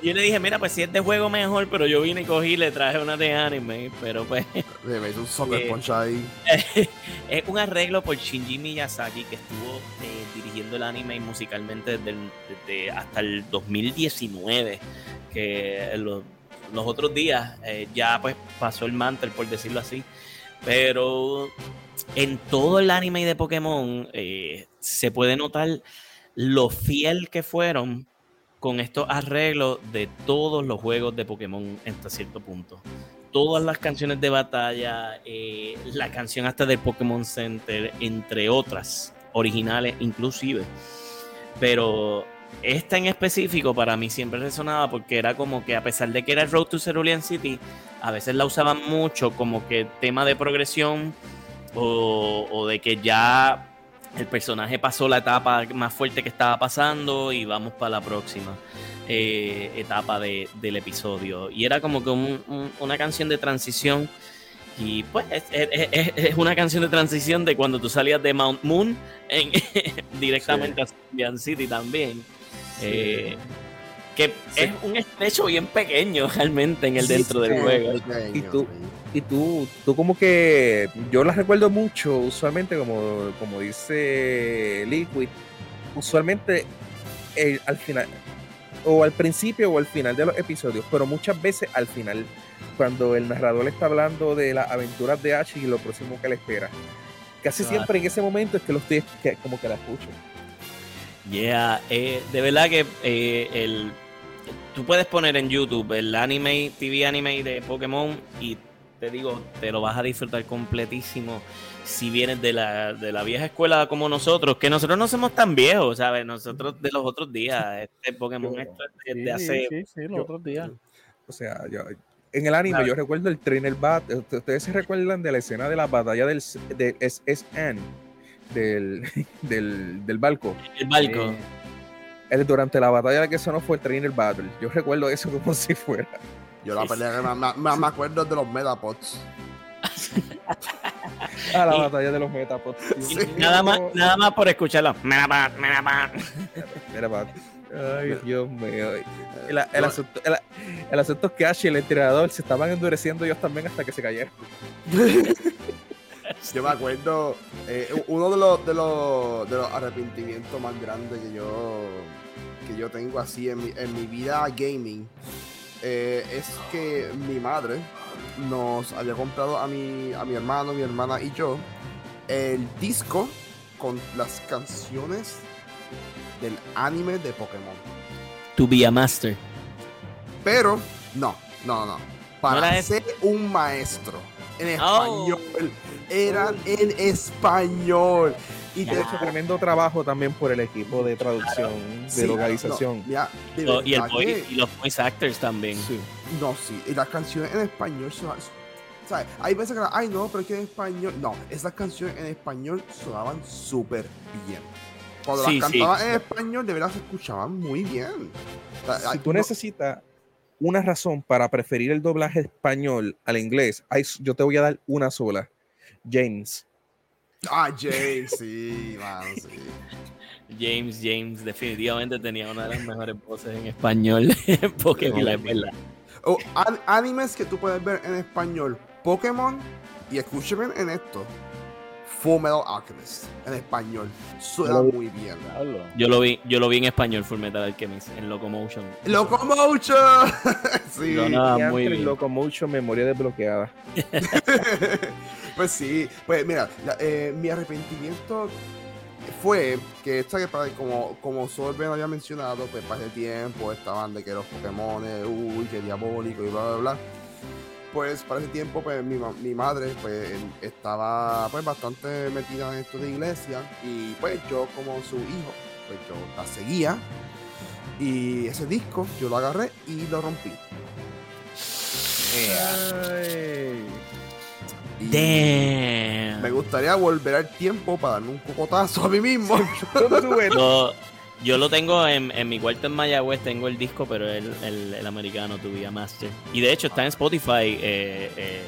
yo le dije, mira, pues si es de juego mejor, pero yo vine y cogí le traje una de anime, pero pues Me hizo un soccer Eh, punch ahí. es un arreglo por Shinji Miyazaki que estuvo eh, dirigiendo el anime musicalmente desde, el- desde hasta el 2019, que los, los otros días eh, ya pues pasó el mantle, por decirlo así, pero en todo el anime de Pokémon se puede notar lo fiel que fueron con estos arreglos de todos los juegos de Pokémon hasta cierto punto todas las canciones de batalla, eh, la canción hasta del Pokémon Center, entre otras, originales inclusive. Pero esta en específico para mí siempre resonaba porque era como que a pesar de que era Road to Cerulean City, a veces la usaban mucho como que tema de progresión o, de que ya el personaje pasó la etapa más fuerte que estaba pasando y vamos para la próxima eh, etapa del episodio. Y era como que una canción de transición. Y pues es, una canción de transición de cuando tú salías de Mount Moon directamente a Cerulean City también. Eh, que es un estrecho bien pequeño realmente en el dentro del juego. Y tú, y tú, tú como que yo las recuerdo mucho, usualmente como, como dice Liquid, usualmente al final, o al principio o al final de los episodios, pero muchas veces al final, cuando el narrador está hablando de las aventuras de Ash y lo próximo que le espera. Casi siempre en ese momento es que los estoy como que la escucho. Yeah, eh, de verdad que eh, el, tú puedes poner en YouTube el anime, TV anime de Pokémon y te digo, te lo vas a disfrutar completísimo si vienes de la, de la vieja escuela como nosotros, que nosotros no somos tan viejos, ¿sabes? Nosotros de los otros días, este Pokémon esto es de hace... Sí, sí, los otros días. O sea, yo, en el anime yo recuerdo el Trainer Bat, ustedes se recuerdan de la escena de la batalla del de SSN del, del, del barco. El barco. Eh, durante la batalla que eso no fue el Trainer Battle. Yo recuerdo eso como si fuera. Yo la pelea que me, me, acuerdo de los Metapods. ah, la batalla de los Metapods. Nada, más, nada más por escucharlo. Metapod, Metapod. Metapod. Ay, Dios mío. El, el, asunto, el, asunto, es que Ash y el entrenador se estaban endureciendo ellos también hasta que se cayeron. Yo me acuerdo, eh, uno de los, de, los, de los arrepentimientos más grandes que yo, que yo tengo así en mi, en mi vida gaming eh, es que mi madre nos había comprado a mi, a mi hermano, mi hermana y yo el disco con las canciones del anime de Pokémon. To be a master. Pero, no, no, no. Para ser un maestro en oh. español. Eran en español. Y de hecho, tremendo trabajo también por el equipo de traducción, de localización. y, los voice actors también. No, sí. Y las canciones en español son. ¿sabes? Hay veces que, ay, no, pero es que en español. No, esas canciones en español sonaban súper bien. Cuando las cantaban en español, de verdad se escuchaban muy bien. si tú necesitas una razón para preferir el doblaje español al inglés, yo te voy a dar una sola. James. Ah, James, sí, sí. James, James, definitivamente tenía una de las mejores voces en español Pokémon, es verdad. Oh, animes que tú puedes ver en español, Pokémon, y escúcheme en esto, Full Metal Alchemist en español. Suena muy bien. Yo lo vi, yo lo vi en español Full Metal Alchemist en Locomotion. Locomotion. sí. No, muy bien. Locomotion memoria desbloqueada. pues sí, pues mira, eh, mi arrepentimiento fue que esta que como, como Sorben había mencionado, pues ese tiempo estaban de que los Pokémon, uy, que diabólico y bla bla bla pues para ese tiempo pues mi, mi, madre pues estaba pues bastante metida en esto de iglesia y pues yo como su hijo pues yo la seguía y ese disco yo lo agarré y lo rompí. Me gustaría volver al tiempo para darme un cocotazo a mí mismo. Yo lo tengo en, mi cuarto en Mayagüez, tengo el disco, pero el, el, el americano, Tu Vía Master. Y de hecho está en Spotify eh, eh,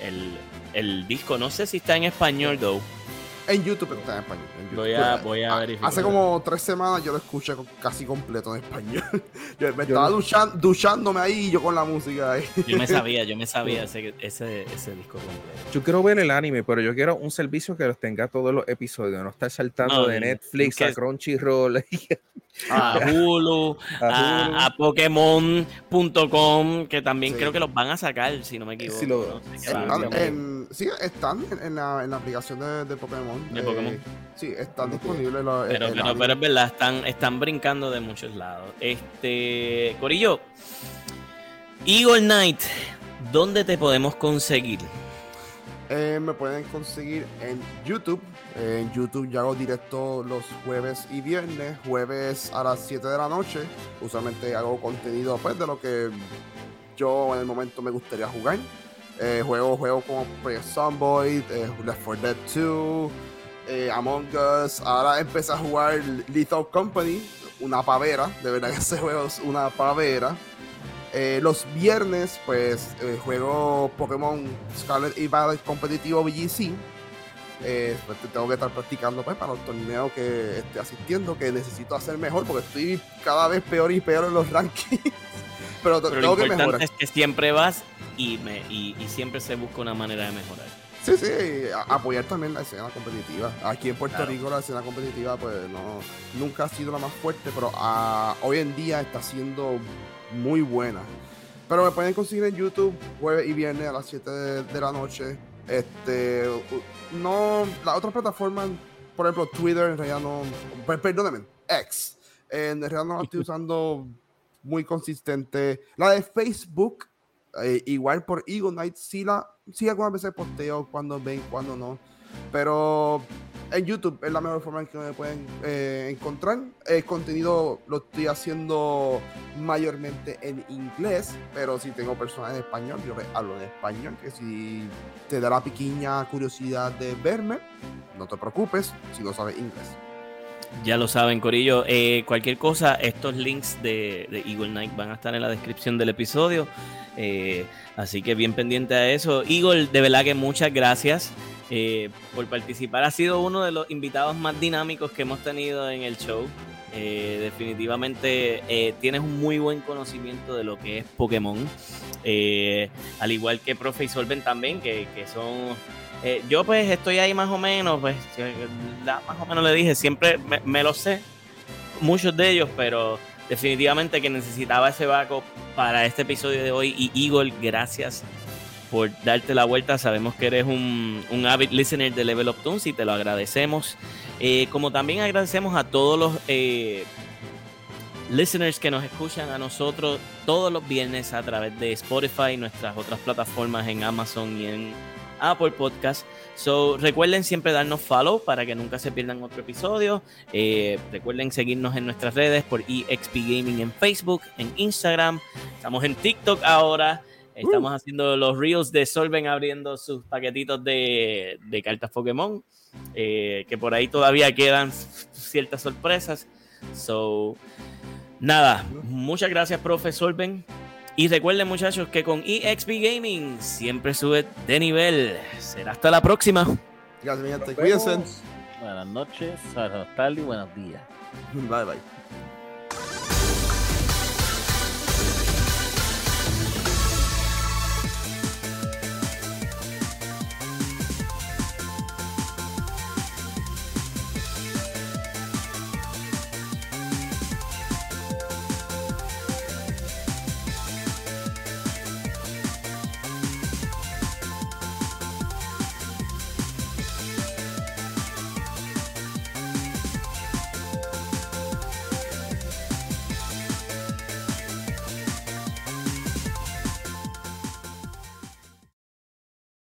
el, el disco. No sé si está en español, though. En YouTube está en español. Voy a, voy a verificar. Hace como tres semanas yo lo escuché casi completo en español. yo me estaba duchando, duchándome ahí yo con la música ahí. yo me sabía, yo me sabía ese, ese, ese, disco completo. Yo quiero ver el anime, pero yo quiero un servicio que los tenga todos los episodios, no estar saltando de Netflix a Crunchyroll. a Hulu, a, a, Pokémon.com, que también creo que los van a sacar, si no me equivoco. están, en, sí, están en, la, en la aplicación de, de Pokémon. De Pokémon. Eh, sí, están disponibles. pero, pero, pero, es verdad, están, están brincando de muchos lados. Este, Corillo, Eagle Knight, ¿dónde te podemos conseguir? Eh, me pueden conseguir en YouTube. Eh, en YouTube yo hago directo los jueves y viernes. Jueves a las 7 de la noche. Usualmente hago contenido pues, de lo que yo en el momento me gustaría jugar. Eh, juego juego como Project Sunboy, Left 4 Dead 2, Among Us. Ahora empecé a jugar Lethal Company, una pavera. De verdad que ese juego es una pavera. Eh, los viernes, pues, eh, juego Pokémon Scarlet y Violet competitivo BGC. Eh, pues, tengo que estar practicando pues, para el torneo que estoy asistiendo, que necesito hacer mejor porque estoy cada vez peor y peor en los rankings. Pero, Pero tengo que mejorar. Es que siempre vas y, me, y, siempre se busca una manera de mejorar. Sí, sí, apoyar también la escena competitiva. Aquí en Puerto Rico la escena competitiva pues no nunca ha sido la más fuerte, pero ah, hoy en día está siendo muy buena. Pero me pueden conseguir en YouTube jueves y viernes a las 7 de, la noche. Este, no, las otras plataformas, por ejemplo, Twitter, en realidad no, perdónenme, X, en realidad no la estoy usando muy consistente. La de Facebook, eh, igual por Eagle Knight, sí, la, sí algunas veces posteo cuando ven, cuando no. Pero en YouTube es la mejor forma en que me pueden eh, encontrar. El contenido lo estoy haciendo mayormente en inglés, pero si tengo personas en español, yo hablo en español, que si te da la pequeña curiosidad de verme, no te preocupes si no sabes inglés. Ya lo saben, Corillo. Eh, cualquier cosa, estos links de, Eagle Knight van a estar en la descripción del episodio. Eh, así que bien pendiente a eso. Eagle, de verdad que muchas gracias. Eh, por participar. Ha sido uno de los invitados más dinámicos que hemos tenido en el show. Eh, definitivamente eh, tienes un muy buen conocimiento de lo que es Pokémon. al igual que Profe y Solven también, que, son... yo pues estoy ahí más o menos, pues más o menos le dije, siempre me, lo sé, muchos de ellos, pero definitivamente que necesitaba ese backup para este episodio de hoy. Y Eagle, gracias por darte la vuelta. Sabemos que eres un, un avid listener de Level Up Tunes y te lo agradecemos. Eh, como también agradecemos a todos los eh, listeners que nos escuchan a nosotros todos los viernes a través de Spotify y nuestras otras plataformas en Amazon y en Apple Podcast. So, recuerden siempre darnos follow para que nunca se pierdan otro episodio. Eh, recuerden seguirnos en nuestras redes por EXP Gaming en Facebook, en Instagram. Estamos en TikTok ahora. Estamos haciendo los reels de Solven abriendo sus paquetitos de, cartas Pokémon. Eh, que por ahí todavía quedan ciertas sorpresas. So, nada, muchas gracias, profe Solven. Y recuerden, muchachos, que con EXP Gaming siempre sube de nivel. Será hasta la próxima. Gracias, mi gente. Cuídense. Buenas noches, buenas tardes y buenos días. Bye, bye.